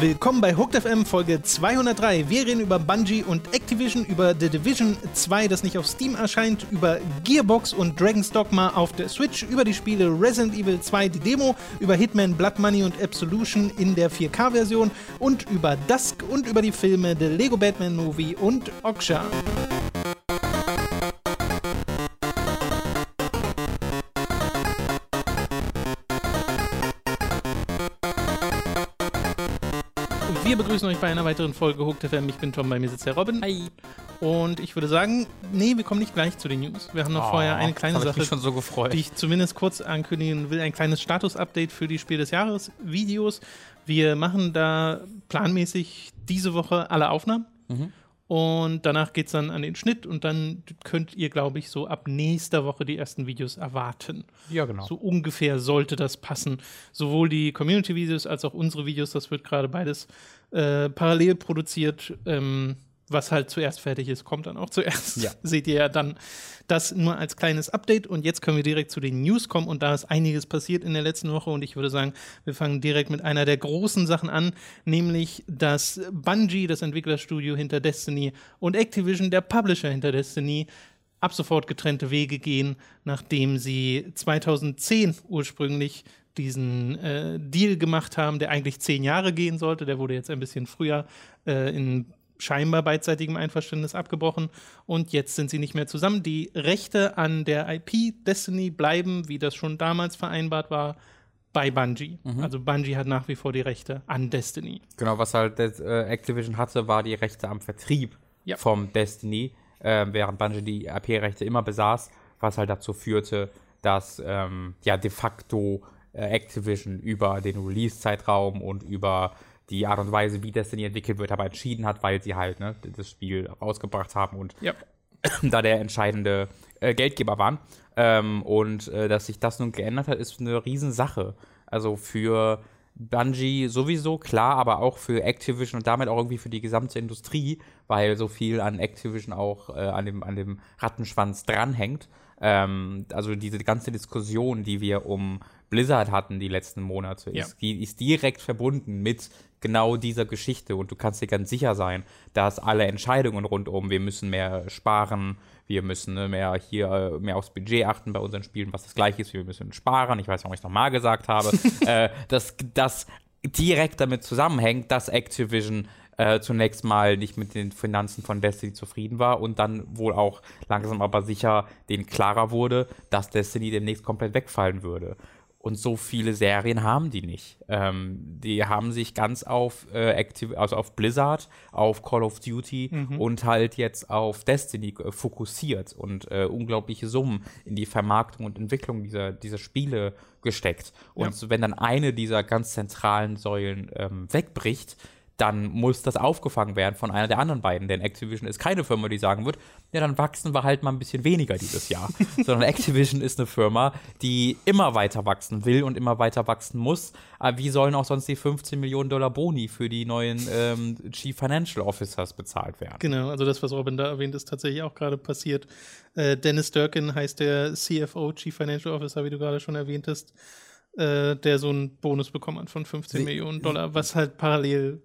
Willkommen bei Hooked FM Folge 203. Wir reden über Bungie und Activision, über The Division 2, das nicht auf Steam erscheint, über Gearbox und Dragon's Dogma auf der Switch, über die Spiele Resident Evil 2, die Demo, über Hitman Blood Money und Absolution in der 4K-Version und über Dusk und über die Filme The Lego Batman Movie und Oksha. Wir begrüßen euch bei einer weiteren Folge Hooked FM. Ich bin Tom, bei mir sitzt der Robin. Hi. Und ich würde sagen, nee, wir kommen nicht gleich zu den News. Wir haben noch Oh, vorher eine kleine hab ich Sache, mich schon so gefreut. die ich zumindest kurz ankündigen will. Ein kleines Status-Update für die Spiel des Jahres Videos. Wir machen da planmäßig diese Woche alle Aufnahmen. Mhm. Und danach geht es dann an den Schnitt und dann könnt ihr, glaube ich, so ab nächster Woche die ersten Videos erwarten. Ja, genau. So ungefähr sollte das passen. Sowohl die Community-Videos als auch unsere Videos, das wird gerade beides äh, parallel produziert. Ähm, was halt zuerst fertig ist, kommt dann auch zuerst. Ja. Seht ihr ja dann das nur als kleines Update. Und jetzt können wir direkt zu den News kommen. Und da ist einiges passiert in der letzten Woche. Und ich würde sagen, wir fangen direkt mit einer der großen Sachen an, nämlich dass Bungie, das Entwicklerstudio hinter Destiny, und Activision, der Publisher hinter Destiny, ab sofort getrennte Wege gehen, nachdem sie 2010 ursprünglich diesen äh, Deal gemacht haben, der eigentlich zehn Jahre gehen sollte. Der wurde jetzt ein bisschen früher äh, in scheinbar beidseitigem Einverständnis abgebrochen und jetzt sind sie nicht mehr zusammen. Die Rechte an der IP Destiny bleiben, wie das schon damals vereinbart war, bei Bungie. Also Bungie hat nach wie vor die Rechte an Destiny. Genau, was halt das, äh, Activision hatte, war die Rechte am Vertrieb Ja. vom Destiny, äh, während Bungie die IP-Rechte immer besaß, was halt dazu führte, dass ähm, ja de facto Activision über den Release-Zeitraum und über die Art und Weise, wie Destiny entwickelt wird, aber entschieden hat, weil sie halt ne, das Spiel rausgebracht haben und Ja. da der entscheidende äh, Geldgeber waren. Ähm, und äh, dass sich das nun geändert hat, ist eine Riesensache. Also für Bungie sowieso, klar, aber auch für Activision und damit auch irgendwie für die gesamte Industrie, weil so viel an Activision auch äh, an, dem, an dem Rattenschwanz dranhängt. Ähm, also diese ganze Diskussion, die wir um Blizzard hatten die letzten Monate, Ja. ist, die ist direkt verbunden mit genau dieser Geschichte und du kannst dir ganz sicher sein, dass alle Entscheidungen rundum, wir müssen mehr sparen, wir müssen ne, mehr hier äh, mehr aufs Budget achten bei unseren Spielen, was das gleiche ist, wir müssen sparen, ich weiß nicht, ob ich es nochmal gesagt habe, äh, dass das direkt damit zusammenhängt, dass Activision äh, zunächst mal nicht mit den Finanzen von Destiny zufrieden war und dann wohl auch langsam aber sicher denen klarer wurde, dass Destiny demnächst komplett wegfallen würde. Und so viele Serien haben die nicht. Ähm, die haben sich ganz auf äh, Activ also auf Blizzard, auf Call of Duty und halt jetzt auf Destiny äh, fokussiert und äh, unglaubliche Summen in die Vermarktung und Entwicklung dieser, dieser Spiele gesteckt. Und Ja. wenn dann eine dieser ganz zentralen Säulen ähm, wegbricht, dann muss das aufgefangen werden von einer der anderen beiden. Denn Activision ist keine Firma, die sagen wird, ja, dann wachsen wir halt mal ein bisschen weniger dieses Jahr. Sondern Activision ist eine Firma, die immer weiter wachsen will und immer weiter wachsen muss. Aber wie sollen auch sonst die 15 Millionen Dollar Boni für die neuen ähm, Chief Financial Officers bezahlt werden? Genau, also das, was Robin da erwähnt, ist tatsächlich auch gerade passiert. Äh, Dennis Durkin heißt der CFO, Chief Financial Officer, wie du gerade schon erwähntest, äh, der so einen Bonus bekommen hat von 15 Sie- Millionen Dollar, was halt parallel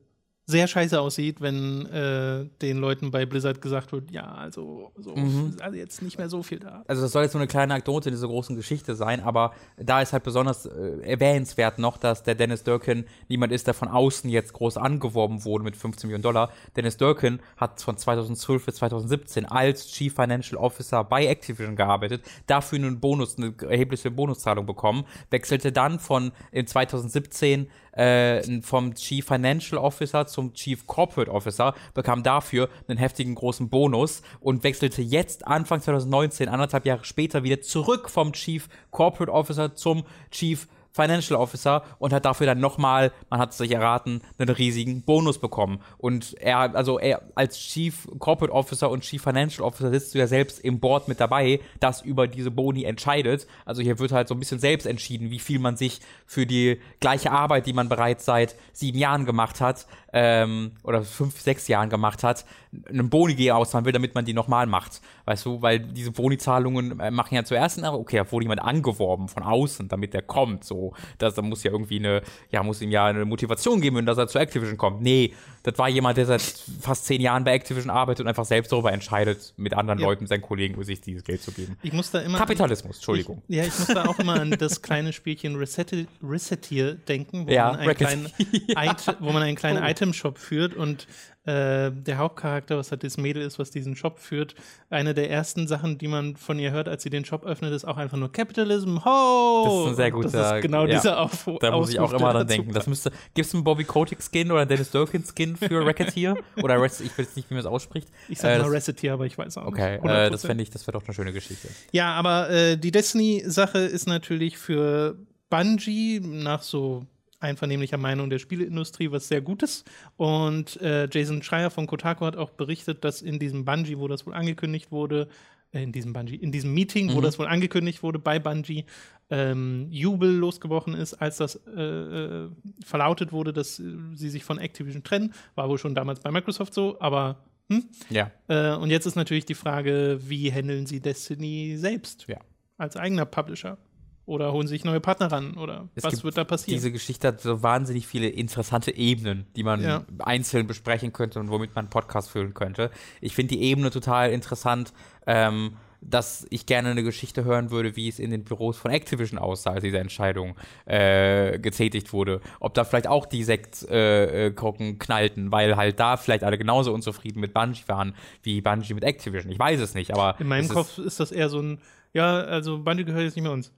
sehr scheiße aussieht, wenn äh, den Leuten bei Blizzard gesagt wird, ja, also, so, also jetzt nicht mehr so viel da. also das soll jetzt nur eine kleine Anekdote in dieser großen Geschichte sein, aber da ist halt besonders äh, erwähnenswert noch, dass der Dennis Durkin niemand ist, der von außen jetzt groß angeworben wurde mit 15 Millionen Dollar. Dennis Durkin hat von 2012 bis 2017 als Chief Financial Officer bei Activision gearbeitet, dafür einen Bonus, eine erhebliche Bonuszahlung bekommen, wechselte dann von in 2017 äh, vom Chief Financial Officer zum Chief Corporate Officer, bekam dafür einen heftigen großen Bonus und wechselte jetzt Anfang 2019, anderthalb Jahre später, wieder zurück vom Chief Corporate Officer zum Chief Financial Officer und hat dafür dann nochmal, man hat es sich erraten, einen riesigen Bonus bekommen. Und er, also er als Chief Corporate Officer und Chief Financial Officer sitzt du ja selbst im Board mit dabei, das über diese Boni entscheidet. Also hier wird halt so ein bisschen selbst entschieden, wie viel man sich für die gleiche Arbeit, die man bereits seit sieben Jahren gemacht hat, ähm, oder fünf, sechs Jahren gemacht hat, einen Boni auszahlen will, damit man die nochmal macht. Weißt du, weil diese Boni-Zahlungen äh, machen ja zuerst, okay, da wurde jemand angeworben von außen, damit der kommt. So, das, da muss ja irgendwie eine, ja, muss ihm ja eine Motivation geben, dass er zu Activision kommt. Nee, das war jemand, der seit fast zehn Jahren bei Activision arbeitet und einfach selbst darüber entscheidet, mit anderen ja. Leuten, seinen Kollegen, sich dieses Geld zu geben. Ich muss da immer Kapitalismus, Entschuldigung. Ich, ja, ich muss da auch immer an das kleine Spielchen Reset Resetier denken, wo, ja, man einen kleinen, ja. wo man einen kleinen oh. Item-Shop führt und äh, der Hauptcharakter, was halt das Mädel ist, was diesen Shop führt, eine der ersten Sachen, die man von ihr hört, als sie den Shop öffnet, ist auch einfach nur Capitalism. Ho! Das ist ein sehr guter. Das ist genau ja, dieser Auf Da muss ich auch immer dran denken. Das müsste. Gibt es einen Bobby Kotick Skin oder einen Dennis Durkin Skin für Racketeer? oder Res ich weiß nicht, wie man es ausspricht. Ich sag äh, mal Racketeer, aber ich weiß auch okay, nicht. Okay, äh, das fände ich, das wäre doch eine schöne Geschichte. Ja, aber äh, die Destiny-Sache ist natürlich für Bungie nach so einvernehmlicher Meinung der Spieleindustrie, was sehr gut ist. Und äh, Jason Schreier von Kotaku hat auch berichtet, dass in diesem Bungie, wo das wohl angekündigt wurde, äh, in diesem Bungie, in diesem Meeting, mhm. wo das wohl angekündigt wurde bei Bungie, ähm, Jubel losgebrochen ist, als das äh, äh, verlautet wurde, dass sie sich von Activision trennen. War wohl schon damals bei Microsoft so, aber hm? Ja. Äh, und jetzt ist natürlich die Frage, wie handeln sie Destiny selbst? Ja. Als eigener Publisher. Oder holen sich neue Partner ran? Oder es was wird da passieren? Diese Geschichte hat so wahnsinnig viele interessante Ebenen, die man ja. einzeln besprechen könnte und womit man einen Podcast füllen könnte. Ich finde die Ebene total interessant, ähm, dass ich gerne eine Geschichte hören würde, wie es in den Büros von Activision aussah, als diese Entscheidung äh, getätigt wurde. Ob da vielleicht auch die Sektgruppen äh, äh knallten, weil halt da vielleicht alle genauso unzufrieden mit Bungie waren, wie Bungie mit Activision. Ich weiß es nicht, aber. In meinem Kopf ist, ist das eher so ein, ja, also Bungie gehört jetzt nicht mehr uns.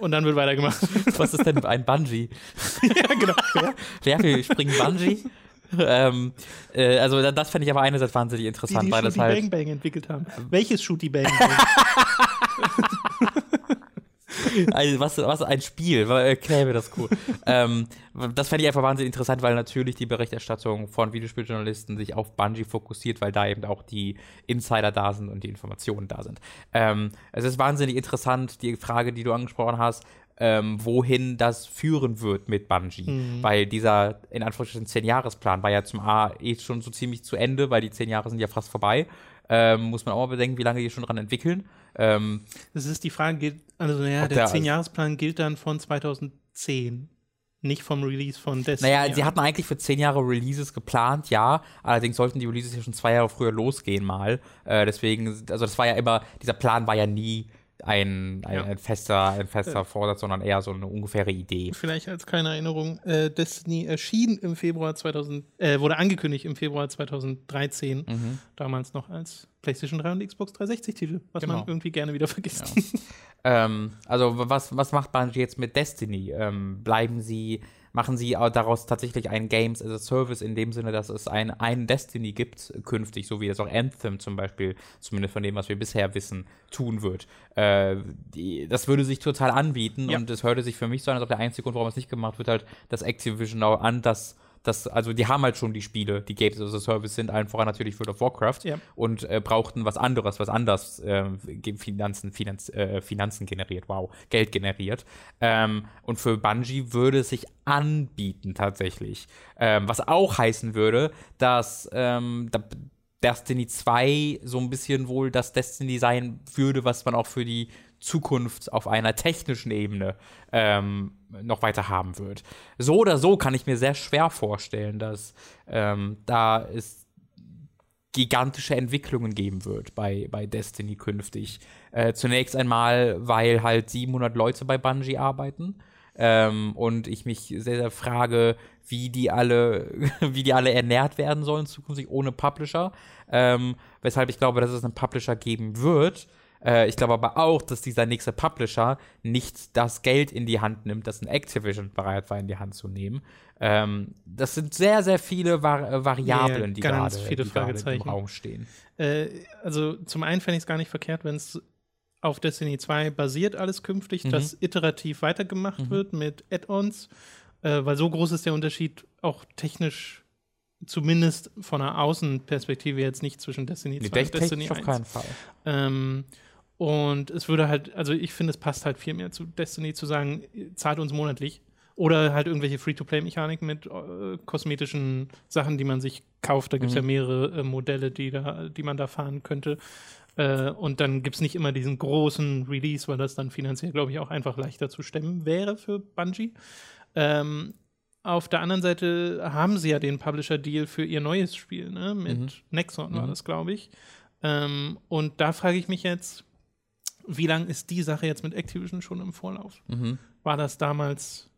Und dann wird weitergemacht. Was ist denn ein Bungee? ja, genau. Ja. Wer will springen Bungee? ähm, äh, also das fände ich aber einerseits wahnsinnig interessant, die, die weil das halt Bang Bang entwickelt haben. Welches Shooty Bang Bang? Also was, was ein Spiel, erklär mir das cool. ähm, das fände ich einfach wahnsinnig interessant, weil natürlich die Berichterstattung von Videospieljournalisten sich auf Bungie fokussiert, weil da eben auch die Insider da sind und die Informationen da sind. Ähm, es ist wahnsinnig interessant, die Frage, die du angesprochen hast, ähm, wohin das führen wird mit Bungie. Mhm. Weil dieser, in Anführungsstrichen, 10-Jahres-Plan war ja zum A eh schon so ziemlich zu Ende, weil die 10 Jahre sind ja fast vorbei. Ähm, muss man auch mal bedenken, wie lange die schon dran entwickeln. Ähm, das ist die Frage, also ja, der 10-Jahres-Plan gilt dann von 2010 nicht vom Release von Destiny. Naja, sie hatten eigentlich für zehn Jahre Releases geplant, ja. Allerdings sollten die Releases ja schon zwei Jahre früher losgehen mal. Äh, deswegen, also das war ja immer, dieser Plan war ja nie ein, ein, ja. ein, fester, ein fester äh, Vorsatz, sondern eher so eine ungefähre Idee. Vielleicht als kleine Erinnerung, äh, Destiny erschien im Februar 2000, äh, wurde angekündigt im Februar 2013, mhm. damals noch als PlayStation 3 und Xbox 360 Titel, was genau. man irgendwie gerne wieder vergisst. Ja. ähm, also was, was macht Bungie jetzt mit Destiny? Ähm, bleiben sie machen sie daraus tatsächlich ein Games as a Service in dem Sinne, dass es ein, ein Destiny gibt künftig, so wie es auch Anthem zum Beispiel, zumindest von dem, was wir bisher wissen, tun wird. Äh, die, das würde sich total anbieten ja. und es hörte sich für mich so an, als ob der einzige Grund, warum es nicht gemacht wird, halt, dass Activision auch an das das, also die haben halt schon die Spiele, die Games as a Service sind, allen voran natürlich World of Warcraft ja. und äh, brauchten was anderes, was anders äh, Finanzen, Finanz, äh, Finanzen generiert, wow, Geld generiert. Ähm, und für Bungie würde es sich anbieten tatsächlich. Ähm, was auch heißen würde, dass ähm, da, Destiny 2 so ein bisschen wohl das Destiny sein würde, was man auch für die Zukunft auf einer technischen Ebene ähm, noch weiter haben wird. So oder so kann ich mir sehr schwer vorstellen, dass ähm, da es gigantische Entwicklungen geben wird bei, bei Destiny künftig. Äh, zunächst einmal, weil halt 700 Leute bei Bungie arbeiten. Ähm, und ich mich sehr, sehr frage, wie die alle, wie die alle ernährt werden sollen zukünftig ohne Publisher. Ähm, weshalb ich glaube, dass es einen Publisher geben wird, äh, ich glaube aber auch, dass dieser nächste Publisher nicht das Geld in die Hand nimmt, das ein Activision bereit war, in die Hand zu nehmen. Ähm, das sind sehr, sehr viele Var äh, Variablen, ja, die gerade im Raum stehen. Äh, also zum einen fände ich es gar nicht verkehrt, wenn es auf Destiny 2 basiert alles künftig, mhm. dass iterativ weitergemacht mhm. wird mit Add-ons, äh, weil so groß ist der Unterschied auch technisch zumindest von einer Außenperspektive jetzt nicht zwischen Destiny 2 und Destiny 1. auf keinen Fall. Ähm, und es würde halt, also ich finde, es passt halt viel mehr zu Destiny zu sagen, zahlt uns monatlich Oder halt irgendwelche Free-to-Play-Mechaniken mit äh, kosmetischen Sachen, die man sich kauft. Da gibt es Mhm. ja mehrere äh, Modelle, die, da, die man da fahren könnte. Äh, und dann gibt es nicht immer diesen großen Release, weil das dann finanziell, glaube ich, auch einfach leichter zu stemmen wäre für Bungie. Ähm, auf der anderen Seite haben sie ja den Publisher-Deal für ihr neues Spiel, ne? Mit Mhm. Nexon war Mhm. das, glaube ich. Ähm, und da frage ich mich jetzt, wie lange ist die Sache jetzt mit Activision schon im Vorlauf? Mhm. War das damals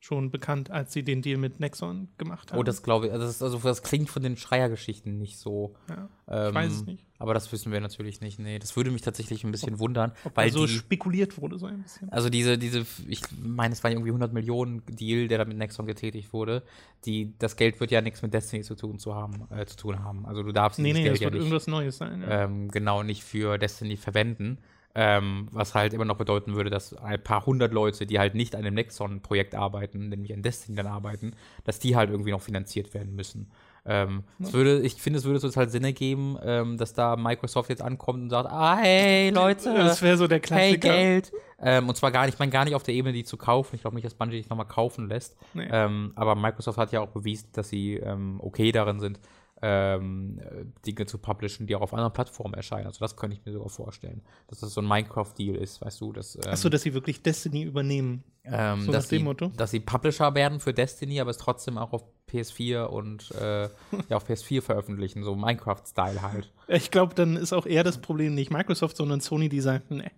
schon bekannt, als sie den Deal mit Nexon gemacht haben? Oh, das glaube ich. Also das, also das klingt von den Schreiergeschichten nicht so. ja. Ähm, Ich weiß es nicht. Aber das wissen wir natürlich nicht. Nee, das würde mich tatsächlich ein bisschen wundern, Ob weil so die, spekuliert wurde, so ein bisschen. also diese, diese, ich meine, es war irgendwie 100 Millionen Deal, der da mit Nexon getätigt wurde. Die, das Geld wird ja nichts mit Destiny zu tun zu haben, äh, zu tun haben. Also du darfst Nee, nee, Geld das ja wird nicht, irgendwas Neues sein. Ja. ähm, genau nicht für Destiny verwenden. Ähm, was halt immer noch bedeuten würde, dass ein paar hundert Leute, die halt nicht an dem Nexon-Projekt arbeiten, nämlich an Destiny dann arbeiten, dass die halt irgendwie noch finanziert werden müssen. Ähm, es würde, ich finde, es würde total Sinn ergeben, ähm, dass da Microsoft jetzt ankommt und sagt, ah, hey, Leute, das wäre so der hey, Klassiker. Geld. Ähm, und zwar gar nicht, ich meine gar nicht auf der Ebene, die zu kaufen. Ich glaube nicht, dass Bungie dich nochmal kaufen lässt. Nee. Ähm, aber Microsoft hat ja auch bewiesen, dass sie ähm, okay darin sind, ähm, äh, Dinge zu publishen, die auch auf anderen Plattformen erscheinen. Also das könnte ich mir sogar vorstellen. Dass das so ein Minecraft-Deal ist, weißt du, dass, ähm, Achso, dass sie wirklich Destiny übernehmen. ähm, so dass, nach dem sie, Motto? dass sie Publisher werden für Destiny, aber es trotzdem auch auf PS4 und äh, ja, auf PS4 veröffentlichen, so Minecraft-Style halt. Ich glaube, dann ist auch eher das Problem nicht Microsoft, sondern Sony, die sagt, nee.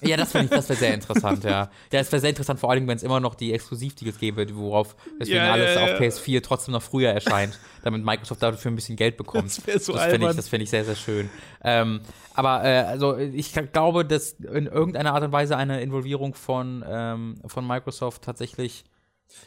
Ja, das finde ich, das wäre sehr interessant, ja. Ja, das wäre sehr interessant, vor allem, wenn es immer noch die Exklusivdeals gäbe, worauf deswegen Ja, alles ja, auf ja. PS4 trotzdem noch früher erscheint, damit Microsoft dafür ein bisschen Geld bekommt. Das wär so das finde ich, das finde ich sehr, sehr schön. Ähm, aber äh, also ich glaube, dass in irgendeiner Art und Weise eine Involvierung von, ähm, von Microsoft tatsächlich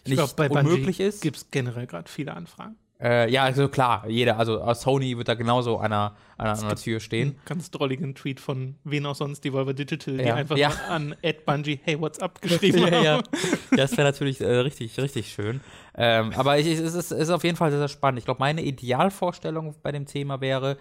Ich nicht glaube, bei unmöglich Bungie ist. gibt es generell gerade viele Anfragen. Äh, ja, also klar, jeder, also äh, Sony wird da genauso an der, an der Tür stehen. Einen ganz drolligen Tweet von wen auch sonst, die Volver Digital, die Ja. einfach Ja. an Ed Bungie, hey, what's up, geschrieben ja, ja. haben. Das wäre natürlich äh, richtig, richtig schön. Ähm, aber ich, es, ist, ist auf jeden Fall sehr, sehr spannend. Ich glaube, meine Idealvorstellung bei dem Thema wäre,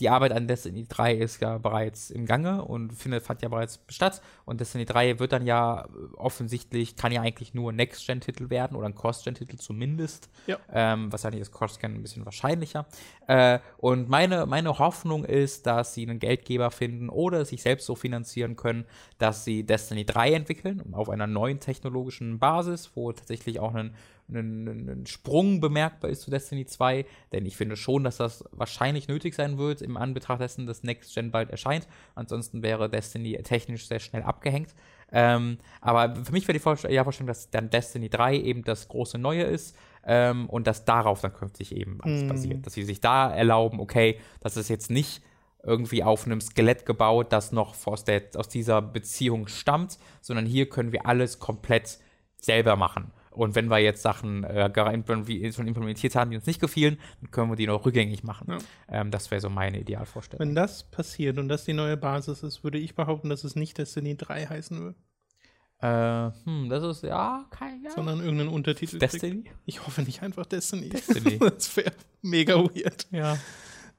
die Arbeit an Destiny 3 ist ja bereits im Gange und findet, fand ja bereits statt. Und Destiny 3 wird dann ja äh, offensichtlich, kann ja eigentlich nur ein Next-Gen-Titel werden oder ein Cross-Gen-Titel zumindest. Ja. Ähm, was eigentlich ist Cross-Gen ein bisschen wahrscheinlicher. Äh, und meine, meine Hoffnung ist, dass sie einen Geldgeber finden oder sich selbst so finanzieren können, dass sie Destiny 3 entwickeln auf einer neuen technologischen Basis, wo tatsächlich auch ein, ein, Sprung bemerkbar ist zu Destiny 2. Denn ich finde schon, dass das wahrscheinlich nötig sein wird im Anbetracht dessen, dass Next Gen bald erscheint. Ansonsten wäre Destiny technisch sehr schnell abgehängt. Ähm, aber für mich wäre die Vorstellung, ja, Vorstellung, dass dann Destiny 3 eben das große Neue ist ähm, und dass darauf dann künftig eben alles Mhm. basiert. Dass sie sich da erlauben, okay, das ist jetzt nicht irgendwie auf einem Skelett gebaut, das noch aus, der, aus dieser Beziehung stammt, sondern hier können wir alles komplett selber machen. Und wenn wir jetzt Sachen äh, schon implementiert haben, die uns nicht gefielen, dann können wir die noch rückgängig machen. Ja. Ähm, das wäre so meine Idealvorstellung. Wenn das passiert und das die neue Basis ist, würde ich behaupten, dass es nicht Destiny 3 heißen wird, Äh, hm, das ist, ja, kein, ja. sondern irgendeinen Untertitel. kriegt. Destiny? Ich hoffe nicht einfach Destiny. Destiny. das wäre mega weird. Ja.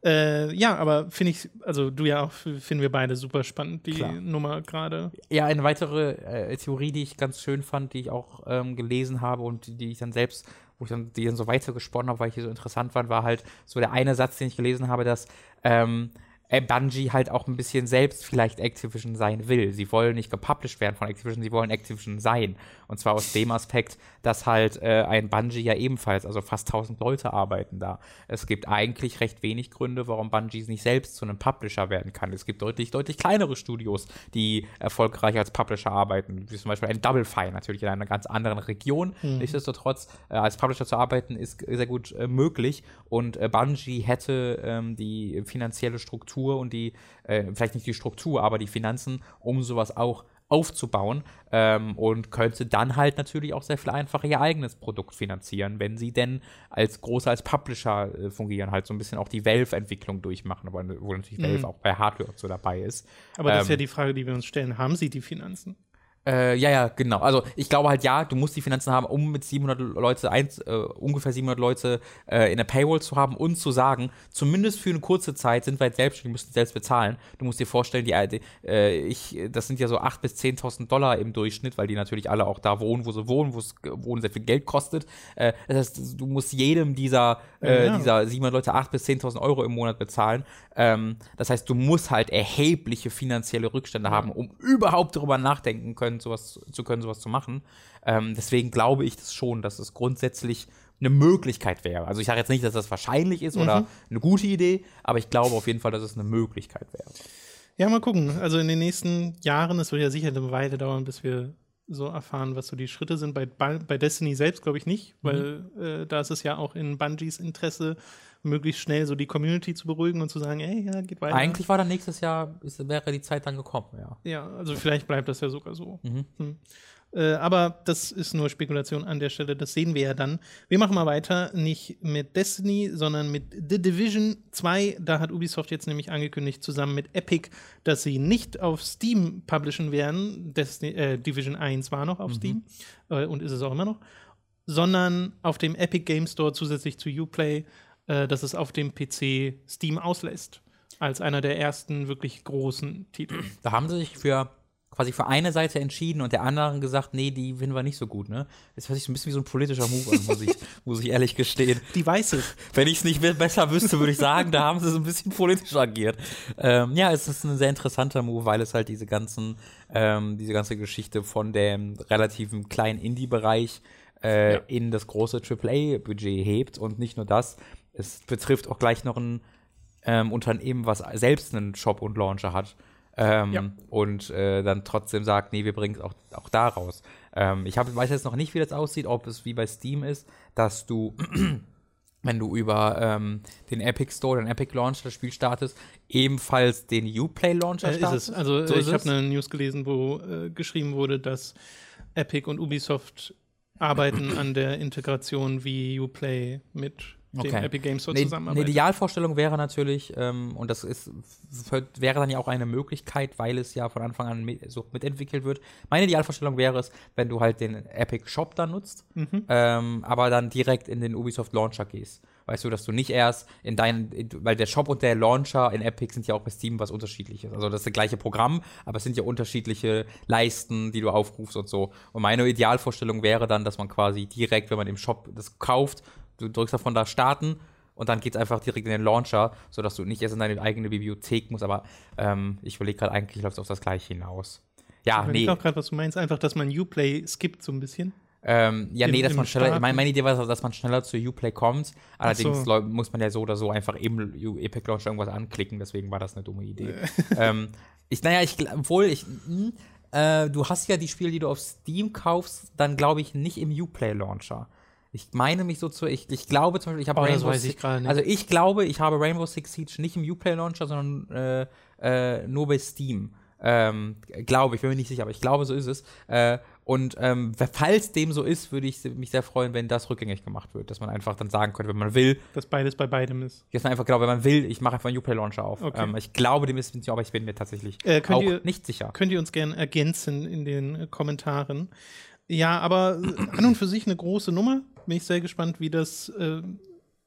Äh, ja, aber finde ich, also du ja auch, finden wir beide super spannend, die Klar. Nummer gerade. Ja, eine weitere äh, Theorie, die ich ganz schön fand, die ich auch ähm, gelesen habe und die, die ich dann selbst, wo ich dann, die dann so weitergesponnen habe, weil ich die so interessant fand, war halt so der eine Satz, den ich gelesen habe, dass ähm, äh, Bungie halt auch ein bisschen selbst vielleicht Activision sein will. Sie wollen nicht gepublished werden von Activision, sie wollen Activision sein. Und zwar aus dem Aspekt, dass halt äh, ein Bungie ja ebenfalls, also fast 1000 Leute arbeiten da. Es gibt eigentlich recht wenig Gründe, warum Bungie nicht selbst zu einem Publisher werden kann. Es gibt deutlich, deutlich kleinere Studios, die erfolgreich als Publisher arbeiten, wie zum Beispiel ein Double Fine, natürlich in einer ganz anderen Region. Nichtsdestotrotz, äh, als Publisher zu arbeiten, ist sehr gut äh, möglich. Und äh, Bungie hätte ähm, die finanzielle Struktur und die, äh, vielleicht nicht die Struktur, aber die Finanzen, um sowas auch aufzubauen ähm, und könnte dann halt natürlich auch sehr viel einfacher ihr eigenes Produkt finanzieren, wenn sie denn als große als Publisher äh, fungieren, halt so ein bisschen auch die Valve-Entwicklung durchmachen, aber wo natürlich Valve auch bei Hardware und so dabei ist. Aber das ist Ähm, ja die Frage, die wir uns stellen. Haben sie die Finanzen? Äh, ja, ja, genau. Also ich glaube halt, ja, du musst die Finanzen haben, um mit 700 Leute, eins, äh, ungefähr 700 Leute äh, in der Paywall zu haben und zu sagen, zumindest für eine kurze Zeit sind wir jetzt selbstständig, müssen selbst bezahlen. Du musst dir vorstellen, die, äh, ich, das sind ja so 8.000 bis 10.000 Dollar im Durchschnitt, weil die natürlich alle auch da wohnen, wo sie wohnen, wo es wohnen sehr viel Geld kostet. Äh, das heißt, du musst jedem dieser, äh, ja. dieser 700 Leute 8.000 bis 10.000 Euro im Monat bezahlen. Ähm, das heißt, du musst halt erhebliche finanzielle Rückstände haben, um überhaupt darüber nachdenken können, sowas zu können, sowas zu machen. Ähm, deswegen glaube ich das schon, dass es grundsätzlich eine Möglichkeit wäre. Also ich sage jetzt nicht, dass das wahrscheinlich ist mhm. oder eine gute Idee, aber ich glaube auf jeden Fall, dass es eine Möglichkeit wäre. Ja, mal gucken. Also in den nächsten Jahren, es wird ja sicher eine Weile dauern, bis wir so erfahren, was so die Schritte sind. Bei, bei Destiny selbst glaube ich nicht, weil mhm. äh, da ist es ja auch in Bungies Interesse, möglichst schnell so die Community zu beruhigen und zu sagen, ey, ja, geht weiter. Eigentlich war dann nächstes Jahr, ist, wäre die Zeit dann gekommen, ja. Ja, also vielleicht bleibt das ja sogar so. Mhm. Hm. Äh, aber das ist nur Spekulation an der Stelle, das sehen wir ja dann. Wir machen mal weiter, nicht mit Destiny, sondern mit The Division 2. Da hat Ubisoft jetzt nämlich angekündigt, zusammen mit Epic, dass sie nicht auf Steam publishen werden. Destiny, äh, Division 1 war noch auf mhm. Steam äh, und ist es auch immer noch, sondern auf dem Epic Game Store zusätzlich zu Uplay äh, dass es auf dem PC Steam auslässt. Als einer der ersten wirklich großen Titel. Da haben sie sich für quasi für eine Seite entschieden und der anderen gesagt, nee, die finden wir nicht so gut, ne? Das hört sich so ein bisschen wie so ein politischer Move an, muss ich, muss ich ehrlich gestehen. Die weiße. Wenn ich es nicht besser wüsste, würde ich sagen, da haben sie so ein bisschen politisch agiert. Ähm, ja, es ist ein sehr interessanter Move, weil es halt diese ganzen, ähm, diese ganze Geschichte von dem relativen kleinen Indie-Bereich äh, ja. in das große AAA-Budget hebt und nicht nur das, es betrifft auch gleich noch ein ähm, Unternehmen, was selbst einen Shop und Launcher hat. Ähm, ja. Und äh, dann trotzdem sagt, nee, wir bringen es auch, auch da raus. Ähm, ich hab, weiß jetzt noch nicht, wie das aussieht, ob es wie bei Steam ist, dass du, wenn du über ähm, den Epic Store, den Epic Launcher das Spiel startest, ebenfalls den Uplay Launcher äh, startest. Also so ich habe eine News gelesen, wo äh, geschrieben wurde, dass Epic und Ubisoft arbeiten an der Integration wie Uplay mit okay. dem Epic Games Store ne, zusammenarbeitet. Eine Idealvorstellung wäre natürlich, ähm, und das ist, wäre dann ja auch eine Möglichkeit, weil es ja von Anfang an mit, so mitentwickelt wird. Meine Idealvorstellung wäre es, wenn du halt den Epic Shop dann nutzt, mhm. ähm, aber dann direkt in den Ubisoft Launcher gehst. Weißt du, dass du nicht erst in deinen, weil der Shop und der Launcher in Epic sind ja auch bei Steam was unterschiedliches. Also das ist das gleiche Programm, aber es sind ja unterschiedliche Leisten, die du aufrufst und so. Und meine Idealvorstellung wäre dann, dass man quasi direkt, wenn man im Shop das kauft, du drückst davon da starten und dann geht es einfach direkt in den Launcher, sodass du nicht erst in deine eigene Bibliothek musst. Aber ähm, ich überlege gerade, eigentlich läuft es auf das Gleiche hinaus. Ja, ich nee. Ich auch gerade, was du meinst, einfach, dass man Uplay skippt so ein bisschen. Ähm, ja, Im, nee, dass man schneller, meine, meine Idee war, dass man schneller zu Uplay kommt. Allerdings so. muss man ja so oder so einfach im Epic Launcher irgendwas anklicken, deswegen war das eine dumme Idee. ähm, ich, naja, ich, obwohl ich, mh, hm, äh, du hast ja die Spiele, die du auf Steam kaufst, dann glaube ich nicht im Uplay Launcher. Ich meine mich so zu, ich, ich glaube zum Beispiel, ich habe oh, Rainbow Six, also ich glaube, ich habe Rainbow Six Siege nicht im Uplay Launcher, sondern äh, äh, nur bei Steam. Ähm, glaube ich, bin mir nicht sicher, aber ich glaube, so ist es. Äh, und ähm, falls dem so ist, würde ich mich sehr freuen, wenn das rückgängig gemacht wird, dass man einfach dann sagen könnte, wenn man will. Dass beides bei beidem ist. Dass man einfach genau, wenn man will, ich mache einfach einen Uplay Launcher auf. Okay. Ähm, ich glaube, dem ist es aber ich bin mir tatsächlich äh, auch ihr, nicht sicher. Könnt ihr uns gerne ergänzen in den äh, Kommentaren. Ja, aber an und für sich eine große Nummer. Bin ich sehr gespannt, wie das äh,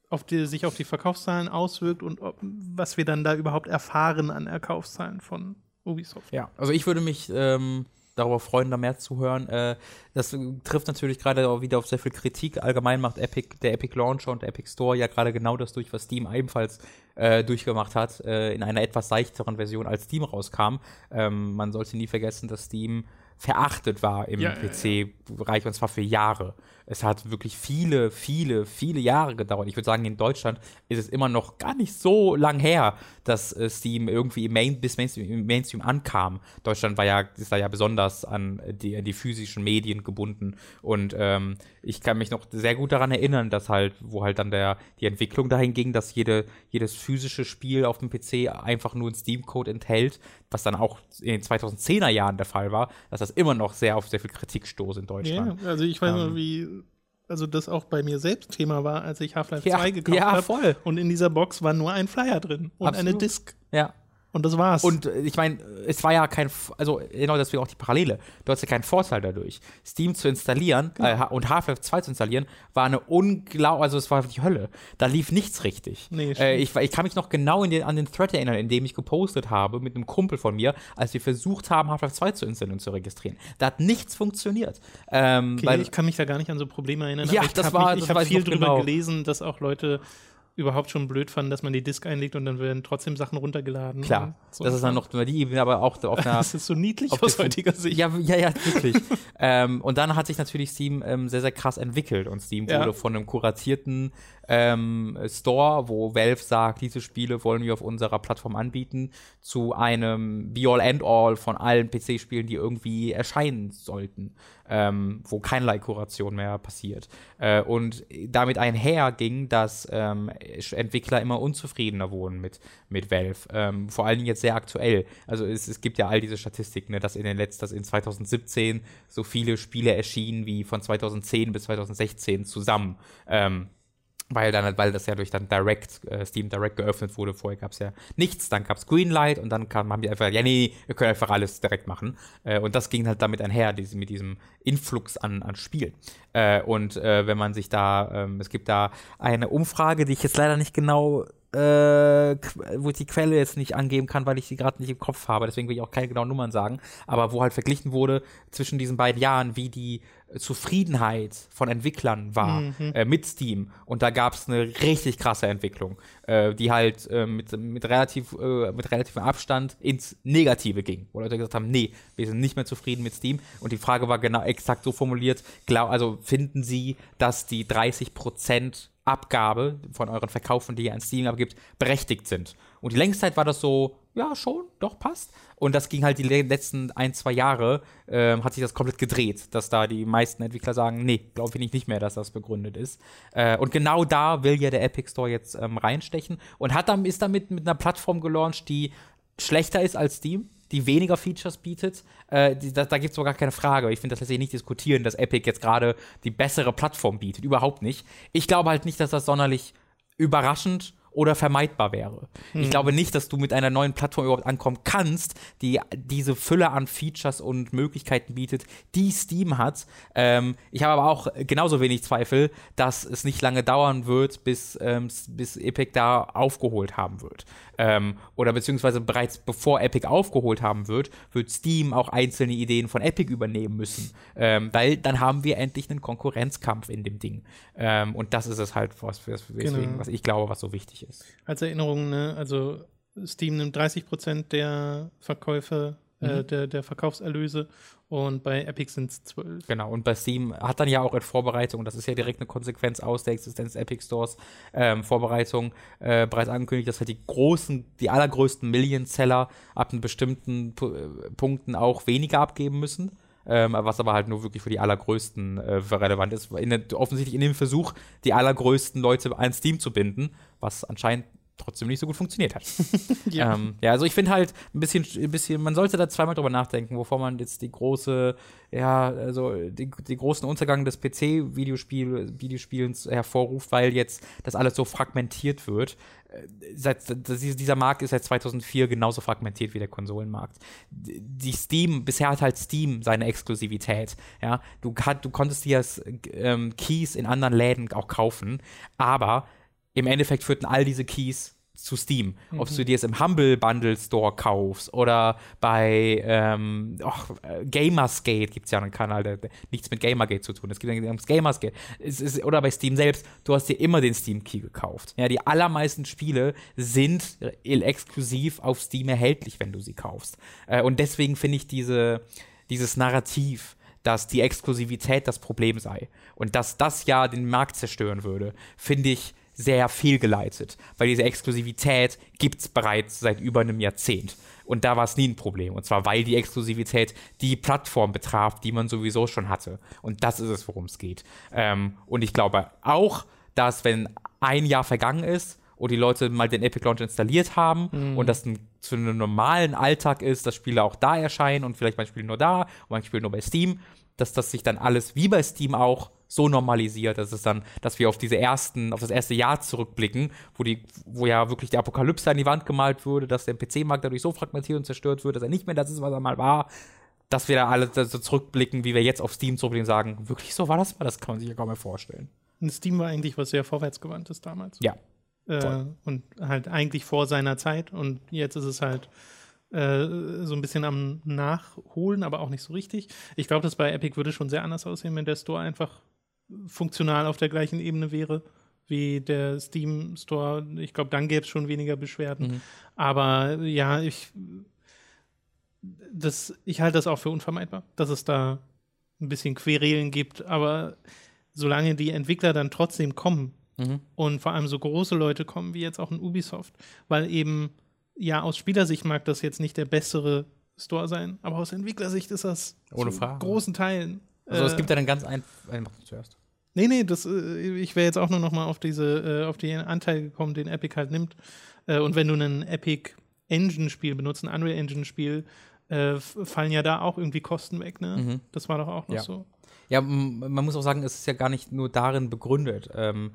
auf die, sich auf die Verkaufszahlen auswirkt und ob, was wir dann da überhaupt erfahren an Erkaufszahlen von Ubisoft. Ja, also ich würde mich ähm, darüber freuen, da mehr zu hören. Äh, das trifft natürlich gerade auch wieder auf sehr viel Kritik. Allgemein macht Epic, der Epic Launcher und der Epic Store ja gerade genau das durch, was Steam ebenfalls äh, durchgemacht hat, äh, in einer etwas seichteren Version, als Steam rauskam. Ähm, man sollte nie vergessen, dass Steam verachtet war im ja, PC-Bereich und zwar für Jahre. Es hat wirklich viele, viele, viele Jahre gedauert. Ich würde sagen, in Deutschland ist es immer noch gar nicht so lang her, dass äh, Steam irgendwie im Main, bis Mainstream, im Mainstream ankam. Deutschland war ja, ist da ja besonders an die, an die physischen Medien gebunden. Und ähm, ich kann mich noch sehr gut daran erinnern, dass halt, wo halt dann der, die Entwicklung dahin ging, dass jede, jedes physische Spiel auf dem PC einfach nur einen Steam-Code enthält, was dann auch in den 2010er Jahren der Fall war, dass das immer noch sehr auf sehr viel Kritik stoß in Deutschland. Ja, also ich weiß ähm, noch, wie also das auch bei mir selbst Thema war, als ich Half-Life ja, 2 gekauft ja, habe. voll. Und in dieser Box war nur ein Flyer drin und Absolut. eine Disc. Ja. Und das war's. Und äh, ich meine, es war ja kein, also genau deswegen auch die Parallele. Du hast ja keinen Vorteil dadurch. Steam zu installieren äh, und Half-Life 2 zu installieren, war eine unglaublich, also es war die Hölle. Da lief nichts richtig. Nee, äh, ich, ich kann mich noch genau den, an den Thread erinnern, in dem ich gepostet habe mit einem Kumpel von mir, als wir versucht haben, Half-Life 2 zu installieren und zu registrieren. Da hat nichts funktioniert. Ähm, okay, weil, ich kann mich da gar nicht an so Probleme erinnern. Ja, aber ich das war- mich, ich habe viel drüber genau. gelesen, dass auch Leute überhaupt schon blöd fanden, dass man die Disk einlegt und dann werden trotzdem Sachen runtergeladen. klar, so. das ist dann noch die Ebene, aber auch auf einer Das ist so niedlich aus heutiger Sicht. Ja, ja, ja, wirklich. ähm, und dann hat sich natürlich Steam ähm, sehr, sehr krass entwickelt und Steam Ja. wurde von einem kuratierten ähm, Store, wo Valve sagt, diese Spiele wollen wir auf unserer Plattform anbieten, zu einem Be-All-End-All von allen PC-Spielen, die irgendwie erscheinen sollten, ähm, wo keinerlei Kuration mehr passiert. Äh, und damit einher ging, dass ähm, Entwickler immer unzufriedener wurden mit, mit Valve. Ähm, vor allen Dingen jetzt sehr aktuell. Also es, es gibt ja all diese Statistiken, ne, dass in den letzten, dass in 2017 so viele Spiele erschienen wie von 2010 bis 2016 zusammen. Ähm, weil dann, weil das ja durch dann Direct, äh, Steam Direct geöffnet wurde. Vorher gab es ja nichts, dann gab es Greenlight und dann kam, haben die einfach, ja, nee, wir können einfach alles direkt machen. Äh, und das ging halt damit einher, diese, mit diesem Influx an, an Spielen. Äh, und äh, wenn man sich da, ähm, es gibt da eine Umfrage, die ich jetzt leider nicht genau äh, wo ich die Quelle jetzt nicht angeben kann, weil ich sie gerade nicht im Kopf habe, deswegen will ich auch keine genauen Nummern sagen, aber wo halt verglichen wurde zwischen diesen beiden Jahren, wie die Zufriedenheit von Entwicklern war äh, mit Steam. Und da gab es eine richtig krasse Entwicklung, äh, die halt äh, mit, mit, relativ, äh, mit relativem Abstand ins Negative ging, wo Leute gesagt haben, nee, wir sind nicht mehr zufrieden mit Steam. Und die Frage war genau exakt so formuliert, glaub, also finden Sie, dass die 30 Prozent Abgabe von euren Verkaufen, die ihr an Steam abgibt, berechtigt sind. Und die längste Zeit war das so, ja, schon, doch, passt. Und das ging halt die le- letzten ein, zwei Jahre, ähm, hat sich das komplett gedreht, dass da die meisten Entwickler sagen, nee, glaube ich nicht mehr, dass das begründet ist. Äh, und genau da will ja der Epic Store jetzt ähm, reinstechen und hat dann, ist damit mit einer Plattform gelauncht, die schlechter ist als Steam, die weniger Features bietet. Äh, die, da da gibt es sogar keine Frage. Ich finde, das lässt sich nicht diskutieren, dass Epic jetzt gerade die bessere Plattform bietet. Überhaupt nicht. Ich glaube halt nicht, dass das sonderlich überraschend oder vermeidbar wäre. Ich glaube nicht, dass du mit einer neuen Plattform überhaupt ankommen kannst, die diese Fülle an Features und Möglichkeiten bietet, die Steam hat. Ähm, ich habe aber auch genauso wenig Zweifel, dass es nicht lange dauern wird, bis, ähm, bis Epic da aufgeholt haben wird. Ähm, oder beziehungsweise bereits bevor Epic aufgeholt haben wird, wird Steam auch einzelne Ideen von Epic übernehmen müssen. Ähm, weil dann haben wir endlich einen Konkurrenzkampf in dem Ding. Ähm, und das ist es halt, was, was, weswegen, Genau. was ich glaube, was so wichtig ist. Als Erinnerung, ne, also Steam nimmt 30 Prozent der Verkäufe, äh, der, der Verkaufserlöse und bei Epic sind es 12. Genau, und bei Steam hat dann ja auch in Vorbereitung, das ist ja direkt eine Konsequenz aus der Existenz Epic Stores, ähm, Vorbereitung äh, bereits angekündigt, dass halt die großen, die allergrößten Million-Seller ab einem bestimmten Pu äh, Punkten auch weniger abgeben müssen. Ähm, was aber halt nur wirklich für die allergrößten äh, relevant ist. In offensichtlich in dem Versuch, die allergrößten Leute an Steam zu binden, was anscheinend trotzdem nicht so gut funktioniert hat. Ja. Ähm, ja, also ich finde halt ein bisschen, ein bisschen, man sollte da zweimal drüber nachdenken, bevor man jetzt die große, ja, also die, die großen Untergang des PC-Videospiel, Videospielens hervorruft, weil jetzt das alles so fragmentiert wird. Äh, Seit, dieser Markt ist seit 2004 genauso fragmentiert wie der Konsolenmarkt. Die Steam, bisher hat halt Steam seine Exklusivität. Ja, du, hat, du konntest dir ähm, Keys in anderen Läden auch kaufen, aber im Endeffekt führten all diese Keys zu Steam. Ob du dir es im Humble Bundle Store kaufst oder bei ähm, äh, Gamersgate gibt es ja einen Kanal, der, der nichts mit Gamergate zu tun hat. Es gibt das Gamersgate. Es ist, oder bei Steam selbst, du hast dir immer den Steam Key gekauft. Ja, die allermeisten Spiele sind exklusiv auf Steam erhältlich, wenn du sie kaufst. Äh, und deswegen finde ich diese, dieses Narrativ, dass die Exklusivität das Problem sei und dass das ja den Markt zerstören würde, finde ich sehr fehlgeleitet, weil diese Exklusivität gibt es bereits seit über einem Jahrzehnt. Und da war es nie ein Problem. Und zwar, weil die Exklusivität die Plattform betraf, die man sowieso schon hatte. Und das ist es, worum es geht. Ähm, und ich glaube auch, dass wenn ein Jahr vergangen ist und die Leute mal den Epic Launch installiert haben und das ein, zu einem normalen Alltag ist, dass Spiele auch da erscheinen und vielleicht manche Spiele nur da und manche Spiele nur bei Steam, dass das sich dann alles wie bei Steam auch so normalisiert, dass es dann, dass wir auf diese ersten, auf das erste Jahr zurückblicken, wo die, wo ja wirklich die Apokalypse an die Wand gemalt wurde, dass der PC-Markt dadurch so fragmentiert und zerstört wird, dass er nicht mehr das ist, was er mal war, dass wir da alle so zurückblicken, wie wir jetzt auf Steam zurückblicken und sagen, wirklich so war das mal, das kann man sich ja kaum mehr vorstellen. Und Steam war eigentlich was sehr vorwärtsgewandtes damals. Ja. Äh, und halt eigentlich vor seiner Zeit und jetzt ist es halt äh, so ein bisschen am Nachholen, aber auch nicht so richtig. Ich glaube, das bei Epic würde schon sehr anders aussehen, wenn der Store einfach funktional auf der gleichen Ebene wäre wie der Steam Store. Ich glaube, dann gäbe es schon weniger Beschwerden. Mhm. Aber ja, ich, das, ich halte das auch für unvermeidbar, dass es da ein bisschen Querelen gibt. Aber solange die Entwickler dann trotzdem kommen Mhm. und vor allem so große Leute kommen, wie jetzt auch in Ubisoft, weil eben, ja, aus Spielersicht mag das jetzt nicht der bessere Store sein, aber aus Entwicklersicht ist das Ohne Frage. großen Teilen. Also es äh, gibt ja dann ganz ein, ein mach du zuerst. Nee, nee, das, äh, ich wäre jetzt auch nur noch mal auf diese, äh, auf den Anteil gekommen, den Epic halt nimmt. Äh, und wenn du ein Epic Engine-Spiel benutzt, ein Unreal Engine-Spiel, fallen ja da auch irgendwie Kosten weg, ne? Mhm. Das war doch auch noch Ja. so. Ja, man muss auch sagen, es ist ja gar nicht nur darin begründet. Ähm,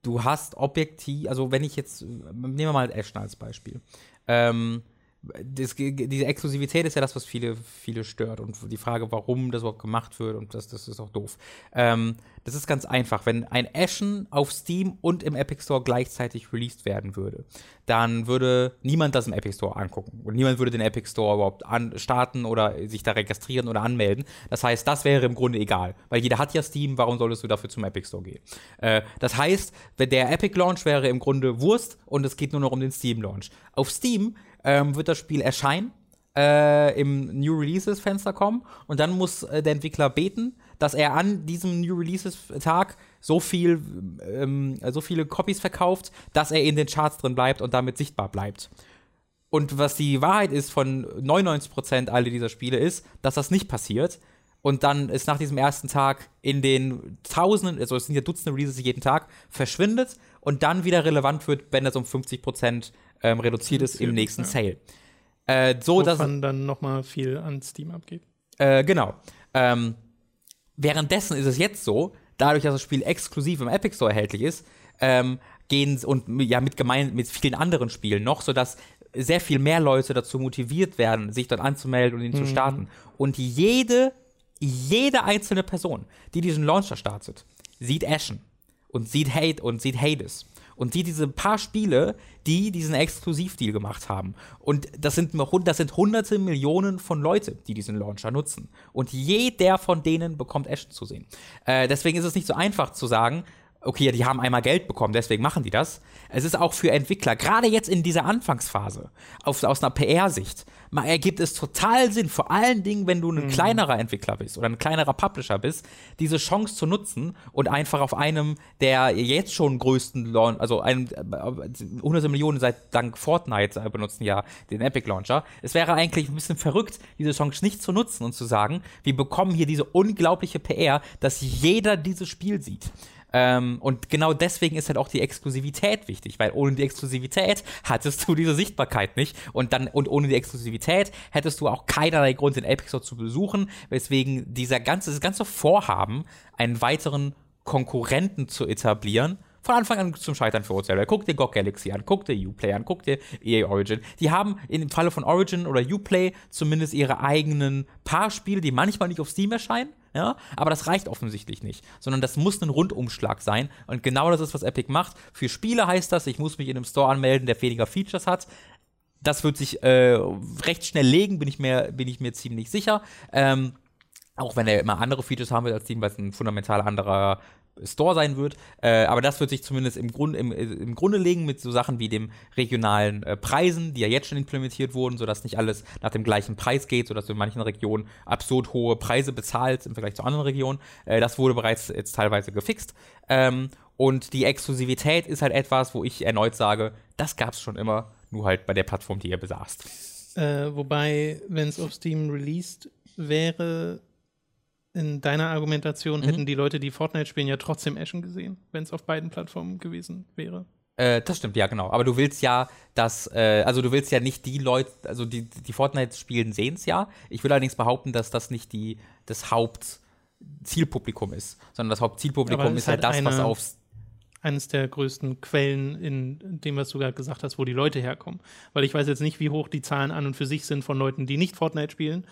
du hast objektiv, also wenn ich jetzt, nehmen wir mal Ashton als Beispiel. Ähm, das, diese Exklusivität ist ja das, was viele, viele stört. Und die Frage, warum das überhaupt gemacht wird, und das, das ist auch doof. Ähm, das ist ganz einfach. Wenn ein Ashen auf Steam und im Epic Store gleichzeitig released werden würde, dann würde niemand das im Epic Store angucken. Und niemand würde den Epic Store überhaupt starten oder sich da registrieren oder anmelden. Das heißt, das wäre im Grunde egal. Weil jeder hat ja Steam, warum solltest du dafür zum Epic Store gehen? Äh, das heißt, der Epic Launch wäre im Grunde Wurst und es geht nur noch um den Steam Launch. Auf Steam ähm, wird das Spiel erscheinen äh, im New Releases Fenster kommen und dann muss äh, der Entwickler beten, dass er an diesem New Releases Tag so viel, ähm, so viele Copies verkauft, dass er in den Charts drin bleibt und damit sichtbar bleibt. Und was die Wahrheit ist von 99% aller dieser Spiele ist, dass das nicht passiert. Und dann ist nach diesem ersten Tag in den Tausenden, also es sind ja Dutzende Releases jeden Tag, verschwindet und dann wieder relevant wird, wenn das um 50% ähm, reduziert ist im nächsten ja. Sale. Äh, so, dass, Wovon dann noch mal viel an Steam abgeht. äh, genau. Ähm, währenddessen ist es jetzt so, dadurch, dass das Spiel exklusiv im Epic Store erhältlich ist, ähm, gehen und ja mit gemein mit vielen anderen Spielen noch, sodass sehr viel mehr Leute dazu motiviert werden, sich dort anzumelden und ihn zu starten. Und jede, jede einzelne Person, die diesen Launcher startet, sieht Ashen und sieht Hate und sieht Hades. Und die diese paar Spiele, die diesen Exklusivdeal gemacht haben. Und das sind, das sind hunderte Millionen von Leute, die diesen Launcher nutzen. Und jeder von denen bekommt Ashen zu sehen. Äh, deswegen ist es nicht so einfach zu sagen, okay, die haben einmal Geld bekommen, deswegen machen die das. Es ist auch für Entwickler, gerade jetzt in dieser Anfangsphase, auf, aus einer PR-Sicht, ergibt es total Sinn, vor allen Dingen, wenn du ein kleinerer Entwickler bist oder ein kleinerer Publisher bist, diese Chance zu nutzen und einfach auf einem der jetzt schon größten Launch, also einem, äh, hunderte Millionen seit dank Fortnite äh, benutzen ja den Epic Launcher. Es wäre eigentlich ein bisschen verrückt, diese Chance nicht zu nutzen und zu sagen, wir bekommen hier diese unglaubliche PR, dass jeder dieses Spiel sieht. Ähm, und genau deswegen ist halt auch die Exklusivität wichtig, weil ohne die Exklusivität hattest du diese Sichtbarkeit nicht und dann und ohne die Exklusivität hättest du auch keinerlei Grund, den Epic Store zu besuchen, weswegen dieser ganze, das ganze Vorhaben, einen weiteren Konkurrenten zu etablieren, von Anfang an zum Scheitern verurteilt. Weil Guck dir GOG Galaxy an, guck dir Uplay an, guck dir EA Origin. Die haben im Falle von Origin oder Uplay zumindest ihre eigenen paar Spiele, die manchmal nicht auf Steam erscheinen, ja, aber das reicht offensichtlich nicht, sondern das muss ein Rundumschlag sein und genau das ist, was Epic macht. Für Spiele heißt das, ich muss mich in einem Store anmelden, der weniger Features hat. Das wird sich äh, recht schnell legen, bin ich mir, bin ich mir ziemlich sicher. Ähm, auch wenn er immer andere Features haben wird als Steam, weil es ein fundamental anderer Store sein wird. Äh, aber das wird sich zumindest im, Grund, im, im Grunde legen mit so Sachen wie dem regionalen äh, Preisen, die ja jetzt schon implementiert wurden, sodass nicht alles nach dem gleichen Preis geht, sodass du in manchen Regionen absurd hohe Preise bezahlst im Vergleich zu anderen Regionen. Äh, das wurde bereits jetzt teilweise gefixt. Ähm, und die Exklusivität ist halt etwas, wo ich erneut sage, das gab es schon immer, nur halt bei der Plattform, die ihr besagst. Äh, wobei, wenn es auf Steam released wäre, in deiner Argumentation hätten die Leute, die Fortnite spielen, ja trotzdem Ashen gesehen, wenn es auf beiden Plattformen gewesen wäre. Äh, das stimmt, ja, genau. Aber du willst ja, dass, äh, also du willst ja nicht die Leute, also die, die Fortnite spielen, sehen es ja. Ich will allerdings behaupten, dass das nicht die, das Haupt, Hauptzielpublikum ist, sondern das Hauptzielpublikum ist halt ist das, halt was aufs eines der größten Quellen in dem, was du gerade gesagt hast, wo die Leute herkommen. Weil ich weiß jetzt nicht, wie hoch die Zahlen an und für sich sind von Leuten, die nicht Fortnite spielen,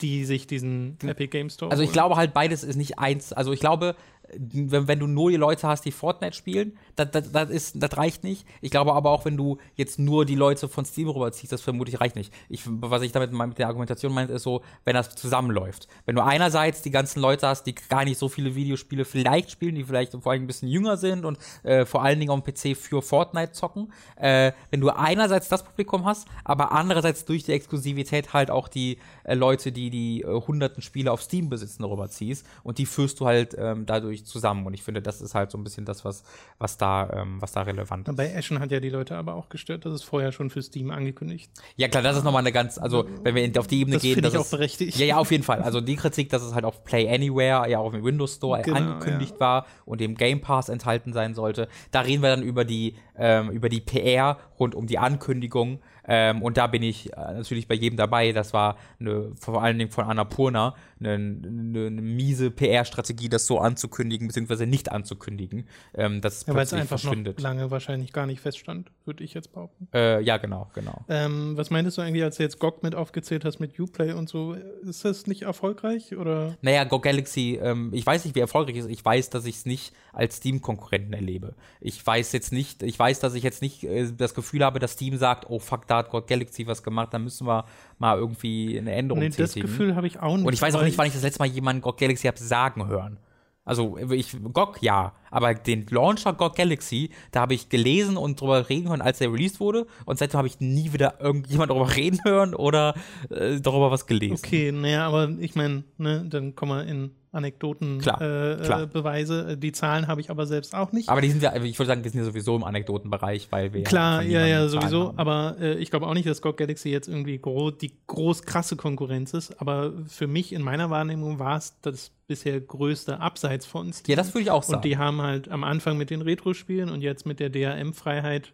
die sich diesen Epic Game Store Also ich glaube halt, beides ist nicht eins. Also ich glaube, wenn, wenn du nur die Leute hast, die Fortnite spielen, das, das, das, ist, das reicht nicht. Ich glaube aber auch, wenn du jetzt nur die Leute von Steam rüberziehst, das vermutlich reicht nicht. Ich, was ich damit mit der Argumentation meine, ist so, wenn das zusammenläuft. Wenn du einerseits die ganzen Leute hast, die gar nicht so viele Videospiele vielleicht spielen, die vielleicht vor allem ein bisschen jünger sind und äh, vor allen Dingen auf dem PC für Fortnite zocken, äh, wenn du einerseits das Publikum hast, aber andererseits durch die Exklusivität halt auch die äh, Leute, die die äh, hunderten Spiele auf Steam besitzen, rüberziehst und die führst du halt ähm, dadurch zusammen und ich finde, das ist halt so ein bisschen das, was, was da, ähm, was da relevant ist. Bei Ashen hat ja die Leute aber auch gestört, das ist vorher schon für Steam angekündigt. Ja klar, das ist nochmal eine ganz, also wenn wir auf die Ebene Das gehen, finde ich dass auch es- berechtigt. Ja, ja, auf jeden Fall. Also die Kritik, dass es halt auf Play Anywhere, ja auch im Windows Store Genau, angekündigt war und im Game Pass enthalten sein sollte. Da reden wir dann über die, ähm, über die PR rund um die Ankündigung. Ähm, und da bin ich äh, natürlich bei jedem dabei. Das war eine, vor allen Dingen von Annapurna eine, eine, miese PR-Strategie, das so anzukündigen, beziehungsweise nicht anzukündigen, ähm, dass es Ja, weil es plötzlich einfach verschwindet. noch lange wahrscheinlich gar nicht feststand, würde ich jetzt behaupten. Äh, ja, genau, genau. Ähm, was meintest du eigentlich, als du jetzt GOG mit aufgezählt hast mit Uplay und so? Ist das nicht erfolgreich oder? Naja, Go Galaxy, ähm, ich weiß nicht, wie erfolgreich es ist. Ich weiß, dass ich es nicht als Steam-Konkurrenten erlebe. Ich weiß jetzt nicht, ich weiß, dass ich jetzt nicht äh, das Gefühl habe, dass Steam sagt, oh fuck, da hat Go Galaxy was gemacht, da müssen wir mal irgendwie eine Änderung Nee, das tätigen. Gefühl habe ich auch nicht. Und ich weiß auch nicht, wann ich das letzte Mal jemanden GOG Galaxy habe sagen hören. Also ich GOG ja, aber den Launcher GOG Galaxy, da habe ich gelesen und drüber reden hören, als der released wurde. Und seitdem habe ich nie wieder irgendjemand darüber reden hören oder äh, darüber was gelesen. Okay, naja, aber ich meine, ne, dann kommen wir in Anekdoten, Klar, äh. Äh. Die Zahlen habe ich aber selbst auch nicht. Aber die sind ja, ich würde sagen, wir sind ja sowieso im Anekdotenbereich, weil wir Klar, ja, ja, sowieso. haben. Aber äh, ich glaube auch nicht, dass GOG Galaxy jetzt irgendwie gro die groß krasse Konkurrenz ist. Aber für mich in meiner Wahrnehmung war es das bisher größte Abseits von Steam. Ja, das würde ich auch sagen. Und die haben halt am Anfang mit den Retro-Spielen und jetzt mit der DRM-Freiheit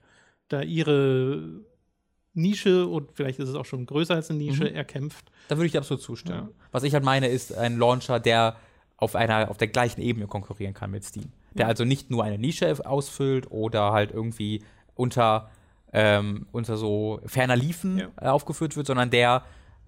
da ihre Nische und vielleicht ist es auch schon größer als eine Nische Mhm. erkämpft. Da würde ich dir absolut zustimmen. Ja. Was ich halt meine, ist ein Launcher, der auf einer, auf der gleichen Ebene konkurrieren kann mit Steam. Der also nicht nur eine Nische ausfüllt oder halt irgendwie unter, ähm, unter so ferner Liefen Ja. äh, aufgeführt wird, sondern der,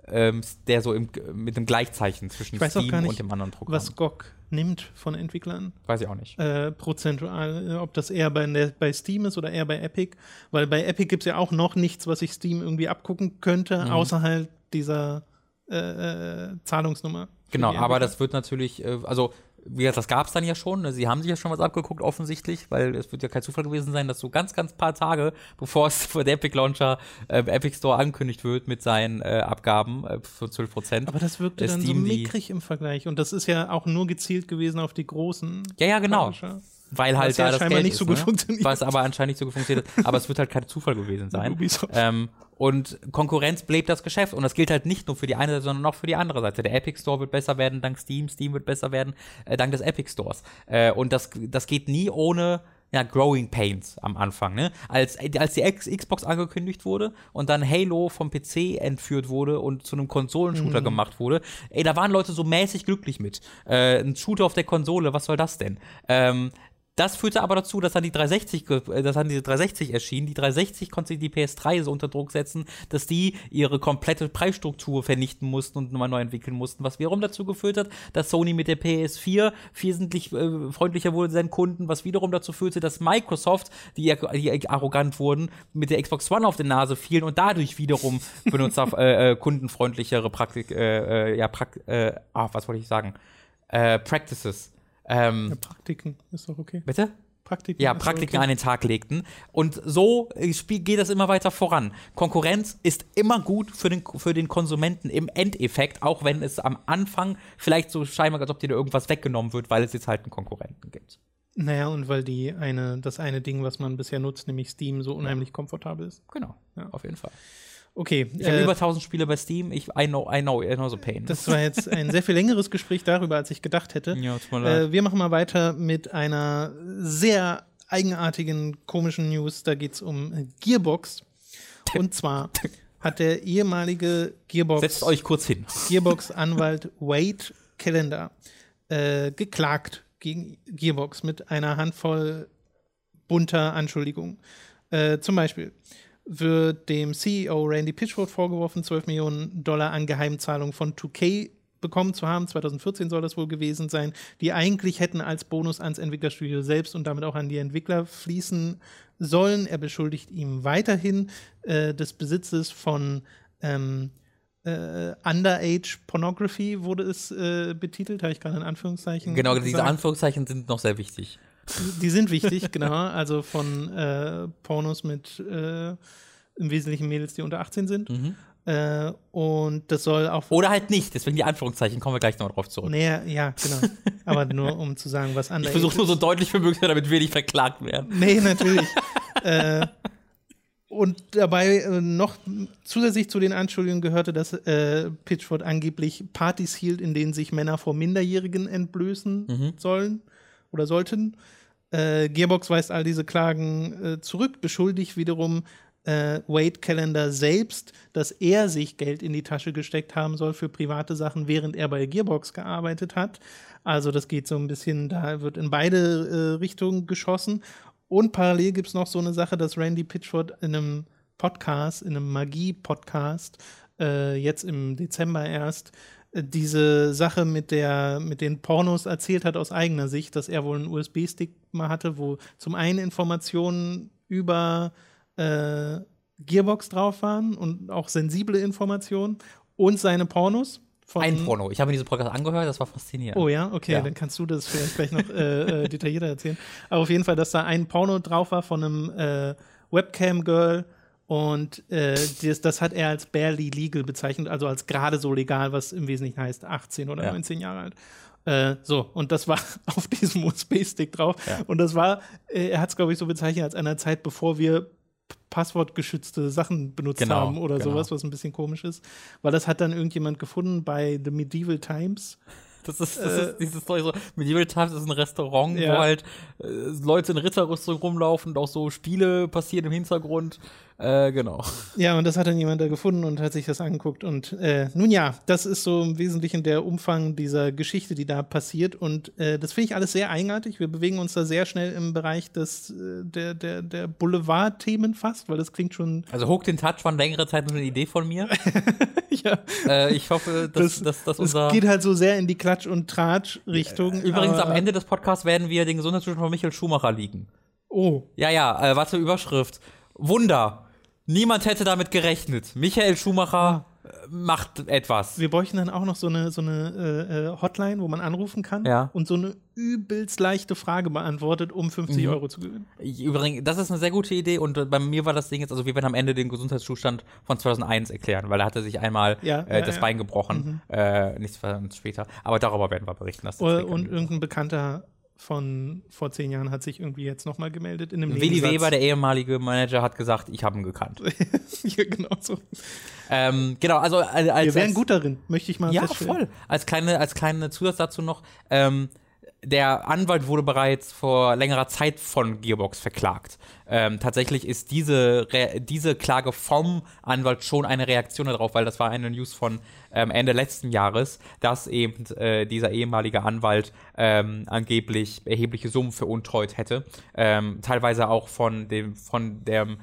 ähm, der so im, mit einem Gleichzeichen zwischen Ich Steam nicht, und dem anderen Programm. Was GOG nimmt von Entwicklern. Weiß ich auch nicht. äh, prozentual, äh, ob das eher bei, bei Steam ist oder eher bei Epic. Weil bei Epic gibt es ja auch noch nichts, was sich Steam irgendwie abgucken könnte, Mhm. außer halt dieser äh, äh, Zahlungsnummer. Genau, aber das wird natürlich, äh, also wie gesagt, das gab es dann ja schon. ne? Sie haben sich ja schon was abgeguckt, offensichtlich, weil es wird ja kein Zufall gewesen sein, dass so ganz, ganz paar Tage, bevor es vor der Epic Launcher äh, Epic Store angekündigt wird mit seinen äh, Abgaben äh, für 12 Prozent. Aber das wirkte äh, dann Steam so mickrig im Vergleich. Und das ist ja auch nur gezielt gewesen auf die großen. Ja, ja, genau. Publisher. Weil halt Was ja da das scheinbar Geld nicht ist, so gut ne? funktioniert. Was aber anscheinend nicht so gut funktioniert hat. Aber es wird halt kein Zufall gewesen sein. Ähm, und Konkurrenz bleibt das Geschäft. Und das gilt halt nicht nur für die eine Seite, sondern auch für die andere Seite. Der Epic Store wird besser werden dank Steam, Steam wird besser werden äh, dank des Epic Stores. Äh, und das, das geht nie ohne ja, Growing Pains am Anfang. Ne? Als, als die X Xbox angekündigt wurde und dann Halo vom PC entführt wurde und zu einem Konsolenshooter gemacht wurde, ey, da waren Leute so mäßig glücklich mit. Äh, ein Shooter auf der Konsole, was soll das denn? Ähm, das führte aber dazu, dass dann die 360, ge- äh, dass dann diese 360 erschien. Die 360 konnte die PS3 so unter Druck setzen, dass die ihre komplette Preisstruktur vernichten mussten und nochmal neu entwickeln mussten, was wiederum dazu geführt hat, dass Sony mit der PS4 wesentlich äh, freundlicher wurde seinen Kunden, was wiederum dazu führte, dass Microsoft, die, die arrogant wurden, mit der Xbox One auf die Nase fielen und dadurch wiederum Benutzer äh, äh, kundenfreundlichere Praktik, äh, äh, ja, Prak äh, ah, was wollte ich sagen? Äh, Practices. Ähm, Ja, Praktiken ist doch okay. bitte? Praktiken. ja, Praktiken okay. an den Tag legten. Und so äh, geht das immer weiter voran. Konkurrenz ist immer gut für den, für den Konsumenten im Endeffekt, auch wenn es am Anfang vielleicht so scheinbar, als ob dir da irgendwas weggenommen wird, weil es jetzt halt einen Konkurrenten gibt. Naja, und weil die eine, das eine Ding, was man bisher nutzt, nämlich Steam, so unheimlich komfortabel ist. Genau, Ja. auf jeden Fall. Okay, Ich habe äh, über 1000 Spiele bei Steam. Ich, I know, I know, I know the pain. das war jetzt ein sehr viel längeres Gespräch darüber, als ich gedacht hätte. ja, tut mir leid. Äh, wir machen mal weiter mit einer sehr eigenartigen, komischen News. Da geht es um Gearbox. Und zwar hat der ehemalige Gearbox, Setzt euch kurz hin. Gearbox-Anwalt Wade Callender äh, geklagt gegen Gearbox mit einer Handvoll bunter Anschuldigungen. Äh, zum Beispiel wird dem CEO Randy Pitchford vorgeworfen, 12 Millionen Dollar an Geheimzahlungen von 2K bekommen zu haben. 2014 soll das wohl gewesen sein, die eigentlich hätten als Bonus ans Entwicklerstudio selbst und damit auch an die Entwickler fließen sollen. Er beschuldigt ihm weiterhin äh, des Besitzes von ähm, äh, Underage Pornography wurde es äh, betitelt, habe ich gerade in Anführungszeichen. Genau, gesagt. diese Anführungszeichen sind noch sehr wichtig. Die sind wichtig, genau. Also von äh, Pornos mit äh, im Wesentlichen Mädels, die unter 18 sind. Mhm. Äh, und das soll auch. Oder halt nicht, deswegen die Anführungszeichen, kommen wir gleich noch drauf zurück. Nee, ja, genau. Aber nur um zu sagen, was ich andere. versuche nur so deutlich wie möglich, damit wir nicht verklagt werden. Nee, natürlich. äh, und dabei äh, noch zusätzlich zu den Anschuldigungen gehörte, dass äh, Pitchford angeblich Partys hielt, in denen sich Männer vor Minderjährigen entblößen Mhm. sollen oder sollten. Äh, Gearbox weist all diese Klagen äh, zurück, beschuldigt wiederum äh, Wade Callender selbst, dass er sich Geld in die Tasche gesteckt haben soll für private Sachen, während er bei Gearbox gearbeitet hat. Also das geht so ein bisschen, da wird in beide äh, Richtungen geschossen. Und parallel gibt es noch so eine Sache, dass Randy Pitchford in einem Podcast, in einem Magie-Podcast, äh, jetzt im Dezember erst, diese Sache mit, der, mit den Pornos erzählt hat aus eigener Sicht, dass er wohl einen USB-Stick mal hatte, wo zum einen Informationen über äh, Gearbox drauf waren und auch sensible Informationen und seine Pornos. Von, Ein Porno. Ich habe mir diesen Podcast angehört, das war faszinierend. Oh ja, okay, Ja. dann kannst du das vielleicht gleich noch äh, äh, detaillierter erzählen. Aber auf jeden Fall, dass da ein Porno drauf war von einem äh, Webcam-Girl und äh, das, das hat er als barely legal bezeichnet, also als gerade so legal, was im Wesentlichen heißt 18 oder Ja. 19 Jahre alt. Äh, so, und das war auf diesem USB-Stick drauf. Ja. Und das war, äh, er hat es, glaube ich, so bezeichnet als einer Zeit, bevor wir passwortgeschützte Sachen benutzt Genau, haben oder genau. sowas, was ein bisschen komisch ist. Weil das hat dann irgendjemand gefunden bei The Medieval Times. Das ist, das Äh, ist diese Story so. Medieval Times ist ein Restaurant, Ja. wo halt äh, Leute in Ritterrüstung rumlaufen und auch so Spiele passieren im Hintergrund. Äh, genau. Ja, und das hat dann jemand da gefunden und hat sich das angeguckt. Und äh, nun ja, das ist so im Wesentlichen der Umfang dieser Geschichte, die da passiert. Und äh, das finde ich alles sehr eigenartig. Wir bewegen uns da sehr schnell im Bereich des, äh, der, der, der Boulevard-Themen fast, weil das klingt schon. Also Hook den Touch war längere Zeit nur eine Idee von mir. ja, äh, ich hoffe, dass, dass, dass es unser. geht halt so sehr in die Klatsch- und Tratsch-Richtung. Übrigens, am Ende des Podcasts werden wir den Gesundheitszustand von Michael Schumacher liegen. Oh, Ja, ja, äh, warte, Überschrift. Wunder. Niemand hätte damit gerechnet. Michael Schumacher äh, macht etwas. wir bräuchten dann auch noch so eine, so eine äh, äh, Hotline, wo man anrufen kann Ja. und so eine übelst leichte Frage beantwortet, um 50 Mhm. Euro zu gewinnen. Übrigens, das ist eine sehr gute Idee und äh, bei mir war das Ding jetzt, also wir werden am Ende den Gesundheitszustand von 2001 erklären, weil da er sich einmal Ja, äh, ja, das. Bein gebrochen, äh, nichts später, aber darüber werden wir berichten. Und irgendein Bekannter von vor zehn Jahren hat sich irgendwie jetzt nochmal gemeldet in einem Willi Nebensatz. Weber, der ehemalige Manager, hat gesagt, ich habe ihn gekannt. ja, genau so. ähm, genau, also als, Wir wären als, gut darin, möchte ich mal Ja, voll. Als kleine, als kleine Zusatz dazu noch, ähm, der Anwalt wurde bereits vor längerer Zeit von Gearbox verklagt. Ähm, tatsächlich ist diese, diese Klage vom Anwalt schon eine Reaktion darauf, weil das war eine News von ähm, Ende letzten Jahres, dass eben äh, dieser ehemalige Anwalt ähm, angeblich erhebliche Summen veruntreut hätte. Ähm, teilweise auch von dem, von dem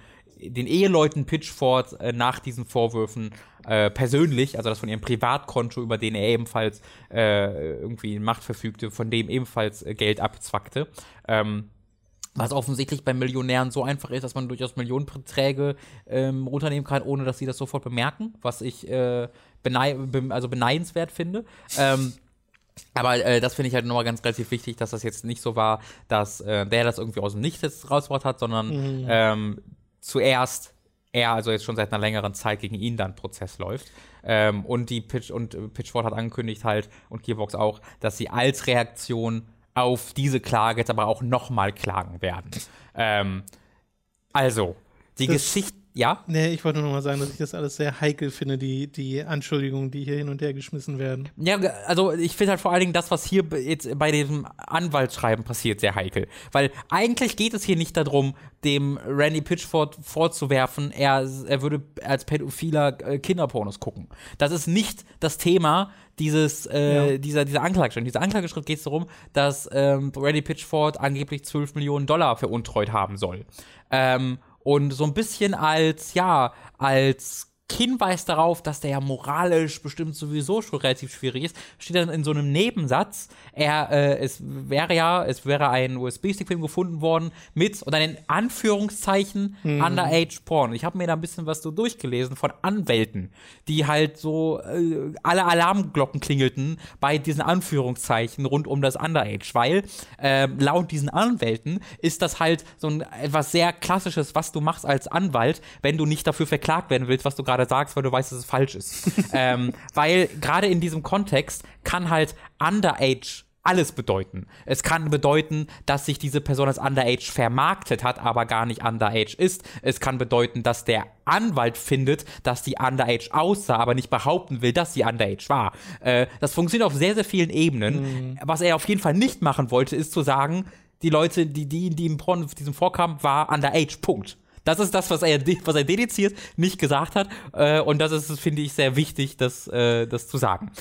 den Eheleuten Pitchford äh, nach diesen Vorwürfen äh, persönlich, also das von ihrem Privatkonto, über den er ebenfalls äh, irgendwie in Macht verfügte, von dem ebenfalls äh, Geld abzwackte. Ähm, was offensichtlich bei Millionären so einfach ist, dass man durchaus Millionenbeträge ähm, runternehmen kann, ohne dass sie das sofort bemerken, was ich äh, benei be also beneidenswert finde. Ähm, aber äh, das finde ich halt nochmal ganz relativ wichtig, dass das jetzt nicht so war, dass äh, der das irgendwie aus dem Nichts jetzt rausgebracht hat, sondern ähm, zuerst er also jetzt schon seit einer längeren Zeit gegen ihn dann Prozess läuft. Ähm, und die Pitch und Pitchford hat angekündigt halt und Gearbox auch, dass sie als Reaktion auf diese Klage jetzt aber auch nochmal klagen werden. Ähm, also, die Geschichte. Ja? Nee, ich wollte nur noch mal sagen, dass ich das alles sehr heikel finde, die, die Anschuldigungen, die hier hin und her geschmissen werden. Ja, also ich finde halt vor allen Dingen das, was hier jetzt bei diesem Anwaltsschreiben passiert, sehr heikel. Weil eigentlich geht es hier nicht darum, dem Randy Pitchford vorzuwerfen, er, er würde als Pädophiler äh, Kinderpornos gucken. Das ist nicht das Thema dieses, äh, ja. dieser, dieser Anklageschrift. Dieser Anklageschrift geht es darum, dass ähm, Randy Pitchford angeblich 12 Millionen Dollar veruntreut haben soll. Ähm, und so ein bisschen als, ja, als Hinweis darauf, dass der ja moralisch bestimmt sowieso schon relativ schwierig ist, steht dann in so einem Nebensatz, er, äh, es wäre ja, es wäre ein USB-Stick film gefunden worden mit, und dann in Anführungszeichen, mhm. Underage Porn. Ich habe mir da ein bisschen was so durchgelesen von Anwälten, die halt so äh, alle Alarmglocken klingelten bei diesen Anführungszeichen rund um das Underage, weil äh, laut diesen Anwälten ist das halt so ein etwas sehr klassisches, was du machst als Anwalt, wenn du nicht dafür verklagt werden willst, was du gerade sagst, weil du weißt, dass es falsch ist. ähm, weil gerade in diesem Kontext kann halt Underage alles bedeuten. Es kann bedeuten, dass sich diese Person als Underage vermarktet hat, aber gar nicht Underage ist. Es kann bedeuten, dass der Anwalt findet, dass die Underage aussah, aber nicht behaupten will, dass sie Underage war. Äh, das funktioniert auf sehr, sehr vielen Ebenen. Mhm. Was er auf jeden Fall nicht machen wollte, ist zu sagen, die Leute, die, die, die im Porn diesem vorkamen, war Underage. Punkt. Das ist das, was er, was er dediziert nicht gesagt hat. Äh, und das ist, finde ich, sehr wichtig, das, äh, das zu sagen.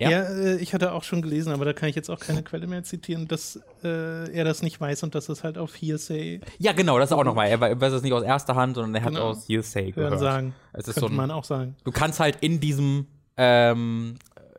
Ja, ja äh, ich hatte auch schon gelesen, aber da kann ich jetzt auch keine Quelle mehr zitieren, dass äh, er das nicht weiß und dass es halt auf Hearsay. Ja, genau, das ist auch nochmal. Er weiß es nicht aus erster Hand, sondern er hat genau. aus Hearsay gehört. sagen. Es ist Könnte so ein, man auch sagen. Du kannst halt in diesem, ähm,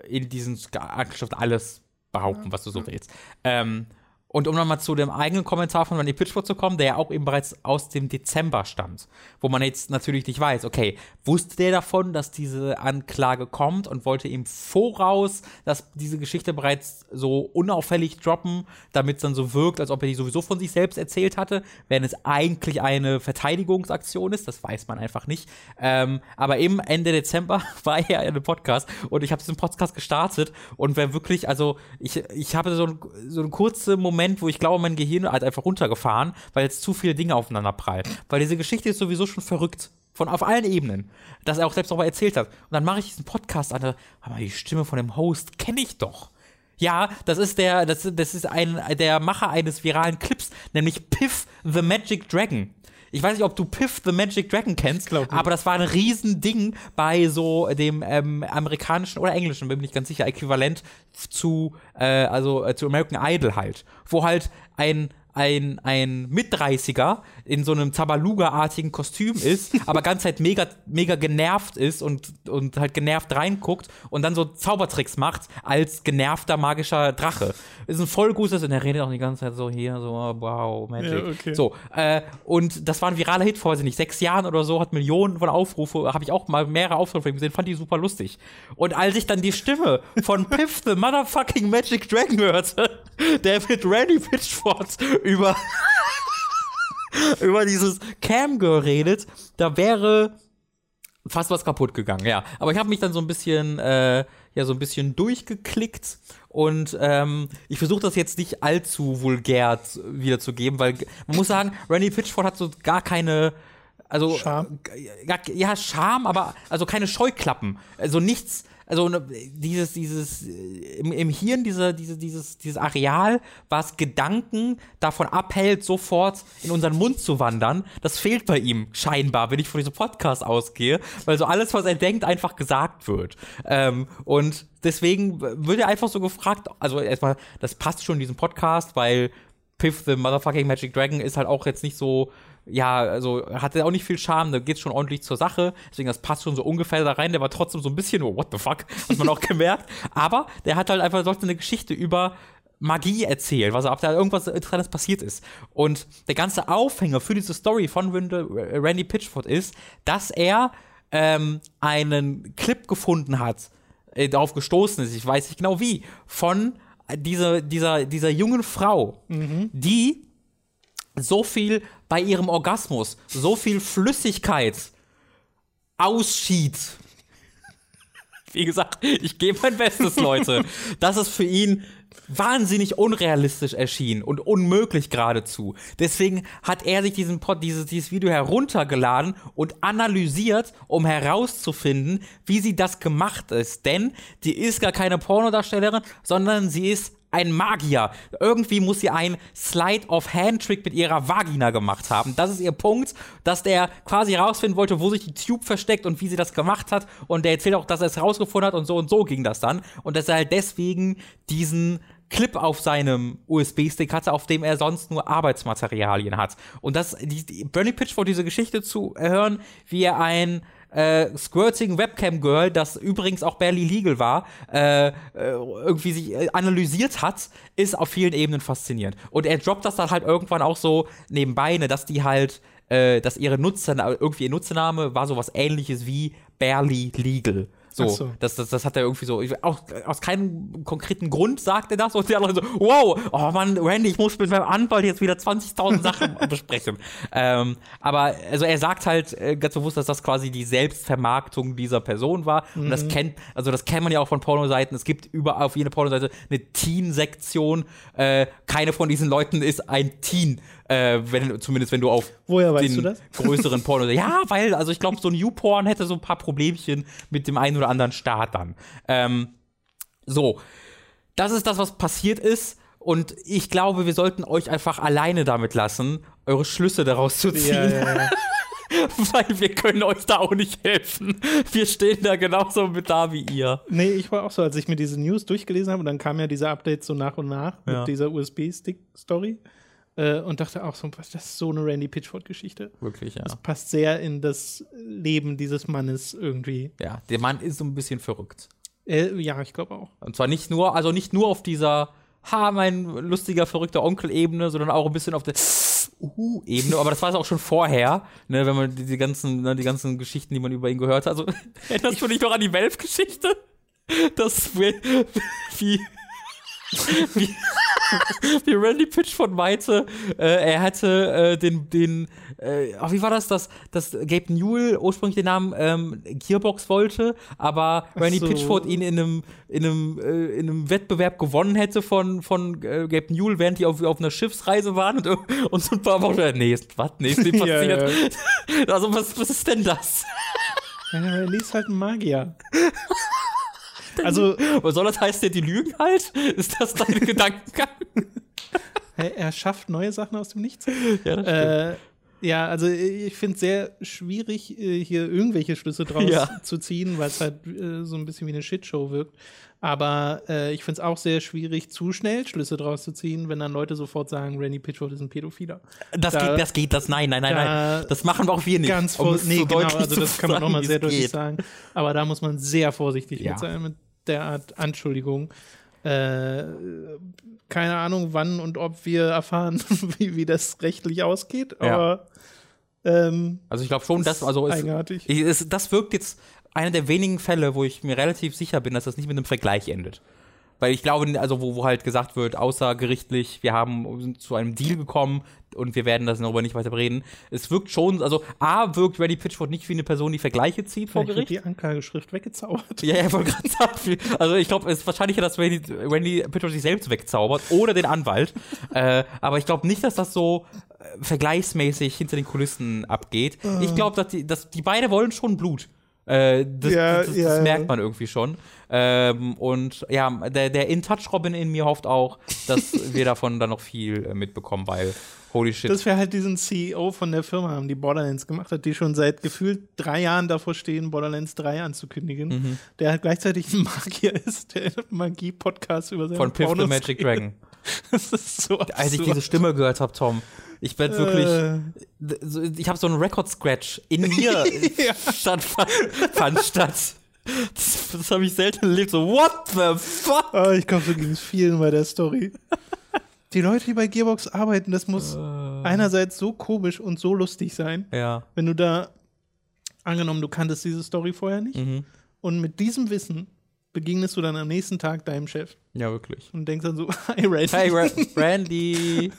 in diesen Anschrift alles behaupten, ja. was du so willst. Ähm, und um nochmal zu dem eigenen Kommentar von Randy Pitchford zu kommen, der ja auch eben bereits aus dem Dezember stammt, wo man jetzt natürlich nicht weiß, okay, wusste der davon, dass diese Anklage kommt und wollte ihm voraus, dass diese Geschichte bereits so unauffällig droppen, damit es dann so wirkt, als ob er die sowieso von sich selbst erzählt hatte, wenn es eigentlich eine Verteidigungsaktion ist, das weiß man einfach nicht. Ähm, aber eben Ende Dezember war er in einem Podcast und ich habe diesen Podcast gestartet und wer wirklich, also ich, ich habe so, so einen kurzen Moment Moment, wo ich glaube, mein Gehirn hat einfach runtergefahren, weil jetzt zu viele Dinge aufeinander prallen. Weil diese Geschichte ist sowieso schon verrückt. Von auf allen Ebenen. Dass er auch selbst nochmal erzählt hat. Und dann mache ich diesen Podcast an, aber die Stimme von dem Host kenne ich doch. Ja, das ist der, das, das ist ein, der Macher eines viralen Clips, nämlich Piff the Magic Dragon. Ich weiß nicht, ob du Piff the Magic Dragon kennst, aber das war ein Riesending bei so dem ähm, amerikanischen oder englischen, bin ich nicht ganz sicher, Äquivalent zu, äh, also äh, zu American Idol halt, wo halt ein ein, ein Mit-30er in so einem Tabaluga-artigen Kostüm ist, aber ganz halt mega, mega genervt ist und, und halt genervt reinguckt und dann so Zaubertricks macht als genervter magischer Drache. Ist ein voll gutes und er redet auch die ganze Zeit so hier, so wow, Magic. Ja, okay. So, äh, und das war ein viraler Hit vor, weiß ich nicht, sechs Jahren oder so, hat Millionen von Aufrufe, habe ich auch mal mehrere Aufrufe gesehen, fand die super lustig. Und als ich dann die Stimme von Piff the Motherfucking Magic Dragon hörte, der mit Randy Pitchford über, über dieses Camgirl redet, da wäre fast was kaputt gegangen, ja. Aber ich habe mich dann so ein bisschen, äh, ja, so ein bisschen durchgeklickt und ähm, ich versuche das jetzt nicht allzu vulgär wiederzugeben, weil man muss sagen, Randy Pitchford hat so gar keine, also Charme. Ja, ja, Charme, aber also keine Scheuklappen. Also nichts, also ne, dieses, dieses, äh, im, im Hirn, diese, diese, dieses, dieses Areal, was Gedanken davon abhält, sofort in unseren Mund zu wandern, das fehlt bei ihm scheinbar, wenn ich von diesem Podcast ausgehe, weil so alles, was er denkt, einfach gesagt wird. Ähm, und deswegen wird er einfach so gefragt, also erstmal, das passt schon in diesem Podcast, weil Piff the Motherfucking Magic Dragon ist halt auch jetzt nicht so ja, also hatte auch nicht viel Charme, da geht's schon ordentlich zur Sache. Deswegen, das passt schon so ungefähr da rein. Der war trotzdem so ein bisschen, oh, what the fuck, hat man auch gemerkt. Aber der hat halt einfach sollte eine Geschichte über Magie erzählt, was ob da irgendwas Interessantes passiert ist. Und der ganze Aufhänger für diese Story von Randy Pitchford ist, dass er ähm, einen Clip gefunden hat, äh, darauf gestoßen ist, ich weiß nicht genau wie, von dieser, dieser, dieser jungen Frau, mhm. die so viel bei ihrem Orgasmus, so viel Flüssigkeit ausschied. Wie gesagt, ich gebe mein Bestes, Leute, dass es für ihn wahnsinnig unrealistisch erschien und unmöglich geradezu. Deswegen hat er sich diesen Pod, dieses, dieses Video heruntergeladen und analysiert, um herauszufinden, wie sie das gemacht ist. Denn die ist gar keine Pornodarstellerin, sondern sie ist ein Magier. Irgendwie muss sie einen Slide-of-Hand-Trick mit ihrer Vagina gemacht haben. Das ist ihr Punkt, dass der quasi herausfinden wollte, wo sich die Tube versteckt und wie sie das gemacht hat. Und der erzählt auch, dass er es herausgefunden hat und so und so ging das dann. Und dass er halt deswegen diesen Clip auf seinem USB-Stick hatte, auf dem er sonst nur Arbeitsmaterialien hat. Und das, die, die Bernie Pitchford diese Geschichte zu hören, wie er ein äh, Squirting Webcam Girl, das übrigens auch barely legal war, äh, äh irgendwie sich äh, analysiert hat, ist auf vielen Ebenen faszinierend. Und er droppt das dann halt irgendwann auch so nebenbei, ne, dass die halt, äh, dass ihre Nutzer, irgendwie ihr Nutzername war sowas ähnliches wie barely legal. So, so. Das, das, das hat er irgendwie so, auch, aus keinem konkreten Grund sagt er das und der andere so, wow, oh Mann, Randy, ich muss mit meinem Anwalt jetzt wieder 20.000 Sachen besprechen. Ähm, aber also er sagt halt äh, ganz bewusst, dass das quasi die Selbstvermarktung dieser Person war. Mhm. Und das mhm. kennt, also das kennt man ja auch von Pornoseiten. Es gibt überall auf jeder Pornoseite eine Teen-Sektion. Äh, keine von diesen Leuten ist ein Teen äh, wenn, zumindest wenn du auf Woher weißt den größeren Porno. ja, weil, also ich glaube, so ein U-Porn hätte so ein paar Problemchen mit dem einen oder anderen Start dann. Ähm, so, das ist das, was passiert ist. Und ich glaube, wir sollten euch einfach alleine damit lassen, eure Schlüsse daraus zu ziehen. Ja, ja, ja. Weil wir können euch da auch nicht helfen. Wir stehen da genauso mit da wie ihr. Nee, ich war auch so, als ich mir diese News durchgelesen habe und dann kam ja dieser Update so nach und nach mit dieser USB-Stick-Story äh, und dachte auch so, was, das ist so eine Randy Pitchford-Geschichte. Wirklich, ja. Das passt sehr in das Leben dieses Mannes irgendwie. Ja, der Mann ist so ein bisschen verrückt. Äh, ja, ich glaube auch. Und zwar nicht nur, also nicht nur auf dieser Ha, mein lustiger, verrückter Onkel-Ebene, sondern auch ein bisschen auf der Uh-Ebene, aber das war es auch schon vorher, ne, wenn man die, die ganzen, ne, die ganzen Geschichten, die man über ihn gehört hat. Also, erinnerst du dich noch an die Welf-Geschichte? Das, wie, wie, wie Randy Pitch von meinte, äh, er hätte äh, den, den äh, oh, wie war das, dass, dass Gabe Newell ursprünglich den Namen ähm, Gearbox wollte, aber Randy so. Pitchford ihn in einem, in einem, äh, in einem Wettbewerb gewonnen hätte von, von äh, Gabe Newell, während die auf, auf einer Schiffsreise waren und, und so ein paar Wochen, nee, was, nee, ist nicht passiert. ja, ja. Also, was, was ist denn das? Ja, Randy ist halt ein Magier. Also, was soll das heißen, die lügen halt? Ist das dein Gedankengang? Hey, er schafft neue Sachen aus dem Nichts. Ja, das äh, ja, also ich finde es sehr schwierig, äh, hier irgendwelche Schlüsse draus ja. zu ziehen, weil es halt äh, so ein bisschen wie eine Shitshow wirkt. Aber äh, ich finde es auch sehr schwierig, zu schnell Schlüsse draus zu ziehen, wenn dann Leute sofort sagen, Randy Pitchford ist ein Pädophiler. Das da, geht, das geht, das nein, nein, nein, da nein. Das machen wir auch wir nicht. Ganz um nee, so genau, also das kann man nochmal sehr deutlich geht. sagen. Aber da muss man sehr vorsichtig ja. mit sein mit der Art Anschuldigung. Äh, keine Ahnung, wann und ob wir erfahren, wie, wie das rechtlich ausgeht, aber ja. ähm, also ich glaube schon, dass also ist ist, das wirkt jetzt einer der wenigen Fälle, wo ich mir relativ sicher bin, dass das nicht mit einem Vergleich endet. Weil ich glaube, also wo, wo halt gesagt wird, außergerichtlich, wir haben zu einem Deal gekommen und wir werden das darüber nicht weiter reden. Es wirkt schon, also A, wirkt Reddy Pitchford nicht wie eine Person, die Vergleiche zieht vor Gericht. die Anklageschrift weggezaubert. Ja, ja, wollte gerade sagen. Also ich glaube, es ist wahrscheinlicher, dass Randy, Randy Pitchford sich selbst wegzaubert oder den Anwalt. äh, aber ich glaube nicht, dass das so äh, vergleichsmäßig hinter den Kulissen abgeht. Uh. Ich glaube, dass die, dass die beide wollen schon Blut. Äh, das, ja, das, das, ja, das, merkt man irgendwie schon. Ähm, und ja, der, der In-Touch-Robin in mir hofft auch, dass wir davon dann noch viel äh, mitbekommen, weil holy shit. Dass wir halt diesen CEO von der Firma haben, die Borderlands gemacht hat, die schon seit gefühlt drei Jahren davor stehen, Borderlands 3 anzukündigen, mhm. der halt gleichzeitig ein Magier ist, der Magie-Podcast über seine Von Piff the Magic Dragon. das ist so absurd. Als ich diese Stimme gehört habe, Tom, ich werde wirklich. Äh. Ich habe so einen Record-Scratch in mir ja. statt, fand statt. Das, das habe ich selten erlebt. So, what the fuck? Oh, ich glaube, so ging es vielen bei der Story. Die Leute, die bei Gearbox arbeiten, das muss uh. einerseits so komisch und so lustig sein. Ja. Wenn du da, angenommen, du kanntest diese Story vorher nicht, mhm. und mit diesem Wissen begegnest du dann am nächsten Tag deinem Chef. Ja, wirklich. Und denkst dann so, hi Randy. Hi Ra Randy.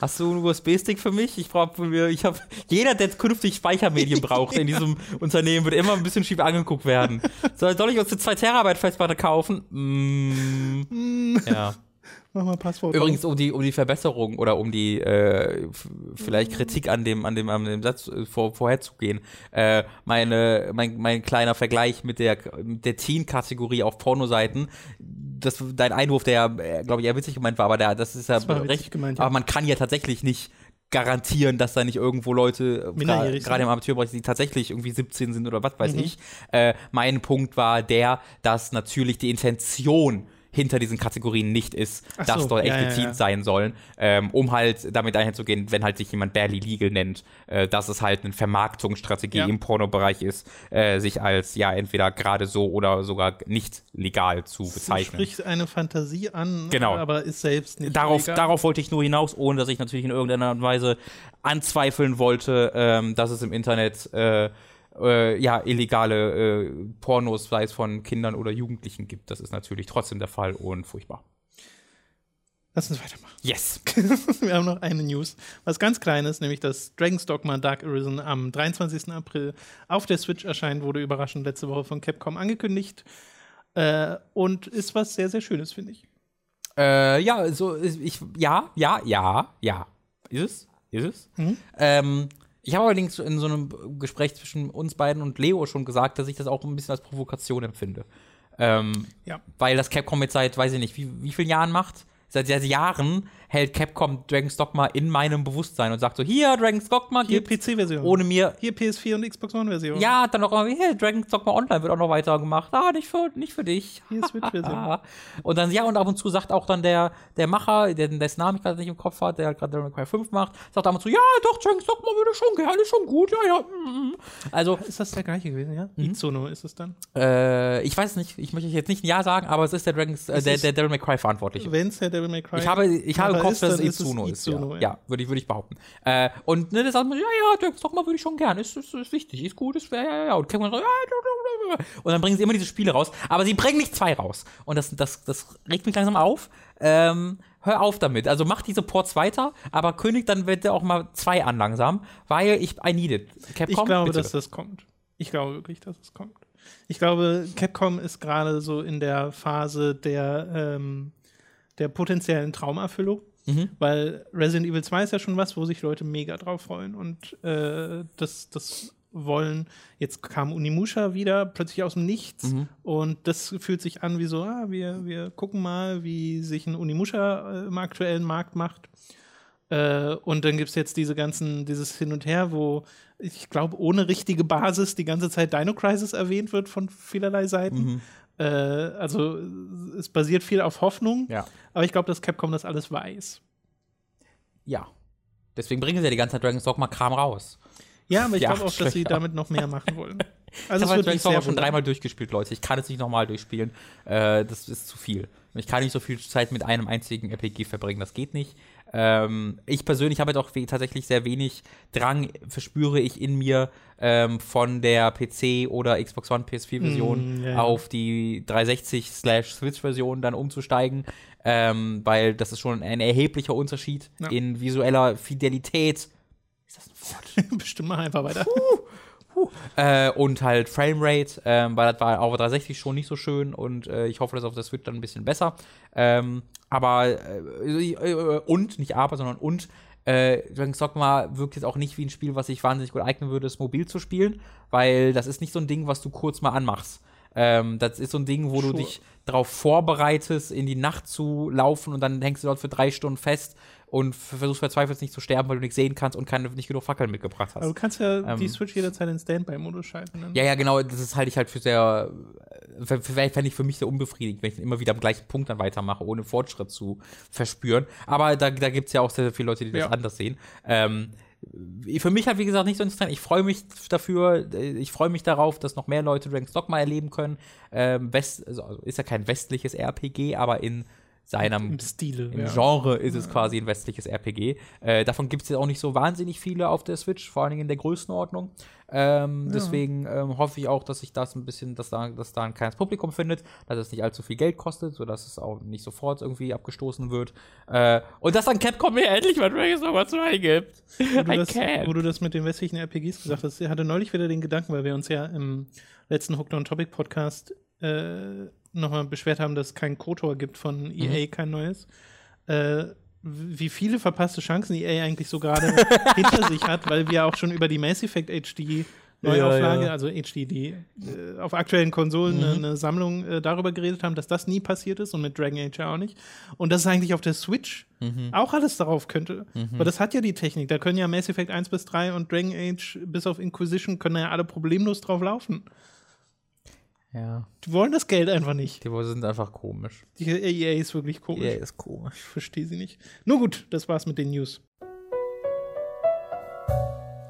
Hast du einen USB-Stick für mich? Ich brauche mir, ich habe jeder, der künftig Speichermedien braucht in diesem Unternehmen, wird immer ein bisschen schief angeguckt werden. Soll, soll ich uns eine 2 Terabyte Festplatte kaufen? Mm, ja. Mach mal Passwort. Übrigens um die um die Verbesserung oder um die äh, vielleicht Kritik an dem an dem an dem Satz äh, vor, vorherzugehen. Äh, meine mein, mein kleiner Vergleich mit der mit der Teen-Kategorie auf Pornoseiten. Das dein Einwurf, der äh, glaube ich eher witzig gemeint war, aber der das ist ja Das recht. gemeint, ja. Aber man kann ja tatsächlich nicht garantieren, dass da nicht irgendwo Leute, äh, gerade sind. im Amateurbereich, die tatsächlich irgendwie 17 sind oder was weiß Mhm. ich. Äh, mein Punkt war der, dass natürlich die Intention hinter diesen Kategorien nicht ist, Ach dass so, dort ja, ja, explizit ja. sein sollen, ähm, um halt damit einherzugehen, wenn halt sich jemand barely legal nennt, äh, dass es halt eine Vermarktungsstrategie im Pornobereich ist, äh, sich als ja entweder gerade so oder sogar nicht legal zu bezeichnen. Spricht eine Fantasie an, Genau. aber ist selbst nicht Darauf, legal. darauf wollte ich nur hinaus, ohne dass ich natürlich in irgendeiner Art und Weise anzweifeln wollte, ähm, dass es im Internet äh, äh, ja illegale äh, Pornos, sei es von Kindern oder Jugendlichen gibt. Das ist natürlich trotzdem der Fall und furchtbar. Lass uns weitermachen. Yes. Wir haben noch eine News, was ganz kleines, nämlich dass Dragon's Dogma Dark Arisen am 23. April auf der Switch erscheint, wurde überraschend letzte Woche von Capcom angekündigt. Äh, und ist was sehr, sehr Schönes, finde ich. Äh, ja, so ich ja, ja, ja, ja. Ist es? Ist es? Ähm, ich habe allerdings in so einem Gespräch zwischen uns beiden und Leo schon gesagt, dass ich das auch ein bisschen als Provokation empfinde. Ähm, Ja. weil das Capcom jetzt seit, weiß ich nicht, wie, wie vielen Jahren macht? Seit, seit Jahren hält Capcom Dragon's Dogma in meinem Bewusstsein und sagt so, hier, Dragon's Dogma, Hier PC-Version. ohne mir, Hier PS4 und Xbox One-Version. ja, dann auch immer, hey, Dragon's Dogma Online wird auch noch weiter gemacht. Ah, nicht für, nicht für dich. Hier Switch-Version. Und dann, ja, und ab und zu sagt auch dann der, der Macher, der, dessen Namen ich gerade nicht im Kopf hat, der gerade May Cry 5 macht, sagt ab und zu, ja, doch, Dragon's Dogma würde schon gerne, ist schon gut, ja, ja. mm, mm. Also, Ist das der gleiche gewesen, ja? Mhm. Ist es dann. äh, ich weiß nicht, ich möchte jetzt nicht ein Ja sagen, aber es ist der Dragon's, äh, der, der Devil May Cry Verantwortliche. Wenn es der Devil May Cry Ich habe, ich habe Kopf, dass es dann ist. Itsuno, ja, ja. ja würde ich, würde ich behaupten. Äh, und ne, das sagt man, ja, ja, Dragon's Dogma würde ich schon gern, ist, ist, ist wichtig, ist gut, ist, ja, ja, ja. Und ja, ja, ja. und dann bringen sie immer diese Spiele raus, aber sie bringen nicht zwei raus. Und das, das, das regt mich langsam auf. Ähm, hör auf damit. Also mach diese Ports weiter, aber kündigt dann bitte auch mal zwei an langsam, weil ich, I need it. Capcom, Ich glaube, bitte. dass das kommt. Ich glaube wirklich, dass es kommt. Ich glaube, Capcom ist gerade so in der Phase der, ähm, der potenziellen Traumerfüllung. Mhm. Weil Resident Evil 2 ist ja schon was, wo sich Leute mega drauf freuen und äh, das, das wollen. Jetzt kam Unimusha wieder plötzlich aus dem Nichts Mhm. und das fühlt sich an wie so, ah, wir, wir gucken mal, wie sich ein Unimusha äh, im aktuellen Markt macht. Äh, und dann gibt es jetzt diese ganzen, dieses Hin und Her, wo ich glaube, ohne richtige Basis die ganze Zeit Dino Crisis erwähnt wird von vielerlei Seiten. Mhm. Äh, also es basiert viel auf Hoffnung, Ja. aber ich glaube, dass Capcom das alles weiß. Ja. Deswegen bringen sie ja die ganze Zeit Dragon's Dogma Kram raus. Ja, aber ich glaube auch, dass sie damit noch mehr machen wollen. Ich Also es habe Dragon's Dogma schon dreimal durchgespielt, Leute. Ich kann es nicht nochmal durchspielen. Äh, das ist zu viel. Ich kann nicht so viel Zeit mit einem einzigen RPG verbringen. Das geht nicht. Ähm, ich persönlich habe doch we- tatsächlich sehr wenig Drang, verspüre ich in mir, ähm, von der PC- oder Xbox One PS4-Version Mm, ja. auf die 360-Switch-Version dann umzusteigen, ähm, weil das ist schon ein erheblicher Unterschied Ja. in visueller Fidelität. Ist das ein Wort? Bestimmt mal einfach weiter. Äh, und halt Framerate, ähm, weil das war auf der 360 schon nicht so schön und äh, ich hoffe, dass auf der Switch dann ein bisschen besser. Ähm, aber äh, äh, und, nicht aber, sondern und, äh, Dragon's Dogma wirkt jetzt auch nicht wie ein Spiel, was sich wahnsinnig gut eignen würde, es mobil zu spielen, weil das ist nicht so ein Ding, was du kurz mal anmachst. Ähm, das ist so ein Ding, wo du Sure. dich darauf vorbereitest, in die Nacht zu laufen und dann hängst du dort für drei Stunden fest und versuchst verzweifelt nicht zu sterben, weil du nichts sehen kannst und keine, nicht genug Fackeln mitgebracht hast. Aber du kannst ja die Ähm. Switch jederzeit in Standby-Modus schalten. ne? Ja, ja, genau, das ist halte ich halt für sehr, fände ich für mich sehr unbefriedigend, wenn ich immer wieder am gleichen Punkt dann weitermache, ohne Fortschritt zu verspüren. Aber da, da gibt es ja auch sehr, sehr viele Leute, die das Ja. anders sehen. Ähm, für mich halt, wie gesagt, nicht so interessant. Ich freue mich dafür, äh, ich freue mich darauf, dass noch mehr Leute Dragon's Dogma erleben können. Ähm, West, also ist ja kein westliches RPG, aber in seinem Im Stile. im ja. Genre ist es quasi ein westliches RPG. Äh, davon gibt es jetzt auch nicht so wahnsinnig viele auf der Switch, vor allen Dingen in der Größenordnung. Ähm, Deswegen ähm, hoffe ich auch, dass sich das ein bisschen, dass da, dass da ein kleines Publikum findet, dass es nicht allzu viel Geld kostet, sodass es auch nicht sofort irgendwie abgestoßen wird. Äh, und dass dann Capcom mir endlich mal Dragon's Dogma 2 gibt. wo, du das, wo du das mit den westlichen RPGs gesagt hast, ich hatte neulich wieder den Gedanken, weil wir uns ja im letzten Hooked on Topic Podcast äh, nochmal beschwert haben, dass es kein KOTOR gibt von EA, kein neues. Äh, wie viele verpasste Chancen EA eigentlich so gerade hinter sich hat, weil wir auch schon über die Mass Effect HD Neuauflage, Ja, ja. also HD, die äh, auf aktuellen Konsolen eine, eine Sammlung äh, darüber geredet haben, dass das nie passiert ist und mit Dragon Age ja auch nicht. Und das ist eigentlich auf der Switch auch alles darauf könnte. Weil das hat ja die Technik. Da können ja Mass Effect 1 bis 3 und Dragon Age bis auf Inquisition können ja alle problemlos drauf laufen. Ja, Die wollen das Geld einfach nicht. die sind einfach komisch. Die EA ist wirklich komisch. EA ist komisch. Ich verstehe sie nicht. Nur gut, das war's mit den News.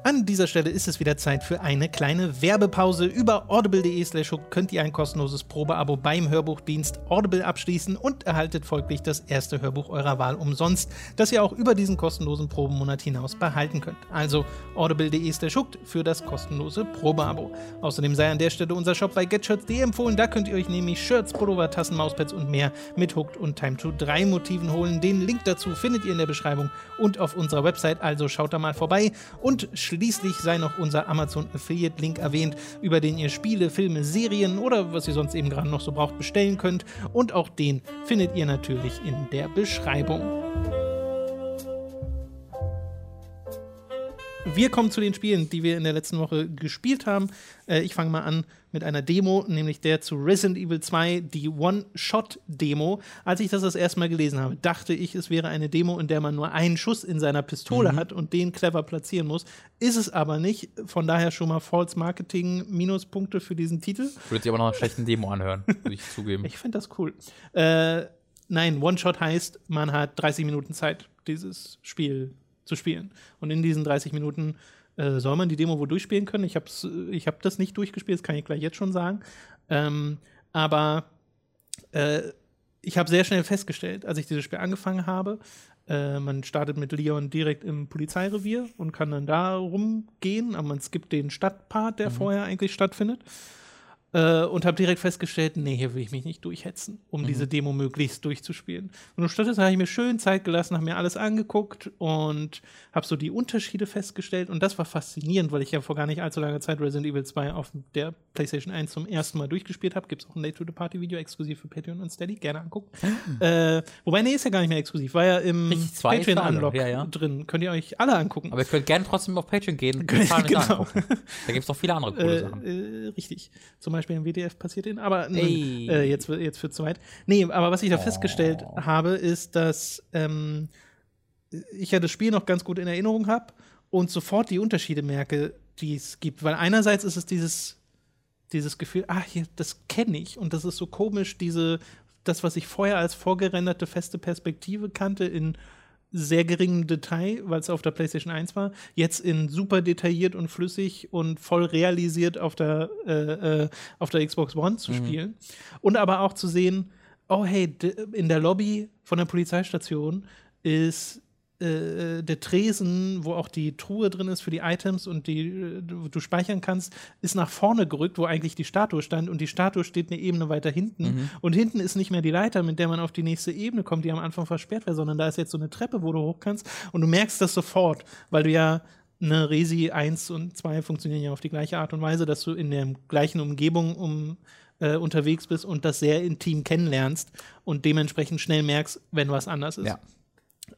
An dieser Stelle ist es wieder Zeit für eine kleine Werbepause. Über audible.de slash hook könnt ihr ein kostenloses Probeabo beim Hörbuchdienst Audible abschließen und erhaltet folglich das erste Hörbuch eurer Wahl umsonst, das ihr auch über diesen kostenlosen Probemonat hinaus behalten könnt. Also audible.de slash hook für das kostenlose Probeabo. Außerdem sei an der Stelle unser Shop bei getshirts.de empfohlen. Da könnt ihr euch nämlich Shirts, Pullover, Tassen, Mauspads und mehr mit Hooked und Time to 3 Motiven holen. Den Link dazu findet ihr in der Beschreibung und auf unserer Website, also schaut da mal vorbei. Und schließlich sei noch unser Amazon Affiliate Link erwähnt, über den ihr Spiele, Filme, Serien oder was ihr sonst eben gerade noch so braucht bestellen könnt. Und auch den findet ihr natürlich in der Beschreibung. Wir kommen zu den Spielen, die wir in der letzten Woche gespielt haben. Äh, ich fange mal an mit einer Demo, nämlich der zu Resident Evil 2, die One-Shot-Demo. Als ich das das erste Mal gelesen habe, dachte ich, es wäre eine Demo, in der man nur einen Schuss in seiner Pistole hat und den clever platzieren muss. Ist es aber nicht. Von daher schon mal False Marketing Minuspunkte für diesen Titel. Würde sich aber noch einer schlechten Demo anhören, würde ich zugeben. Ich finde das cool. Äh, nein, One-Shot heißt, man hat 30 Minuten Zeit, dieses Spiel zu spielen. Und in diesen 30 Minuten äh, soll man die Demo wohl durchspielen können. Ich habe ich hab das nicht durchgespielt, das kann ich gleich jetzt schon sagen. Ähm, aber äh, ich habe sehr schnell festgestellt, als ich dieses Spiel angefangen habe, äh, man startet mit Leon direkt im Polizeirevier und kann dann da rumgehen, aber man skippt den Stadtpart, der vorher eigentlich stattfindet. Äh, und habe direkt festgestellt, nee, hier will ich mich nicht durchhetzen, um diese Demo möglichst durchzuspielen. Und stattdessen habe ich mir schön Zeit gelassen, habe mir alles angeguckt und habe so die Unterschiede festgestellt. Und das war faszinierend, weil ich ja vor gar nicht allzu langer Zeit Resident Evil 2 auf der PlayStation 1 zum ersten Mal durchgespielt habe. Gibt es auch ein Late to the Party Video exklusiv für Patreon und Steady. Gerne angucken. äh, wobei, nee, ist ja gar nicht mehr exklusiv. War ja im. Patreon-Unlock Ja, ja. drin. Könnt ihr euch alle angucken. Aber ihr könnt gerne trotzdem auf Patreon gehen und Genau. Da gibt es noch viele andere coole Äh, Sachen. äh, richtig. Zum Beispiel im WDF passiert in, aber nun, äh, jetzt, wird- jetzt für zu weit. Nee, aber was ich Oh. da festgestellt habe, ist, dass ähm, ich ja das Spiel noch ganz gut in Erinnerung habe und sofort die Unterschiede merke, die es gibt. Weil einerseits ist es dieses, dieses Gefühl, ah, hier, das kenne ich und das ist so komisch, diese, das, was ich vorher als vorgerenderte feste Perspektive kannte, in sehr geringem Detail, weil es auf der PlayStation 1 war, jetzt in super detailliert und flüssig und voll realisiert auf der, äh, äh, auf der Xbox One zu spielen. Und aber auch zu sehen, oh hey, in der Lobby von der Polizeistation ist äh, der Tresen, wo auch die Truhe drin ist für die Items und die äh, du, du speichern kannst, ist nach vorne gerückt, wo eigentlich die Statue stand und die Statue steht eine Ebene weiter hinten und hinten ist nicht mehr die Leiter, mit der man auf die nächste Ebene kommt, die am Anfang versperrt wäre, sondern da ist jetzt so eine Treppe, wo du hoch kannst und du merkst das sofort, weil du ja eine Resi 1 und 2 funktionieren ja auf die gleiche Art und Weise, dass du in der gleichen Umgebung um äh, unterwegs bist und das sehr intim kennenlernst und dementsprechend schnell merkst, wenn was anders ist. Ja.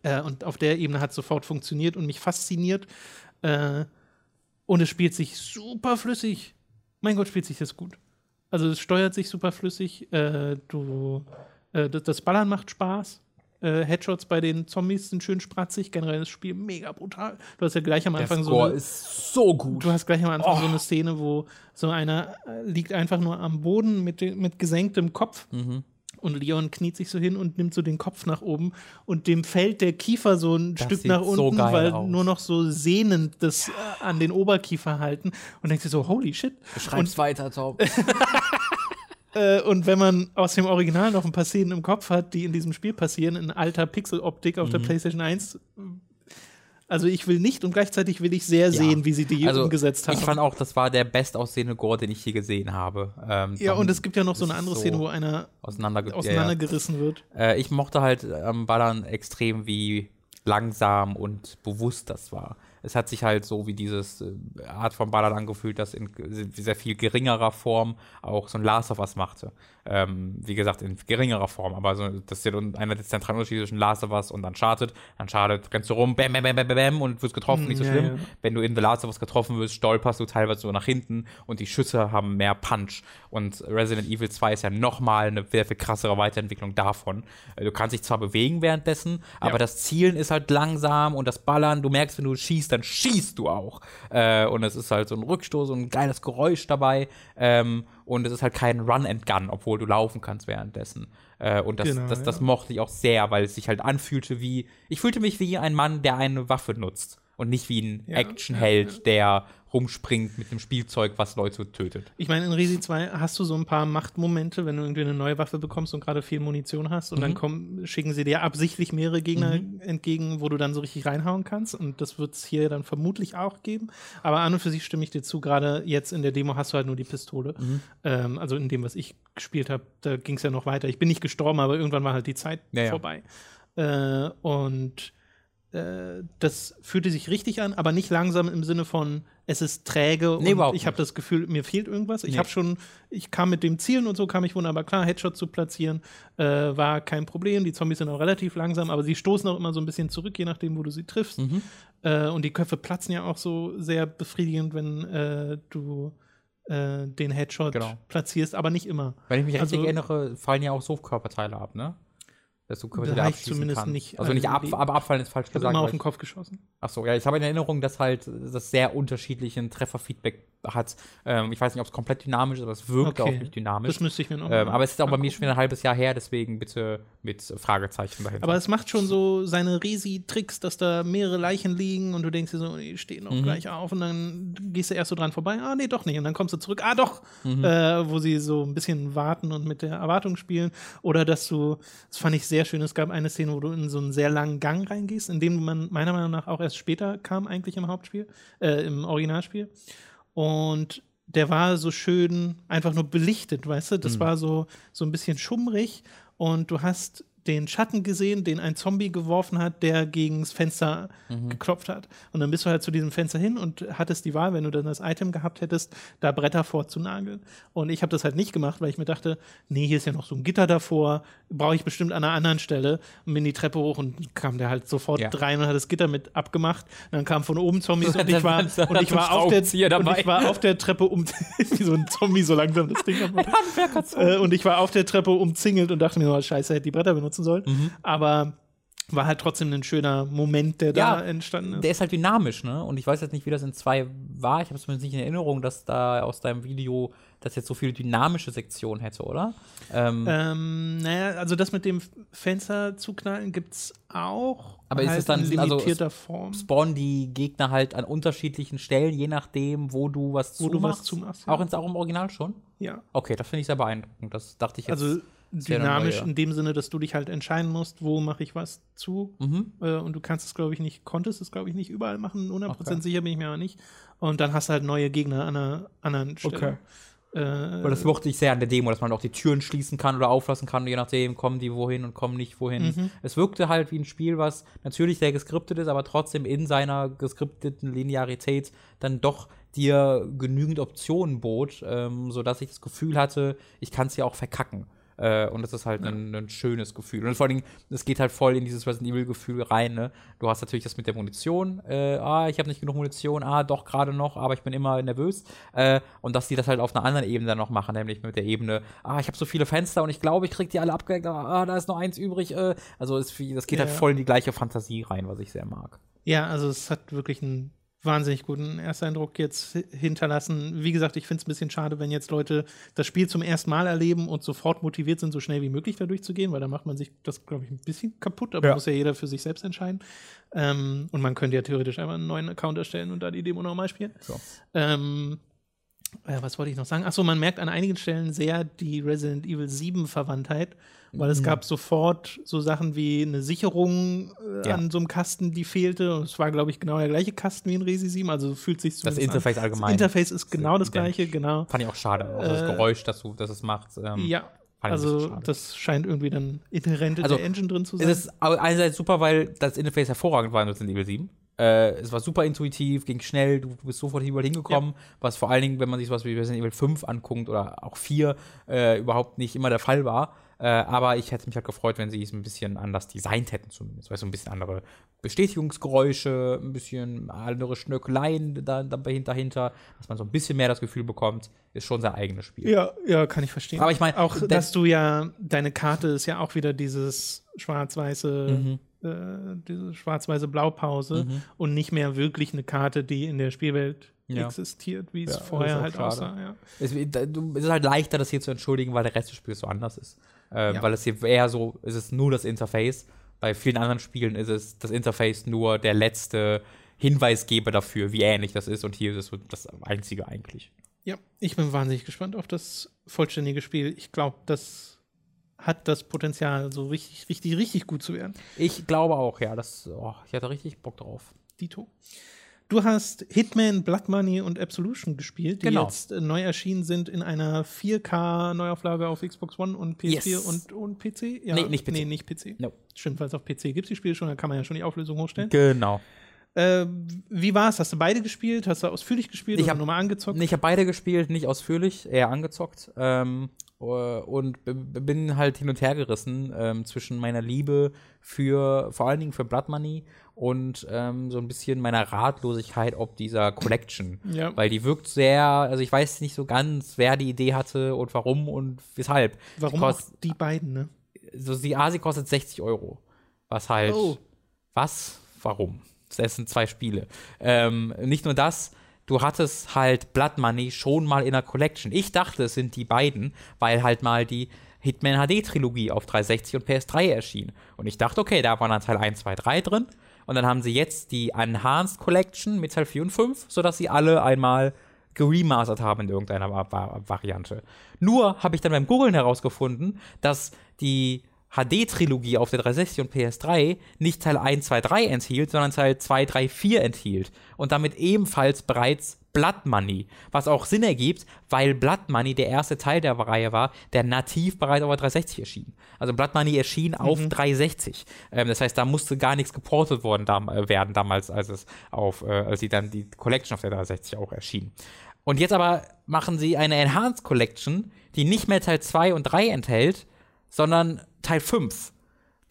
Äh, und auf der Ebene hat es sofort funktioniert und mich fasziniert. Äh, und es spielt sich super flüssig. Mein Gott, spielt sich das gut. Also es steuert sich super flüssig. Äh, du, äh, das, Ballern macht Spaß. Äh, Headshots bei den Zombies sind schön spratzig. Generell das Spiel mega brutal. Du hast ja gleich am Der Anfang so. Score eine- ist so gut. Du hast gleich am Anfang Oh. so eine Szene, wo so einer äh, liegt einfach nur am Boden mit, mit gesenktem Kopf. Mhm. Und Leon kniet sich so hin und nimmt so den Kopf nach oben und dem fällt der Kiefer so ein Das Stück nach so unten, geil weil aus. nur noch so Sehnen das äh, an den Oberkiefer halten und denkt sich so, holy shit. Schreib's weiter, Tom. Äh, und wenn man aus dem Original noch ein paar Szenen im Kopf hat, die in diesem Spiel passieren, in alter Pixel-Optik auf der PlayStation 1, also ich will nicht und gleichzeitig will ich sehr sehen, wie sie die Also, umgesetzt haben. Ich fand auch, das war der bestaussehende Gore, den ich je gesehen habe. Ähm, ja, und es gibt ja noch so eine andere so Szene, wo einer auseinanderge auseinandergerissen wird. Ja, ja. Äh, ich mochte halt am Ballern extrem, wie langsam und bewusst das war. Es hat sich halt so wie dieses äh, Art von Ballern angefühlt, das in sehr viel geringerer Form auch so ein Last of Us machte. Ähm, wie gesagt, in geringerer Form, aber so, das ist ja einer der zentralen Unterschiede zwischen Last of Us und Uncharted. Uncharted rennst du rum, bam, bam, bam, bam, bam und wirst getroffen, nicht so Ja, schlimm. ja. Wenn du in The Last of Us getroffen wirst, stolperst du teilweise so nach hinten und die Schüsse haben mehr Punch. Und Resident Evil 2 ist ja nochmal eine sehr viel krassere Weiterentwicklung davon. Äh, Du kannst dich zwar bewegen währenddessen, aber Ja. das Zielen ist halt langsam und das Ballern, du merkst, wenn du schießt, dann schießt du auch. Äh, und es ist halt so ein Rückstoß und ein geiles Geräusch dabei. Ähm, und es ist halt kein Run and Gun, obwohl du laufen kannst währenddessen. Äh, und das, Genau, das, das ja. mochte ich auch sehr, weil es sich halt anfühlte wie, ich fühlte mich wie ein Mann, der eine Waffe nutzt. Und nicht wie ein Ja, Actionheld, der rumspringt mit einem Spielzeug, was Leute tötet. Ich meine, in Resi 2 hast du so ein paar Machtmomente, wenn du irgendwie eine neue Waffe bekommst und gerade viel Munition hast und dann kommen, schicken sie dir absichtlich mehrere Gegner entgegen, wo du dann so richtig reinhauen kannst und das wird es hier dann vermutlich auch geben. Aber an und für sich stimme ich dir zu, gerade jetzt in der Demo hast du halt nur die Pistole. Ähm, also in dem, was ich gespielt habe, da ging es ja noch weiter. Ich bin nicht gestorben, aber irgendwann war halt die Zeit Ja, ja. vorbei. Äh, und äh, das fühlte sich richtig an, aber nicht langsam im Sinne von, es ist träge Nee, und ich habe das Gefühl, mir fehlt irgendwas. Ich Nee. habe schon, ich kam mit dem Zielen und so, kam ich wunderbar klar, Headshot zu platzieren, äh, war kein Problem. Die Zombies sind auch relativ langsam, aber sie stoßen auch immer so ein bisschen zurück, je nachdem, wo du sie triffst. Mhm. Äh, und die Köpfe platzen ja auch so sehr befriedigend, wenn äh, du äh, den Headshot Genau. platzierst, aber nicht immer. Wenn ich mich Also- richtig erinnere, fallen ja auch so Körperteile ab, ne? Dass du Körperteile Da ich zumindest kannst. nicht, Also nicht also ab, aber abfallen ist falsch Ich gesagt. immer auf den Kopf geschossen. Ach so, ja, ich habe in Erinnerung, dass halt das sehr unterschiedlichen Trefferfeedback hat. Ähm, ich weiß nicht, ob es komplett dynamisch ist, aber es wirkt Okay. auch nicht dynamisch. Das müsste ich mir noch Ähm, aber es ist auch bei mir schon wieder ein halbes Jahr her, deswegen bitte mit Fragezeichen dahinter. Aber es macht schon so seine Resi-Tricks, dass da mehrere Leichen liegen und du denkst dir so, die stehen Mhm. noch gleich auf und dann gehst du erst so dran vorbei, ah nee, doch nicht. Und dann kommst du zurück, ah doch, Mhm. äh, wo sie so ein bisschen warten und mit der Erwartung spielen. Oder dass du, das fand ich sehr schön, es gab eine Szene, wo du in so einen sehr langen Gang reingehst, in dem man meiner Meinung nach auch erst später kam, eigentlich im Hauptspiel, äh, im Originalspiel. Und der war so schön einfach nur belichtet, weißt du? Das Mhm. war so, so ein bisschen schummrig und du hast den Schatten gesehen, den ein Zombie geworfen hat, der gegen das Fenster Mhm. geklopft hat. Und dann bist du halt zu diesem Fenster hin und hattest die Wahl, wenn du dann das Item gehabt hättest, da Bretter vorzunageln. Und ich habe das halt nicht gemacht, weil ich mir dachte, nee, hier ist ja noch so ein Gitter davor, brauche ich bestimmt an einer anderen Stelle. Und bin die Treppe hoch und kam der halt sofort Ja. rein und hat das Gitter mit abgemacht. Und dann kamen von oben Zombies und ich war, und ich war auf der und ich war auf der Treppe um wie so ein Zombie so langsam das Ding. Äh, und ich war auf der Treppe umzingelt und dachte mir, oh, scheiße, hätte die Bretter benutzen sollen. Mhm. Aber war halt trotzdem ein schöner Moment, der da entstanden ist. Der ist halt dynamisch, ne? Und ich weiß jetzt nicht, wie das in zwei war. Ich habe zumindest nicht in Erinnerung, dass da aus deinem Video das jetzt so viele dynamische Sektionen hätte, oder? Ähm, Ähm, naja, also das mit dem Fenster zuknallen gibt's auch. Aber ist halt es dann- in also limitierter Form? spawnen die Gegner halt an unterschiedlichen Stellen, je nachdem, wo du was Wo du was zumachst? ja. Auch, ins, auch im Original schon? Ja. Okay, das finde ich sehr beeindruckend. Das dachte ich jetzt. Also ist ja dynamisch in dem Sinne, dass du dich halt entscheiden musst, wo mache ich was zu. Mhm. Äh, und du kannst es, glaube ich, nicht, konntest es, glaube ich, nicht überall machen. 100% Okay. sicher bin ich mir aber nicht. Und dann hast du halt neue Gegner an einer anderen Stelle. Okay. Äh, Weil das mochte ich sehr an der Demo, dass man auch die Türen schließen kann oder auflassen kann, je nachdem, kommen die wohin und kommen nicht wohin. Mhm. Es wirkte halt wie ein Spiel, was natürlich sehr geskriptet ist, aber trotzdem in seiner geskripteten Linearität dann doch dir genügend Optionen bot, ähm, sodass ich das Gefühl hatte, ich kann es ja auch verkacken. Äh, und das ist halt ein, ein schönes Gefühl. Und vor allen Dingen, es geht halt voll in dieses Resident Evil-Gefühl rein. Ne? Du hast natürlich das mit der Munition. Äh, ah, ich habe nicht genug Munition. Ah, doch gerade noch, aber ich bin immer nervös. Äh, und dass die das halt auf einer anderen Ebene dann noch machen, nämlich mit der Ebene, ah, ich habe so viele Fenster und ich glaube, ich krieg die alle abgehackt. Ah, da ist noch eins übrig. Äh. Also es, das geht halt Ja. voll in die gleiche Fantasie rein, was ich sehr mag. Ja, also es hat wirklich einen wahnsinnig guten Ersteindruck jetzt hi- hinterlassen. Wie gesagt, ich finde es ein bisschen schade, wenn jetzt Leute das Spiel zum ersten Mal erleben und sofort motiviert sind, so schnell wie möglich da durchzugehen, weil da macht man sich das, glaube ich, ein bisschen kaputt, aber Ja. muss ja jeder für sich selbst entscheiden. Ähm, und man könnte ja theoretisch einfach einen neuen Account erstellen und da die Demo nochmal spielen. So. Ähm, äh, was wollte ich noch sagen? Achso, man merkt an einigen Stellen sehr die Resident Evil 7 Verwandtheit, weil es Mhm. gab sofort so Sachen wie eine Sicherung äh, Ja. an so einem Kasten, die fehlte. Und es war, glaube ich, genau der gleiche Kasten wie in Resi 7, also fühlt sich Das zumindest Interface an. allgemein. Das Interface ist genau das identisch. gleiche, genau. Fand ich auch schade. Auch das Äh, Geräusch, das, du, das es macht. Ähm, Ja, also das scheint irgendwie dann inhärent in Also, der Engine drin zu sein. Es ist einerseits super, weil das Interface hervorragend war in Resident Evil 7. Äh, es war super intuitiv, ging schnell, du, du bist sofort überall hingekommen, was vor allen Dingen, wenn man sich sowas wie Resident Evil 5 anguckt oder auch 4, äh, überhaupt nicht immer der Fall war. Äh, aber ich hätte mich halt gefreut, wenn sie es ein bisschen anders designt hätten, zumindest. Weißt du, ein bisschen andere Bestätigungsgeräusche, ein bisschen andere Schnörkeleien da, da dahinter, dass man so ein bisschen mehr das Gefühl bekommt, ist schon sein eigenes Spiel. ja, ja, kann ich verstehen. Aber ich meine, auch, das- dass du ja, deine Karte ist ja auch wieder dieses schwarz-weiße, Mhm. Äh, diese schwarz-weiße Blaupause und nicht mehr wirklich eine Karte, die in der Spielwelt Ja. existiert, wie es Ja, vorher halt schade. aussah. Ja. Es, ist halt leichter, das hier zu entschuldigen, weil der Rest des Spiels so anders ist. Äh. Weil es hier eher so, es ist nur das Interface. Bei vielen anderen Spielen ist es das Interface nur der letzte Hinweisgeber dafür, wie ähnlich das ist. Und hier ist es so das Einzige eigentlich. ja, ich bin wahnsinnig gespannt auf das vollständige Spiel. Ich glaube, das hat das Potenzial, so richtig, richtig, richtig gut zu werden. Ich glaube auch, ja. Das, oh, ich hatte richtig Bock drauf. Dito. Du hast Hitman, Blood Money und Absolution gespielt, die Genau. jetzt äh, neu erschienen sind in einer 4K-Neuauflage auf Xbox One und PS4 Yes. und, und PC. Ja, Nee, nicht PC. Nee, nicht PC. No. Stimmt, weil es auf PC gibt, die Spiele schon, da kann man ja schon die Auflösung hochstellen. Genau. Äh, wie war es? Hast du beide gespielt? Hast du ausführlich gespielt Ich oder hab- nur mal angezockt? Ich habe beide gespielt, nicht ausführlich, eher angezockt. Ähm, äh, und b- b- bin halt hin und her gerissen ähm, zwischen meiner Liebe für, vor allen Dingen für Blood Money und ähm, so ein bisschen meiner Ratlosigkeit ob dieser Collection. Ja. Weil die wirkt sehr, also ich weiß nicht so ganz, wer die Idee hatte und warum und weshalb. Warum Die auch die beiden, ne? so die Asi kostet 60 Euro. Was halt. Oh. Was? Warum? Das sind zwei Spiele. Ähm, nicht nur das, du hattest halt Blood Money schon mal in der Collection. Ich dachte, es sind die beiden, weil halt mal die Hitman HD-Trilogie auf 360 und PS3 erschien. Und ich dachte, okay, da waren dann Teil 1, 2, 3 drin. Und dann haben sie jetzt die Enhanced Collection mit Teil 4 und 5, sodass sie alle einmal geremastert haben in irgendeiner Va Va Variante. Nur habe ich dann beim Googlen herausgefunden, dass die HD-Trilogie auf der 360 und PS3 nicht Teil 1, 2, 3 enthielt, sondern Teil 2, 3, 4 enthielt. Und damit ebenfalls bereits Blood Money. Was auch Sinn ergibt, weil Blood Money der erste Teil der Reihe war, der nativ bereits auf der 360 erschien. Also Blood Money erschien auf 360. Ähm, das heißt, da musste gar nichts geportet worden dam äh, werden damals, als es auf, äh, als sie dann die Collection auf der 360 auch erschien. Und jetzt aber machen sie eine Enhanced Collection, die nicht mehr Teil 2 und 3 enthält, sondern Teil 5.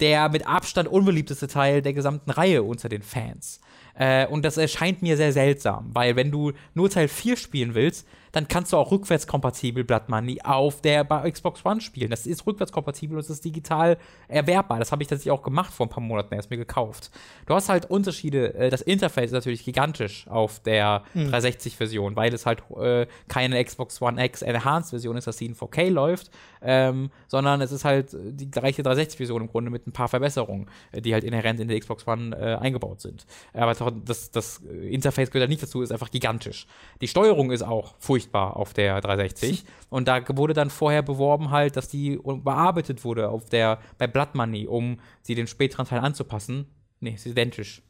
Der mit Abstand unbeliebteste Teil der gesamten Reihe unter den Fans. Äh, und das erscheint mir sehr seltsam, weil wenn du nur Teil 4 spielen willst, dann kannst du auch rückwärtskompatibel Blood Money auf der Xbox One spielen. Das ist rückwärtskompatibel und es ist digital erwerbbar. Das habe ich tatsächlich auch gemacht vor ein paar Monaten erst mir gekauft. Du hast halt Unterschiede. Äh, das Interface ist natürlich gigantisch auf der 360-Version, weil es halt äh, keine Xbox One X Enhanced-Version ist, dass sie in 4K läuft, ähm, sondern es ist halt die gleiche 360-Version im Grunde mit ein paar Verbesserungen, äh, die halt inhärent in der Xbox One äh, eingebaut sind. Aber das, das Interface gehört da nicht dazu, ist einfach gigantisch. Die Steuerung ist auch furchtbar auf der 360 und da wurde dann vorher beworben halt, dass die bearbeitet wurde auf der bei Blood Money, um sie den späteren Teil anzupassen. Nee, sie ist identisch.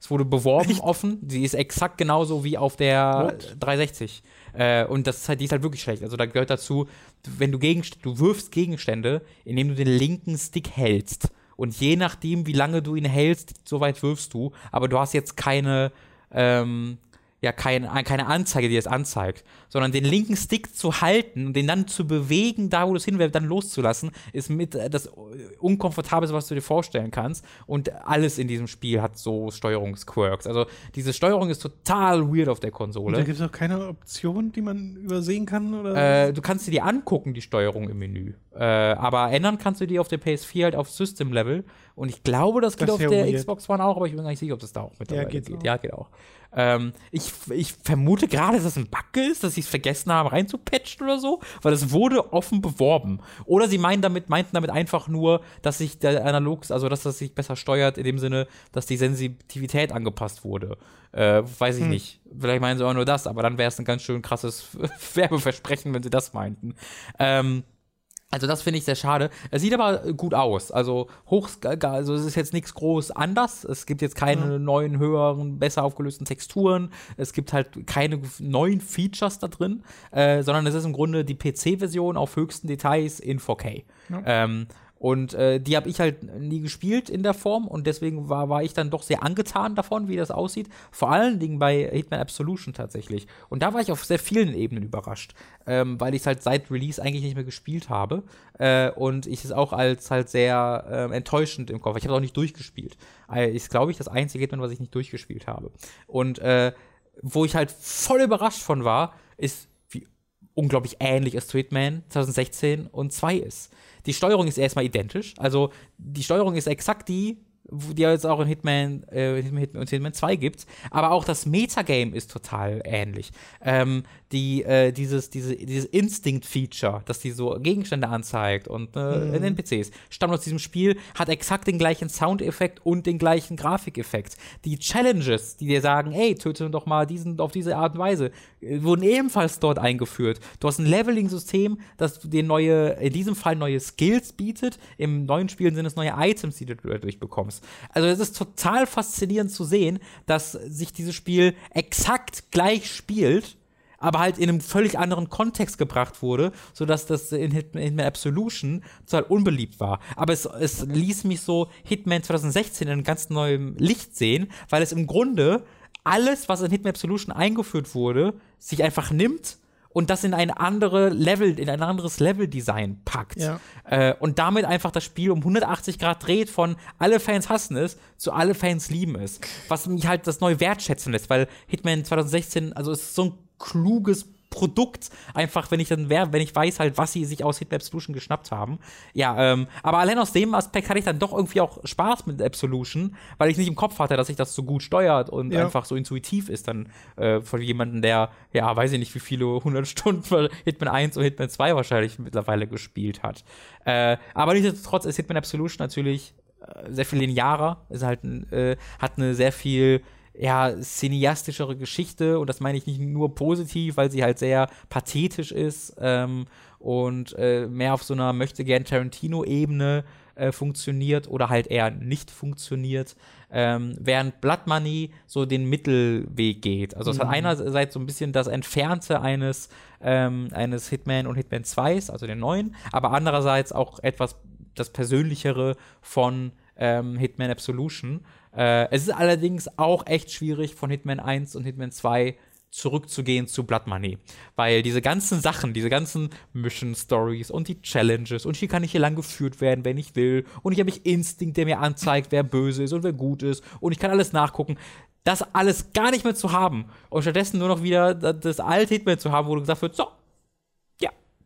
Es wurde beworben offen, sie ist exakt genauso wie auf der What? 360. Äh, und das ist halt, die ist halt wirklich schlecht. Also da gehört dazu, wenn du Gegenstände, du wirfst Gegenstände, indem du den linken Stick hältst. Und je nachdem, wie lange du ihn hältst, so weit wirfst du. Aber du hast jetzt keine, ähm, ja, kein, keine Anzeige, die das anzeigt, sondern den linken Stick zu halten und den dann zu bewegen, da wo du es hinwirfst, dann loszulassen, ist mit äh, das unkomfortabelste, was du dir vorstellen kannst. Und alles in diesem Spiel hat so Steuerungsquirks. Also diese Steuerung ist total weird auf der Da Konsole. gibt es auch keine Option, die man übersehen kann? Oder? Äh, du kannst dir die angucken, die Steuerung im Menü. Äh, aber ändern kannst du die auf der PS4 halt auf System-Level. Und ich glaube, das geht Das auf ja der weird. Xbox One auch, aber ich bin gar nicht sicher, ob das da auch mittlerweile geht's geht. auch. Ja, geht auch. Ähm, ich, ich vermute gerade, dass das ein Bug ist, dass sie es vergessen haben reinzupatchen oder so, weil es wurde offen beworben. Oder sie meinen damit, meinten damit einfach nur, dass sich der Analog, also dass das sich besser steuert, in dem Sinne, dass die Sensitivität angepasst wurde. Äh, weiß Hm. ich nicht. Vielleicht meinen sie auch nur das, aber dann wäre es ein ganz schön krasses Werbeversprechen, wenn sie das meinten. Ähm, also das finde ich sehr schade. Es sieht aber gut aus. Also hoch, also es ist jetzt nichts groß anders. Es gibt jetzt keine neuen, höheren, besser aufgelösten Texturen. Es gibt halt keine neuen Features da drin, äh, sondern es ist im Grunde die PC-Version auf höchsten Details in 4K. Ähm, und äh, die habe ich halt nie gespielt in der Form und deswegen war, war ich dann doch sehr angetan davon, wie das aussieht. Vor allen Dingen bei Hitman Absolution tatsächlich. Und da war ich auf sehr vielen Ebenen überrascht, ähm, weil ich es halt seit Release eigentlich nicht mehr gespielt habe äh, und ich es auch als halt sehr ähm, enttäuschend im Kopf. Ich habe es auch nicht durchgespielt. Äh, ist, glaube ich, das einzige Hitman, was ich nicht durchgespielt habe. Und äh, wo ich halt voll überrascht von war, ist, unglaublich ähnlich zu Hitman 2016 und 2 ist. Die Steuerung ist erstmal identisch. Also die Steuerung ist exakt die, die es auch in Hitman, äh, Hitman, und Hitman 2 gibt. Aber auch das Metagame ist total ähnlich. Ähm, die, äh, dieses, diese, dieses Instinct-Feature, dass die so Gegenstände anzeigt und äh, in NPCs, stammt aus diesem Spiel, hat exakt den gleichen Soundeffekt und den gleichen Grafikeffekt. Die Challenges, die dir sagen, ey, töte doch mal diesen auf diese Art und Weise, äh, wurden ebenfalls dort eingeführt. Du hast ein Leveling-System, das dir neue, in diesem Fall neue Skills bietet. Im neuen Spiel sind es neue Items, die du dadurch bekommst. Also es ist total faszinierend zu sehen, dass sich dieses Spiel exakt gleich spielt aber halt in einem völlig anderen Kontext gebracht wurde, sodass das in Hitman, Hitman Absolution total unbeliebt war. Aber es, es ließ mich so Hitman 2016 in einem ganz neuem Licht sehen, weil es im Grunde alles, was in Hitman Absolution eingeführt wurde, sich einfach nimmt und das in ein andere Level, in ein anderes Level-Design packt. Ja. Äh, und damit einfach das Spiel um 180 Grad dreht von alle Fans hassen es zu alle Fans lieben es. Was mich halt das neu wertschätzen lässt, weil Hitman 2016, also es ist so ein kluges Produkt, einfach wenn ich dann wär, wenn ich weiß halt, was sie sich aus Hitman Absolution geschnappt haben. Ja, ähm, aber allein aus dem Aspekt hatte ich dann doch irgendwie auch Spaß mit Absolution, weil ich nicht im Kopf hatte, dass sich das so gut steuert und Ja. einfach so intuitiv ist dann äh, von jemandem, der, ja, weiß ich nicht, wie viele hundert Stunden für Hitman 1 und Hitman 2 wahrscheinlich mittlerweile gespielt hat. Äh, aber nichtsdestotrotz ist Hitman Absolution natürlich äh, sehr viel linearer, ist halt ein, äh, hat eine sehr viel ja, cineastischere Geschichte und das meine ich nicht nur positiv, weil sie halt sehr pathetisch ist ähm, und äh, mehr auf so einer möchte gern Tarantino-Ebene äh, funktioniert oder halt eher nicht funktioniert, ähm, während Blood Money so den Mittelweg geht. Also es hat einerseits so ein bisschen das Entfernte eines, ähm, eines Hitman und Hitman 2s, also den neuen, aber andererseits auch etwas das Persönlichere von ähm, Hitman Absolution. Äh, es ist allerdings auch echt schwierig, von Hitman 1 und Hitman 2 zurückzugehen zu Blood Money. Weil diese ganzen Sachen, diese ganzen Mission Stories und die Challenges und hier kann ich hier lang geführt werden, wenn ich will. Und ich habe mich Instinct, der mir anzeigt, wer böse ist und wer gut ist. Und ich kann alles nachgucken. Das alles gar nicht mehr zu haben. Und stattdessen nur noch wieder das das alte Hitman zu haben, wo du gesagt wird, so,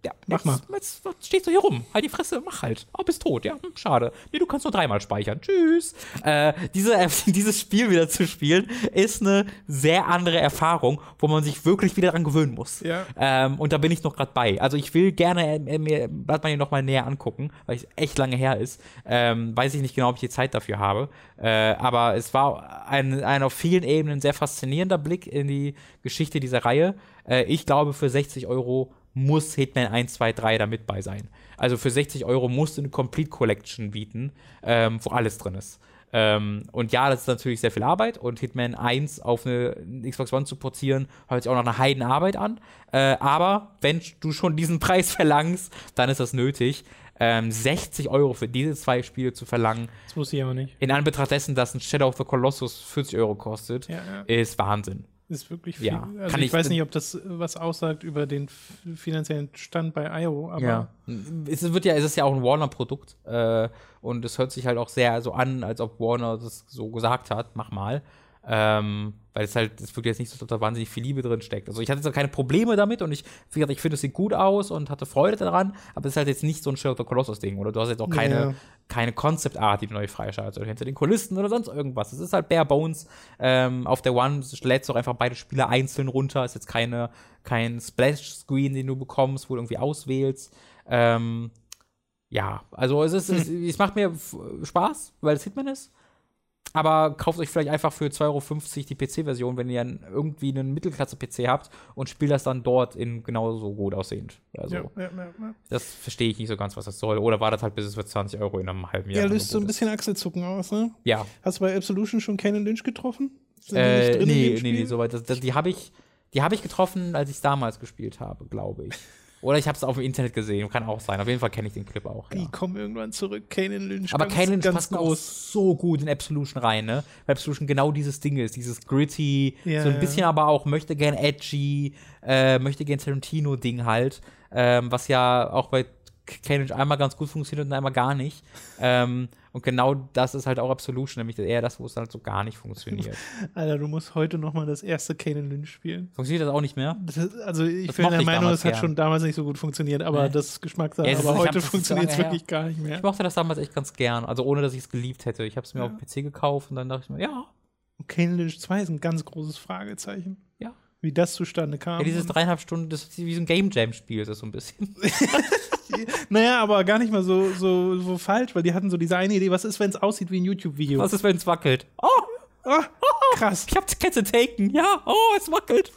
ja, Mach jetzt, Jetzt stehst du hier rum. Halt die Fresse, mach halt. Oh, bist tot, ja. Hm, schade. Nee, du kannst nur dreimal speichern. Tschüss. Äh, diese, äh, dieses Spiel wieder zu spielen, ist eine sehr andere Erfahrung, wo man sich wirklich wieder dran gewöhnen muss. Ja. Ähm, und da bin ich noch gerade bei. Also ich will gerne äh, mir Blood Money noch mal näher angucken, weil es echt lange her ist. Ähm, weiß ich nicht genau, ob ich die Zeit dafür habe. Äh, aber es war ein, ein auf vielen Ebenen sehr faszinierender Blick in die Geschichte dieser Reihe. Äh, ich glaube, für 60 Euro muss Hitman 1, 2, 3 da mit bei sein. Also für 60 Euro musst du eine Complete Collection bieten, ähm, wo alles drin ist. Ähm, und ja, das ist natürlich sehr viel Arbeit und Hitman 1 auf eine Xbox One zu portieren, hört sich auch noch eine Heidenarbeit an. Äh, aber wenn du schon diesen Preis verlangst, dann ist das nötig. Ähm, 60 Euro für diese zwei Spiele zu verlangen, Das muss ich aber nicht. in Anbetracht dessen, dass ein Shadow of the Colossus 40 Euro kostet, Ja, ja. ist Wahnsinn. Ist wirklich viel. Ja, also kann ich, ich- weiß nicht, ob das äh, was aussagt über den finanziellen Stand bei IO, aber Es wird ja, es ist ja auch ein Warner-Produkt äh, und es hört sich halt auch sehr so an, als ob Warner das so gesagt hat, mach mal. Ähm, weil es halt, es wirkt jetzt nicht so, dass da wahnsinnig viel Liebe drin steckt. Also ich hatte jetzt keine Probleme damit und ich, wie gesagt, ich finde, es sieht gut aus und hatte Freude daran, aber es ist halt jetzt nicht so ein Shadow of the Colossus-Ding. Oder du hast jetzt auch keine, Ja. keine Concept Art, die du neu freischaltest oder hinter den Kulissen oder sonst irgendwas. Es ist halt bare bones. Ähm, auf der One lädst du auch einfach beide Spiele einzeln runter. Ist jetzt keine, kein Splash-Screen, den du bekommst, wo du irgendwie auswählst. Ähm, ja, also es ist, es, es macht mir Spaß, weil es Hitman ist. Aber kauft euch vielleicht einfach für 2,50 Euro die PC-Version, wenn ihr irgendwie einen Mittelklasse-PC habt und spielt das dann dort in genauso gut aussehend. Also, Ja, ja, ja, das verstehe ich nicht so ganz, was das soll. Oder war das halt, bis es für 20 Euro in einem halben Jahr ja, löst so ein bisschen Achselzucken aus, ne? Ja. Hast du bei Absolution schon Canon Lynch getroffen? Sind die Äh, nicht drin in nee, nee, nee, soweit. Das, das, die habe ich, die hab ich getroffen, als ich es damals gespielt habe, glaube ich. Oder ich habe es auf dem Internet gesehen, kann auch sein. Auf jeden Fall kenne ich den Clip auch. Die Ja. kommen irgendwann zurück. Canon Lynch. Aber Canon ganz passt auch groß. so gut in Absolution rein, ne? Weil Absolution genau dieses Ding ist, dieses gritty, Ja, so ein ja. bisschen aber auch möchte gern edgy, äh, möchte gern Tarantino-Ding halt, ähm, was ja auch bei Canon einmal ganz gut funktioniert und einmal gar nicht. ähm, und genau das ist halt auch Absolution, nämlich eher das, wo es halt so gar nicht funktioniert. Alter, du musst heute noch mal das erste Canon Lynch spielen. funktioniert das auch nicht mehr? Das, also ich Das bin der Meinung, es hat schon damals nicht so gut funktioniert, aber Nee. das ist Geschmackssache. Ja, ist- aber heute ist funktioniert es wirklich gar nicht mehr. Ich mochte das damals echt ganz gern. Also ohne, dass ich es geliebt hätte. Ich habe es mir Ja. auf dem PC gekauft und dann dachte ich mir, ja, Und Canon Lynch 2 ist ein ganz großes Fragezeichen. Wie das zustande kam. Ja, dieses dreieinhalb Stunden, das ist wie so ein Game Jam-Spiel, ist das so ein bisschen. naja, aber gar nicht mal so, so, so falsch, weil die hatten so diese eine Idee, was ist, wenn es aussieht wie ein YouTube-Video? Was ist, wenn es wackelt? Oh, Ah, krass. ich hab die Kette taken. Ja, oh, es wackelt.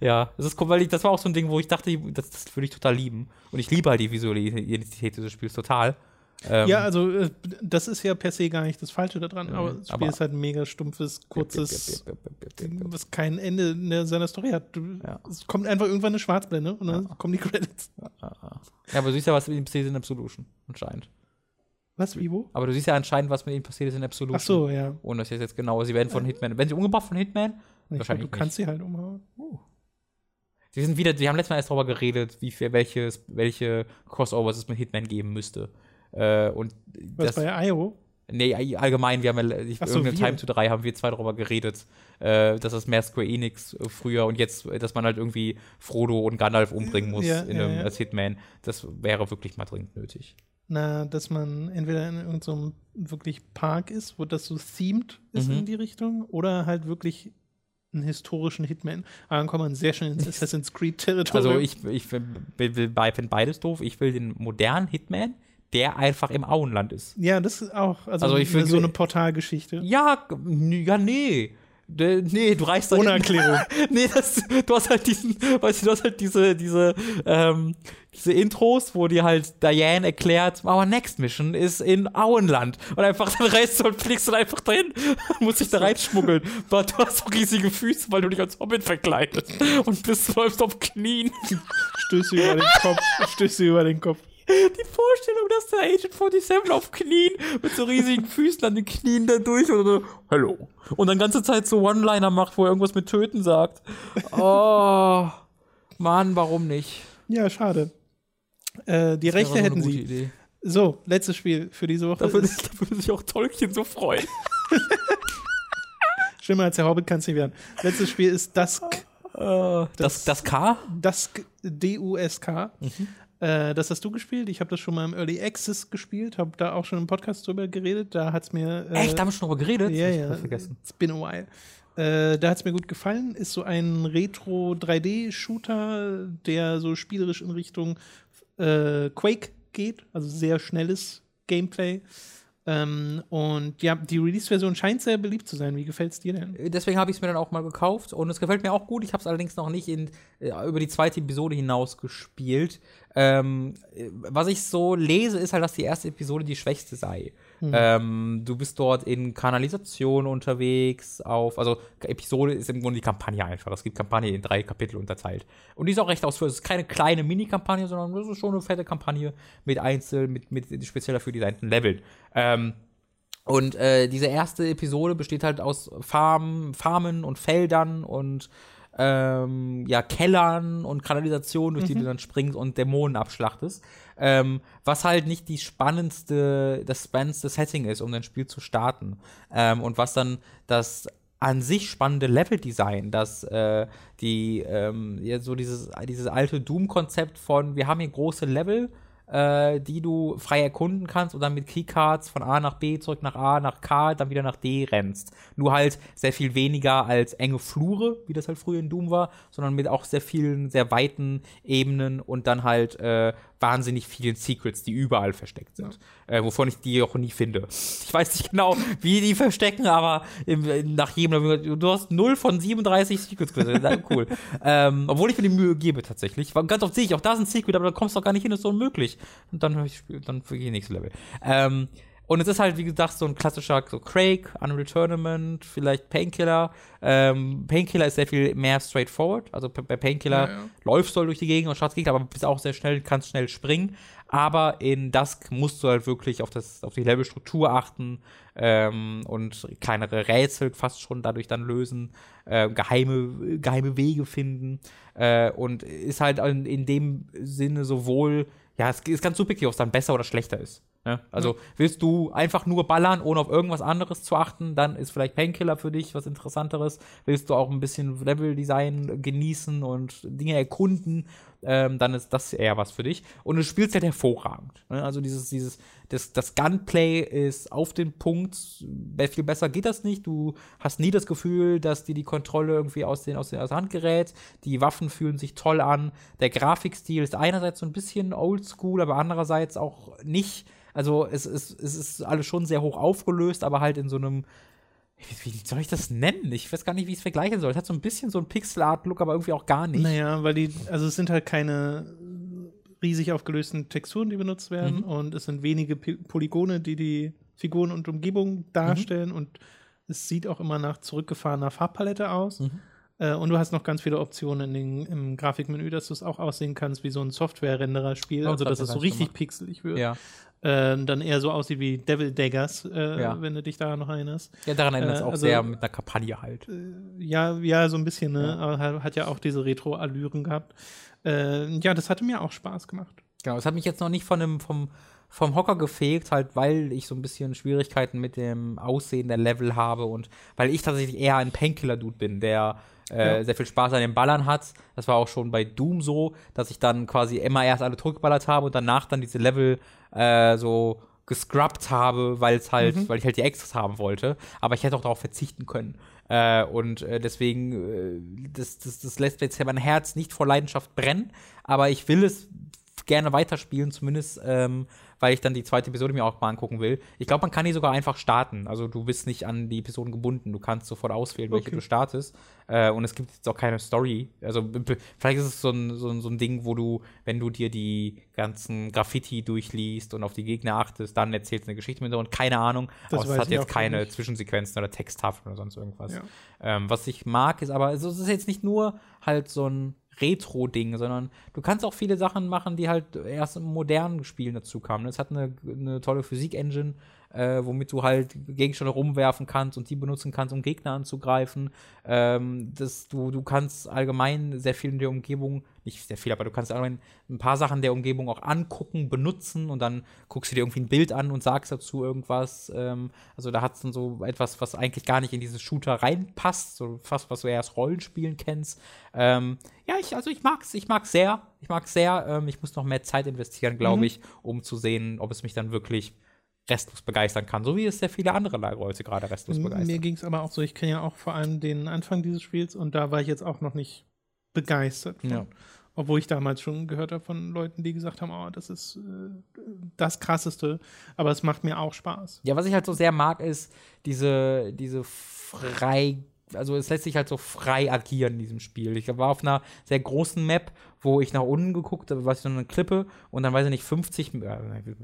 Ja, das ist cool, weil ich, das war auch so ein Ding, wo ich dachte, das, das würde ich total lieben. Und ich liebe halt die visuelle Identität dieses Spiels total. Ähm, Ja, also äh, das ist ja per se gar nicht das Falsche daran, aber das Spiel aber- ist halt ein mega stumpfes, kurzes, was kein Ende in seiner Story hat. Du, Ja. Es kommt einfach irgendwann eine Schwarzblende und dann kommen die Credits. Ja, aber du siehst ja, was mit ihm passiert ist in Absolution, anscheinend. Was, wo? Aber du siehst ja anscheinend, was mit ihm passiert ist in Absolution. Ach so, ja. Ohne dass ich jetzt genau, sie werden von Hitman, werden sie umgebracht von Hitman? Ich Wahrscheinlich glaub, du kannst sie halt umhauen. Sie sind wieder, wir haben letztes Mal erst darüber geredet, wie viel, welches, welche Crossovers es mit Hitman geben müsste. Äh, und Was das, bei IO? nee, allgemein, wir haben ja, ich, so, irgendeine wir. Time to 3 haben wir zwei darüber geredet, äh, dass das mehr Square Enix äh, früher und jetzt, äh, dass man halt irgendwie Frodo und Gandalf umbringen muss Ja, in ja, einem, ja. als Hitman. Das wäre wirklich mal dringend nötig. Na, dass man entweder in irgendeinem wirklich Park ist, wo das so themed ist Mhm. in die Richtung, oder halt wirklich einen historischen Hitman. Aber dann kommt man sehr schnell ins Assassin's Creed-Territorium. Also ich, ich finde beides doof. Ich will den modernen Hitman, der einfach im Auenland ist. Ja, das ist auch, also, Also ich find- so eine Portalgeschichte. Ja, ja, nee. Nee, du reichst da Ohne Erklärung. nee, das, du hast halt diesen, weißt du, du hast halt diese, diese, ähm, diese Intros, wo dir halt Diane erklärt, our next mission ist in Auenland. Und einfach dann reist du und fliegst dann einfach dahin, musst dich da reinschmuggeln. Aber du hast so riesige Füße, weil du dich als Hobbit verkleidest. Und bist, läufst auf Knien. Stößt sie über den Kopf, stößt sie über den Kopf. Die Vorstellung, dass der Agent 47 auf Knien mit so riesigen Füßen an den Knien da durch und so, hallo. Und dann ganze Zeit so One-Liner macht, wo er irgendwas mit Töten sagt. Oh, Mann, warum nicht? Ja, schade. Äh, die Das Rechte so hätten sie. Idee. So, letztes Spiel für diese Woche. Da würde, da würde sich auch Tolkien so freuen. schlimmer als der Hobbit kann es nicht werden. Letztes Spiel ist Dusk. Äh, das, das K? Dusk, D-U-S-K. Mhm. Äh, das hast du gespielt. Ich habe das schon mal im Early Access gespielt, habe da auch schon im Podcast drüber geredet. Da hat es mir. Äh, Echt, da haben wir schon drüber geredet? Ja, ja. vergessen. It's been a while. Äh, da hat es mir gut gefallen. Ist so ein Retro-3D-Shooter, der so spielerisch in Richtung äh, Quake geht. Also sehr schnelles Gameplay. Ähm, und ja, die Release-Version scheint sehr beliebt zu sein. Wie gefällt es dir denn? Deswegen habe ich es mir dann auch mal gekauft und es gefällt mir auch gut. Ich habe es allerdings noch nicht in, äh, über die zweite Episode hinaus gespielt. Ähm, äh, was ich so lese, ist halt, dass die erste Episode die schwächste sei. Ähm, du bist dort in Kanalisation unterwegs, auf, also Episode ist im Grunde die Kampagne einfach. Es gibt Kampagne in drei Kapitel unterteilt. Und die ist auch recht ausführlich. Es ist keine kleine Mini-Kampagne, sondern das ist schon eine fette Kampagne mit Einzel, mit, mit speziell dafür designten Leveln. Ähm, und äh, diese erste Episode besteht halt aus Farmen, Farmen und Feldern und ähm, ja, Kellern und Kanalisationen, durch die du dann springst und Dämonen abschlachtest. Ähm, was halt nicht die spannendste, das spannendste Setting ist, um ein Spiel zu starten. Ähm, und was dann das an sich spannende Leveldesign, dass äh, die ähm, ja, so dieses, dieses alte Doom-Konzept von wir haben hier große Level, äh, die du frei erkunden kannst und dann mit Keycards von A nach B zurück nach A nach K, dann wieder nach D rennst. Nur halt sehr viel weniger als enge Flure, wie das halt früher in Doom war, sondern mit auch sehr vielen, sehr weiten Ebenen und dann halt äh, wahnsinnig vielen Secrets, die überall versteckt sind. Ja. Äh, wovon ich die auch nie finde. Ich weiß nicht genau, wie die verstecken, aber im, nach jedem, du hast 0 von 37 Secrets gesagt. cool. ähm, obwohl ich mir die Mühe gebe tatsächlich. Ganz oft sehe ich, auch da ist ein Secret, aber da kommst du doch gar nicht hin, das ist unmöglich. Und dann höre ich, dann gehe ich nächstes Level. Ähm, und es ist halt, wie gesagt, so ein klassischer so Craig, Unreal Tournament, vielleicht Painkiller. Ähm, Painkiller ist sehr viel mehr straightforward. Also bei Painkiller ja, ja. läufst du halt durch die Gegend und schaffst Gegner, aber bist auch sehr schnell, kannst schnell springen. Aber in Dusk musst du halt wirklich auf, das, auf die Levelstruktur achten ähm, und kleinere Rätsel fast schon dadurch dann lösen, äh, geheime, geheime Wege finden. Äh, und ist halt in, in dem Sinne sowohl, ja, es ist ganz subjektiv, ob es dann besser oder schlechter ist. Ja, also willst du einfach nur ballern, ohne auf irgendwas anderes zu achten, dann ist vielleicht Painkiller für dich was Interessanteres. Willst du auch ein bisschen Level-Design genießen und Dinge erkunden, ähm, dann ist das eher was für dich. Und du spielst halt hervorragend. Ne? Also dieses, dieses, das, das Gunplay ist auf den Punkt. Viel besser geht das nicht. Du hast nie das Gefühl, dass dir die Kontrolle irgendwie aus, den, aus, den, aus der Hand gerät. Die Waffen fühlen sich toll an. Der Grafikstil ist einerseits so ein bisschen oldschool, aber andererseits auch nicht also es, es, es ist alles schon sehr hoch aufgelöst, aber halt in so einem wie, soll ich das nennen? Ich weiß gar nicht, wie ich es vergleichen soll. Es hat so ein bisschen so einen Pixel-Art-Look, aber irgendwie auch gar nicht. Naja, weil die, also es sind halt keine riesig aufgelösten Texturen, die benutzt werden mhm. und es sind wenige Polygone, die die Figuren und Umgebung darstellen mhm. und es sieht auch immer nach zurückgefahrener Farbpalette aus. Mhm. Äh, und du hast noch ganz viele Optionen in den, im Grafikmenü, dass du es auch aussehen kannst wie so ein Software-Renderer-Spiel, oh, also dass es so richtig pixelig wird. Ja äh, dann eher so aussieht wie Devil Daggers, äh, ja. wenn du dich daran noch erinnerst. Ja, daran erinnert es äh, auch also, sehr mit einer Kampagne halt. Äh, ja, ja, so ein bisschen, ne? Ja. Aber hat ja auch diese Retro-Allüren gehabt. Äh, ja, das hatte mir auch Spaß gemacht. Genau, es hat mich jetzt noch nicht von dem, vom, vom Hocker gefegt, halt weil ich so ein bisschen Schwierigkeiten mit dem Aussehen der Level habe und weil ich tatsächlich eher ein Painkiller-Dude bin, der äh, ja. sehr viel Spaß an den Ballern hat. Das war auch schon bei Doom so, dass ich dann quasi immer erst alle zurückgeballert habe und danach dann diese Level äh, so gescrubbt habe, weil es halt, mhm. weil ich halt die Extras haben wollte. Aber ich hätte auch darauf verzichten können. Äh, und äh, deswegen, äh, das, das, das lässt jetzt mein Herz nicht vor Leidenschaft brennen, aber ich will es gerne weiterspielen, zumindest ähm, weil ich dann die zweite Episode mir auch mal angucken will. Ich glaube, man kann die sogar einfach starten. Also du bist nicht an die Episoden gebunden. Du kannst sofort auswählen, welche okay. du startest. Äh, und es gibt jetzt auch keine Story. Also vielleicht ist es so ein, so, ein, so ein Ding, wo du, wenn du dir die ganzen Graffiti durchliest und auf die Gegner achtest, dann erzählst du eine Geschichte mit und keine Ahnung. Das aber es hat jetzt keine nicht. Zwischensequenzen oder Texttafeln oder sonst irgendwas. Ja. Ähm, was ich mag, ist aber, also, es ist jetzt nicht nur halt so ein Retro-Ding, sondern du kannst auch viele Sachen machen, die halt erst im modernen Spielen dazu kamen. Es hat eine, eine tolle Physik-Engine, äh, womit du halt Gegenstände rumwerfen kannst und die benutzen kannst, um Gegner anzugreifen. Ähm, das, du, du kannst allgemein sehr viel in der Umgebung, nicht sehr viel, aber du kannst allgemein ein paar Sachen der Umgebung auch angucken, benutzen und dann guckst du dir irgendwie ein Bild an und sagst dazu irgendwas. Ähm, also da hat es dann so etwas, was eigentlich gar nicht in diese Shooter reinpasst, so fast was du eher als Rollenspielen kennst. Ähm, ja, ich, also ich mag's, ich mag's sehr. Ich mag's sehr. Ähm, ich muss noch mehr Zeit investieren, glaube mhm. ich, um zu sehen, ob es mich dann wirklich restlos begeistern kann, so wie es sehr viele andere Leute gerade restlos begeistern. Mir ging es aber auch so, ich kenne ja auch vor allem den Anfang dieses Spiels und da war ich jetzt auch noch nicht begeistert. Von. Ja. Obwohl ich damals schon gehört habe von Leuten, die gesagt haben, oh, das ist äh, das Krasseste, aber es macht mir auch Spaß. Ja, was ich halt so sehr mag, ist diese, diese frei also es lässt sich halt so frei agieren in diesem Spiel. Ich war auf einer sehr großen Map, wo ich nach unten geguckt habe, war so eine Klippe und dann weiß ich nicht, 50, äh,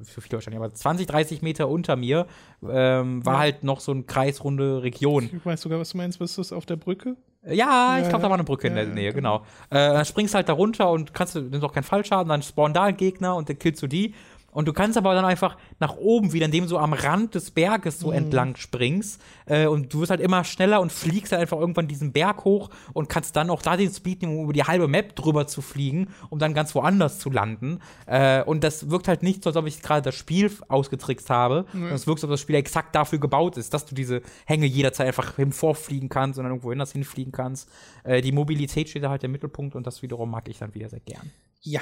für viele wahrscheinlich, aber 20, 30 Meter unter mir ähm, war ja. halt noch so eine kreisrunde Region. Ich weiß sogar, was du meinst. Bist du auf der Brücke? Ja, ich glaube, da war eine Brücke ja, in der Nähe, genau. genau. Äh, dann springst halt da runter und kannst du, nimmst auch keinen Fallschaden, dann spawnen da Gegner und dann killst du die Und du kannst aber dann einfach nach oben wieder, indem du so am Rand des Berges so Mhm. entlang springst. Äh, und du wirst halt immer schneller und fliegst dann einfach irgendwann diesen Berg hoch und kannst dann auch da den Speed nehmen, um über die halbe Map drüber zu fliegen, um dann ganz woanders zu landen. Äh, und das wirkt halt nicht so, als ob ich gerade das Spiel ausgetrickst habe. sondern Es wirkt so, als ob das Spiel exakt dafür gebaut ist, dass du diese Hänge jederzeit einfach hinvorfliegen kannst und dann irgendwo anders hinfliegen kannst. Äh, die Mobilität steht da halt im Mittelpunkt und das wiederum mag ich dann wieder sehr gern. Ja.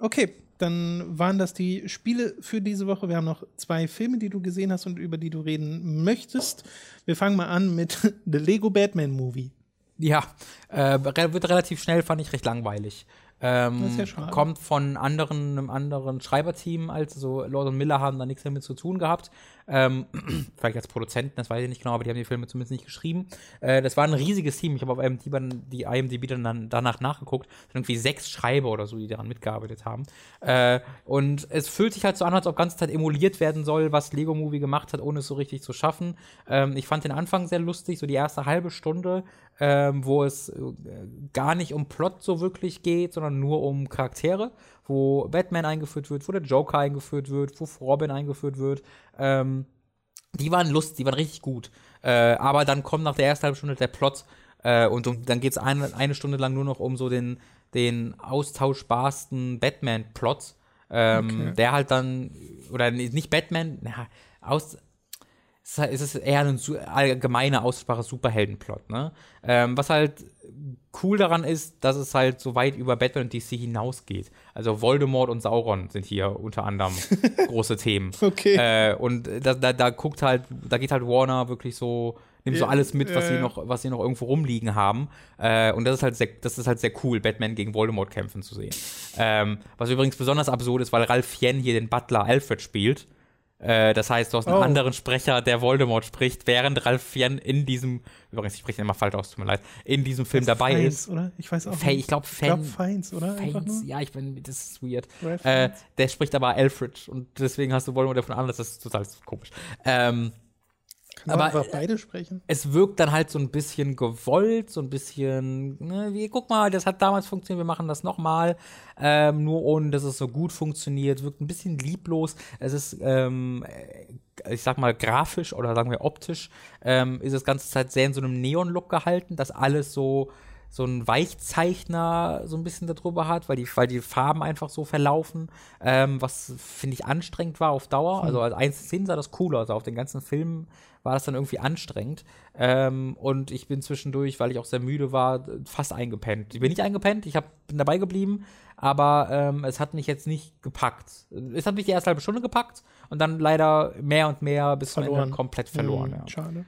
Okay, dann waren das die Spiele für diese Woche. Wir haben noch zwei Filme, die du gesehen hast und über die du reden möchtest. Wir fangen mal an mit The Lego Batman Movie. Ja, äh, wird relativ schnell, fand ich recht langweilig. Ähm, Das ist ja. Kommt von anderen, einem anderen Schreiberteam, als so Lord und Miller haben da nichts damit zu tun gehabt. Ähm, vielleicht als Produzenten, das weiß ich nicht genau, aber die haben die Filme zumindest nicht geschrieben. Äh, das war ein riesiges Team. Ich habe auf IMDb, dann- die IMDb dann, danach nachgeguckt. Es sind irgendwie sechs Schreiber oder so, die daran mitgearbeitet haben. Äh, und es fühlt sich halt so an, als ob ganze Zeit emuliert werden soll, was Lego Movie gemacht hat, ohne es so richtig zu schaffen. Ähm, ich fand den Anfang sehr lustig, so die erste halbe Stunde, ähm, wo es äh, gar nicht um Plot so wirklich geht, sondern nur um Charaktere, wo Batman eingeführt wird, wo der Joker eingeführt wird, wo Robin eingeführt wird. Ähm, die waren lustig, die waren richtig gut. Äh, aber dann kommt nach der ersten halben Stunde der Plot äh, und um, dann geht es eine, eine Stunde lang nur noch um so den, den austauschbarsten Batman-Plot, ähm, Okay. der halt dann, oder nicht Batman, na, aus, ist halt- es ist eher ein allgemeiner, austauschbarer Superheldenplot, ne? Ähm, was halt cool daran ist, dass es halt so weit über Batman und DC hinausgeht. Also Voldemort und Sauron sind hier unter anderem große Themen. Okay. Äh, und da, da, da guckt halt, da geht halt Warner wirklich so, nimmt so alles mit, was sie ja. noch, was sie noch irgendwo rumliegen haben. Äh, und das ist halt sehr, das ist halt sehr cool, Batman gegen Voldemort kämpfen zu sehen. Ähm, was übrigens besonders absurd ist, weil Ralph Fien hier den Butler Alfred spielt. Äh, das heißt, du hast einen Oh. anderen Sprecher, der Voldemort spricht, während Ralph Fien in diesem, übrigens, ich spreche den immer falsch aus, tut mir leid, in diesem Film dabei Fiennes, ist. oder? Ich weiß auch Fe- nicht. ich glaube, Fan. Feins, oder? Nur? ja, ich bin, das ist weird. Äh, Fiennes. der spricht aber Alfred und deswegen hast du Voldemort davon an, das ist total komisch. Ähm, Kann man aber- einfach beide sprechen? es wirkt dann halt so ein bisschen gewollt, so ein bisschen, ne, wie, guck mal, das hat damals funktioniert, wir machen das nochmal, ähm, nur ohne, dass es so gut funktioniert, wirkt ein bisschen lieblos. Es ist, ähm, äh, ich sag mal, grafisch oder sagen wir optisch, ähm, ist das ganze Zeit sehr in so einem Neon-Look gehalten, dass alles so so ein Weichzeichner so ein bisschen darüber hat, weil die, weil die Farben einfach so verlaufen, ähm, was finde ich anstrengend war auf Dauer. Also als Einzelszenen sah das cool aus, aber auf den ganzen Filmen war das dann irgendwie anstrengend. Ähm, und ich bin zwischendurch, weil ich auch sehr müde war, fast eingepennt. Ich bin nicht eingepennt, ich hab, bin dabei geblieben, aber ähm, es hat mich jetzt nicht gepackt. Es hat mich die erste halbe Stunde gepackt und dann leider mehr und mehr bis zum. Ende komplett verloren. Hm, ja. Schade.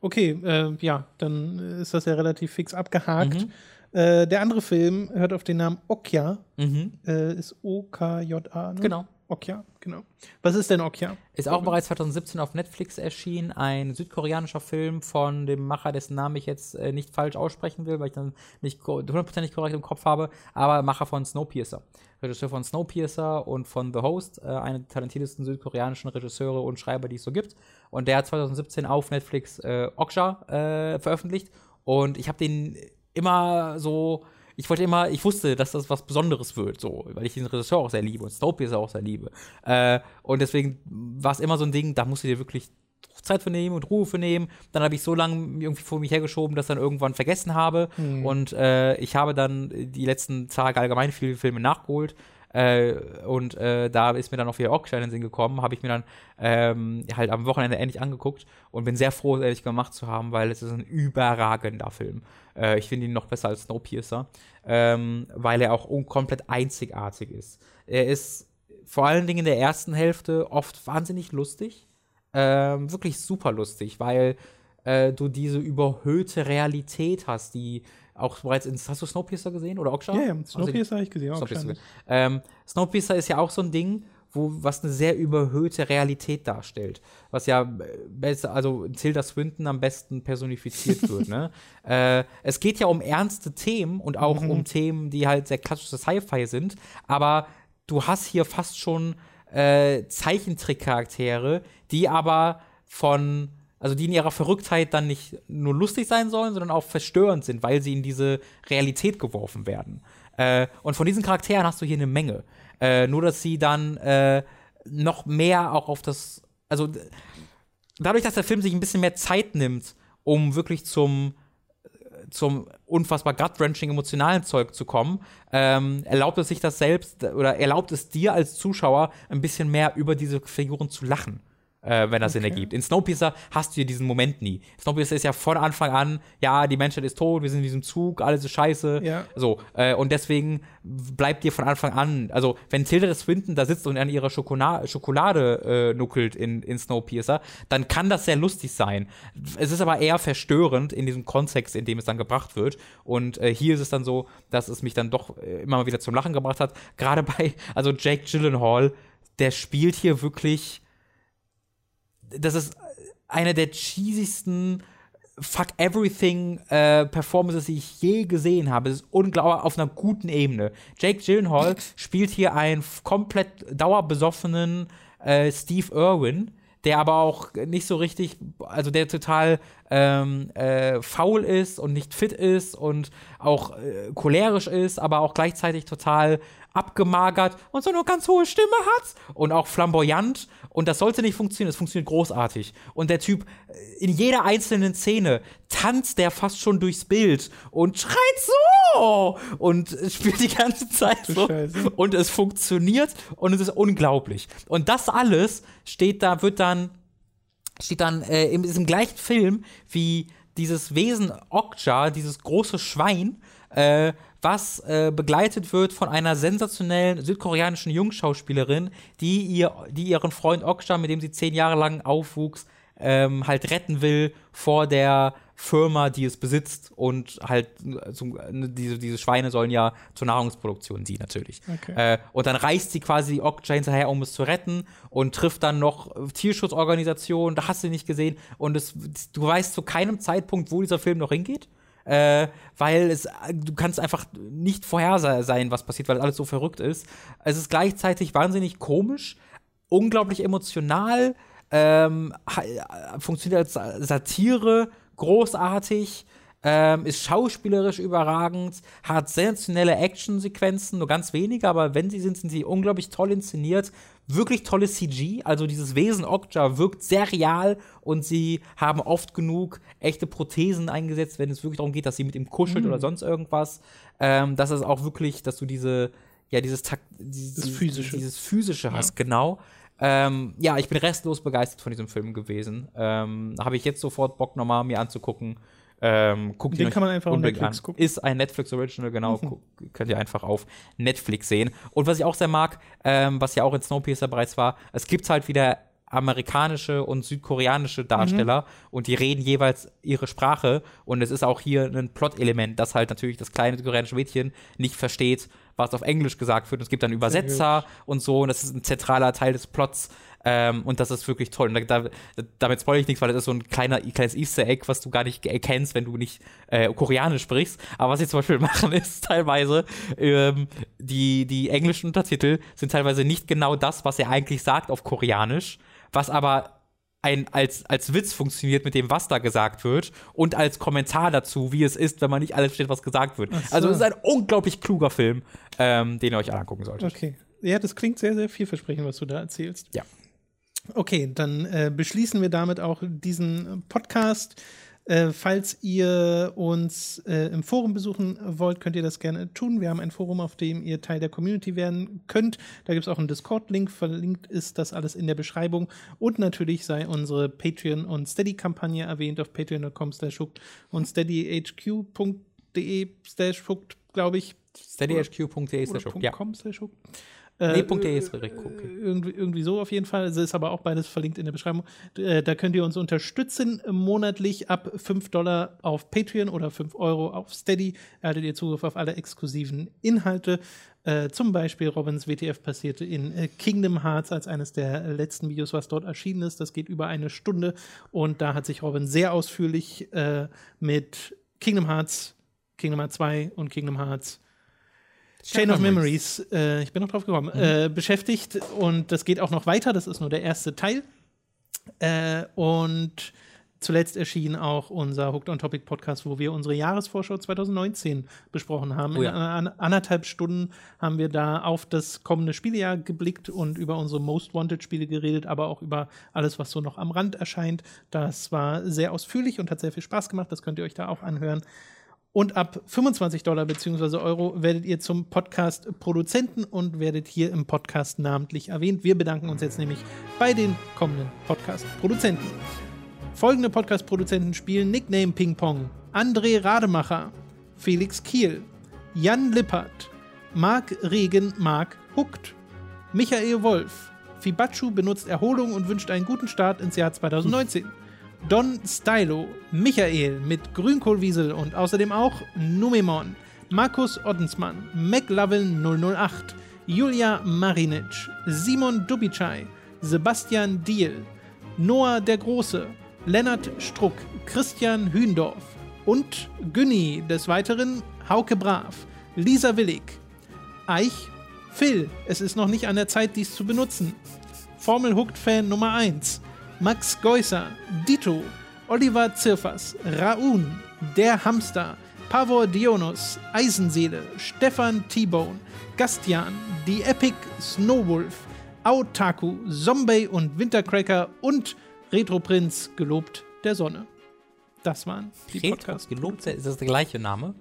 Okay, äh, ja, dann ist das ja relativ fix abgehakt. Mhm. Äh, der andere Film hört auf den Namen Okja. Mhm, Äh, ist O-K-J-A. Ne? genau. Okja, genau. Was ist denn Okja? Ist auch bereits 2017 auf Netflix erschienen, ein südkoreanischer Film von dem Macher, dessen Namen ich jetzt äh, nicht falsch aussprechen will, weil ich dann nicht hundertprozentig korrekt im Kopf habe, aber Macher von Snowpiercer. Regisseur von Snowpiercer und von The Host, äh, einer der talentiertesten südkoreanischen Regisseure und Schreiber, die es so gibt. Und der hat 2017 auf Netflix äh, Okja äh, veröffentlicht und ich habe den immer so ich wollte immer, ich wusste, dass das was Besonderes wird, so, weil ich den Regisseur auch sehr liebe und Snowpiercer auch sehr liebe. Äh, und deswegen war es immer so ein Ding, da musst du dir wirklich Zeit für nehmen und Ruhe für nehmen. Dann habe ich so lange irgendwie vor mich hergeschoben, dass ich dann irgendwann vergessen habe. Und äh, ich habe dann die letzten Tage allgemein viele Filme nachgeholt. Äh, und äh, da ist mir dann auch wieder Okja in den Sinn gekommen, habe ich mir dann ähm, halt am Wochenende endlich angeguckt und bin sehr froh, es ehrlich gemacht zu haben, weil es ist ein überragender Film. Äh, ich finde ihn noch besser als Snowpiercer, ähm, weil er auch komplett einzigartig ist. Er ist vor allen Dingen in der ersten Hälfte oft wahnsinnig lustig, ähm, wirklich super lustig, weil äh, du diese überhöhte Realität hast, die auch bereits in. Hast du Snowpiercer gesehen oder Okja? Ja, ja, du Snowpiercer habe ich gesehen. Auch Snowpiercer. wahrscheinlich. Ähm, Snowpiercer ist ja auch so ein Ding, wo, was eine sehr überhöhte Realität darstellt. Was ja äh, also Tilda Swinton am besten personifiziert wird. Ne? Äh, es geht ja um ernste Themen und auch um Themen, die halt sehr klassische Sci-Fi sind, aber du hast hier fast schon äh, Zeichentrickcharaktere, die aber von also die in ihrer Verrücktheit dann nicht nur lustig sein sollen, sondern auch verstörend sind, weil sie in diese Realität geworfen werden. Äh, und von diesen Charakteren hast du hier eine Menge. Äh, nur, dass sie dann äh, noch mehr auch auf das, also dadurch, dass der Film sich ein bisschen mehr Zeit nimmt, um wirklich zum zum unfassbar gut-wrenching emotionalen Zeug zu kommen, ähm, erlaubt es sich das selbst oder erlaubt es dir als Zuschauer ein bisschen mehr über diese Figuren zu lachen äh, wenn das okay. Sinn ergibt. In Snowpiercer hast du hier diesen Moment nie. Snowpiercer ist ja von Anfang an, ja, die Menschheit ist tot, wir sind in diesem Zug, alles ist scheiße. Ja. So, äh, und deswegen bleibt dir von Anfang an, also wenn Tilda Swinton da sitzt und an ihrer Schokona Schokolade äh, nuckelt in, in Snowpiercer, dann kann das sehr lustig sein. Es ist aber eher verstörend in diesem Kontext, in dem es dann gebracht wird. Und äh, hier ist es dann so, dass es mich dann doch äh, immer mal wieder zum Lachen gebracht hat. Gerade bei, also Jake Gyllenhaal, der spielt hier wirklich das ist eine der cheesigsten Fuck Everything äh, Performances, die ich je gesehen habe. Es ist unglaublich auf einer guten Ebene. Jake Gyllenhaal spielt hier einen komplett dauerbesoffenen äh, Steve Irwin, der aber auch nicht so richtig, also der total ähm, äh, faul ist und nicht fit ist und auch äh, cholerisch ist, aber auch gleichzeitig total abgemagert und so eine ganz hohe Stimme hat und auch flamboyant. Und das sollte nicht funktionieren, es funktioniert großartig. Und der Typ äh, in jeder einzelnen Szene tanzt der fast schon durchs Bild und schreit so und spielt die ganze Zeit so. Und es funktioniert und es ist unglaublich. Und das alles steht da wird dann steht dann äh, in diesem gleichen Film wie dieses Wesen Okja, dieses große Schwein, äh, was äh, begleitet wird von einer sensationellen südkoreanischen Jungschauspielerin, die, ihr, die ihren Freund Okja, mit dem sie zehn Jahre lang aufwuchs, ähm, halt retten will vor der Firma, die es besitzt und halt zum, diese, diese Schweine sollen ja zur Nahrungsproduktion dienen natürlich. Okay. Äh, und dann reist sie quasi Okja hinterher, um es zu retten und trifft dann noch Tierschutzorganisationen, da hast du nicht gesehen und es, du weißt zu keinem Zeitpunkt, wo dieser Film noch hingeht äh, weil es, du kannst einfach nicht vorhersagen, was passiert, weil alles so verrückt ist. Es ist gleichzeitig wahnsinnig komisch, unglaublich emotional, ähm, funktioniert als Satire, großartig ähm, ist schauspielerisch überragend, hat sensationelle Actionsequenzen, nur ganz wenige, aber wenn sie sind, sind sie unglaublich toll inszeniert. Wirklich tolles CG, also dieses Wesen Okja wirkt sehr real und sie haben oft genug echte Prothesen eingesetzt, wenn es wirklich darum geht, dass sie mit ihm kuschelt mhm. oder sonst irgendwas. Ähm, das ist auch wirklich, dass du diese, ja, dieses Takt, dieses, physische. dieses physische hast, ja. genau. Ähm, ja, ich bin restlos begeistert von diesem Film gewesen. Ähm, Habe ich jetzt sofort Bock, nochmal mir anzugucken. Ähm, guckt Den kann man einfach auf Netflix an. gucken. Ist ein Netflix Original, genau. Mhm. Könnt ihr einfach auf Netflix sehen. Und was ich auch sehr mag, ähm, was ja auch in Snowpiercer bereits war, es gibt halt wieder amerikanische und südkoreanische Darsteller mhm. und die reden jeweils ihre Sprache und es ist auch hier ein Plot-Element, dass halt natürlich das kleine südkoreanische Mädchen nicht versteht, was auf Englisch gesagt wird. Und es gibt dann Übersetzer und so und das ist ein zentraler Teil des Plots ähm, und das ist wirklich toll. Und da, damit spoilere ich nichts, weil das ist so ein kleiner, kleines Easter Egg, was du gar nicht erkennst, wenn du nicht äh, Koreanisch sprichst. Aber was sie zum Beispiel machen, ist teilweise, ähm, die, die englischen Untertitel sind teilweise nicht genau das, was er eigentlich sagt auf Koreanisch, was aber ein, als, als Witz funktioniert mit dem, was da gesagt wird und als Kommentar dazu, wie es ist, wenn man nicht alles versteht, was gesagt wird. So. Also es ist ein unglaublich kluger Film, ähm, den ihr euch angucken solltet. Okay. Ja, das klingt sehr, sehr vielversprechend, was du da erzählst. Ja. Okay, dann äh, beschließen wir damit auch diesen Podcast. Äh, falls ihr uns äh, im Forum besuchen wollt, könnt ihr das gerne tun. Wir haben ein Forum, auf dem ihr Teil der Community werden könnt. Da gibt es auch einen Discord-Link. Verlinkt ist das alles in der Beschreibung. Und natürlich sei unsere Patreon- und Steady-Kampagne erwähnt auf patreon.com und steadyhq.de slash glaube ich. steadyhq.de slash ja. Äh, nee, ist direkt okay. irgendwie, irgendwie so auf jeden Fall. Es ist aber auch beides verlinkt in der Beschreibung. Äh, da könnt ihr uns unterstützen monatlich ab 5 Dollar auf Patreon oder 5 Euro auf Steady. Erhaltet ihr Zugriff auf alle exklusiven Inhalte. Äh, zum Beispiel Robins WTF passierte in äh, Kingdom Hearts als eines der letzten Videos, was dort erschienen ist. Das geht über eine Stunde und da hat sich Robin sehr ausführlich äh, mit Kingdom Hearts, Kingdom Hearts 2 und Kingdom Hearts Chain of Memories, äh, ich bin noch drauf gekommen, mhm. äh, beschäftigt und das geht auch noch weiter, das ist nur der erste Teil. Äh, und zuletzt erschien auch unser Hooked on Topic Podcast, wo wir unsere Jahresvorschau 2019 besprochen haben. Oh ja. In an, anderthalb Stunden haben wir da auf das kommende Spielejahr geblickt und über unsere Most Wanted Spiele geredet, aber auch über alles, was so noch am Rand erscheint. Das war sehr ausführlich und hat sehr viel Spaß gemacht. Das könnt ihr euch da auch anhören. Und ab 25 Dollar bzw. Euro werdet ihr zum Podcast-Produzenten und werdet hier im Podcast namentlich erwähnt. Wir bedanken uns jetzt nämlich bei den kommenden Podcast-Produzenten. Folgende Podcast-Produzenten spielen Nickname Ping Pong: André Rademacher, Felix Kiel, Jan Lippert, Marc Regen, Marc Huckt, Michael Wolf. Fibachu benutzt Erholung und wünscht einen guten Start ins Jahr 2019. Don Stylo, Michael mit Grünkohlwiesel und außerdem auch Numemon, Markus Oddensmann, McLovin 008, Julia Marinic, Simon Dubicai, Sebastian Diel, Noah der Große, Lennart Struck, Christian Hühndorf und Günni, des Weiteren Hauke Brav, Lisa Willig, Eich, Phil, es ist noch nicht an der Zeit, dies zu benutzen. Formel Hooked Fan Nummer 1, Max Geusser, Dito, Oliver Zirfers, Raun, Der Hamster, Pavor Dionus, Eisenseele, Stefan T-Bone, Gastian, Die Epic Snowwolf, Autaku, Zombie und Wintercracker und Retroprinz, gelobt der Sonne. Das waren die Retro, Podcasts. gelobt, ist das der gleiche Name?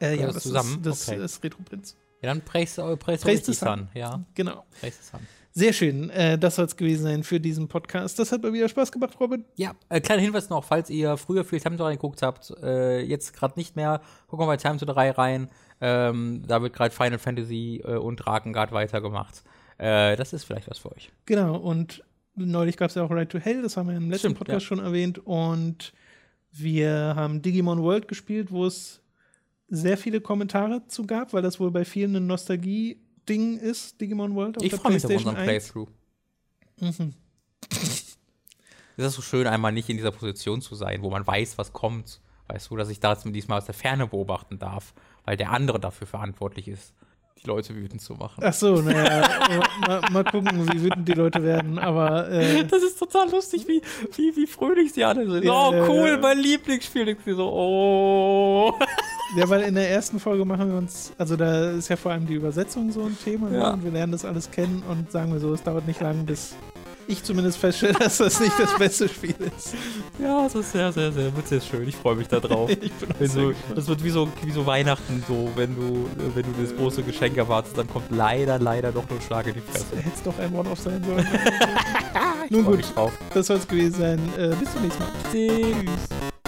Äh, ja, das zusammen? ist, das Okay. ist Retroprinz. Ja, dann praise, Praise the the Sun. Ja, Genau. praise the Sun. Sehr schön. Äh, das soll es gewesen sein für diesen Podcast. Das hat mal wieder Spaß gemacht, Robin. Ja, äh, kleiner Hinweis noch, falls ihr früher viel Time to 3 geguckt habt, äh, jetzt gerade nicht mehr, gucken wir bei Time to 3 rein. Ähm, da wird gerade Final Fantasy äh, und Drakengard weitergemacht. Äh, das ist vielleicht was für euch. Genau. Und neulich gab es ja auch Ride to Hell. Das haben wir im letzten Stimmt, Podcast ja. schon erwähnt. Und wir haben Digimon World gespielt, wo es sehr viele Kommentare zu gab, weil das wohl bei vielen ein Nostalgie-Ding ist, Digimon World. Auf Ich freue mich auf unseren 1. Playthrough. Mhm. Es ist so schön, einmal nicht in dieser Position zu sein, wo man weiß, was kommt. Weißt du, dass ich das diesmal aus der Ferne beobachten darf, weil der andere dafür verantwortlich ist, die Leute wütend zu machen. Ach so, naja, mal, mal gucken, wie wütend die Leute werden. Aber äh, Das ist total lustig, wie, wie, wie fröhlich sie alle sind. Ja, oh, ja, cool, ja. mein Lieblingsspiel. Sie so, oh. Ja, weil in der ersten Folge machen wir uns, also da ist ja vor allem die Übersetzung so ein Thema ne? Ja. und wir lernen das alles kennen und sagen wir so, es dauert nicht lang, bis ich zumindest feststelle, dass das nicht das beste Spiel ist. Ja, es ist sehr, sehr, sehr, wird sehr schön. Ich freue mich da drauf. Ich bin auch Wenn sehr du, das wird wie so, wie so Weihnachten, so, wenn du, wenn du das große Geschenk erwartest, dann kommt leider, leider doch nur ein Schlag in die Das Fresse. hätte es doch ein One-Off sein sollen. Nun gut, das soll es gewesen sein. Äh, bis zum nächsten Mal. Tschüss.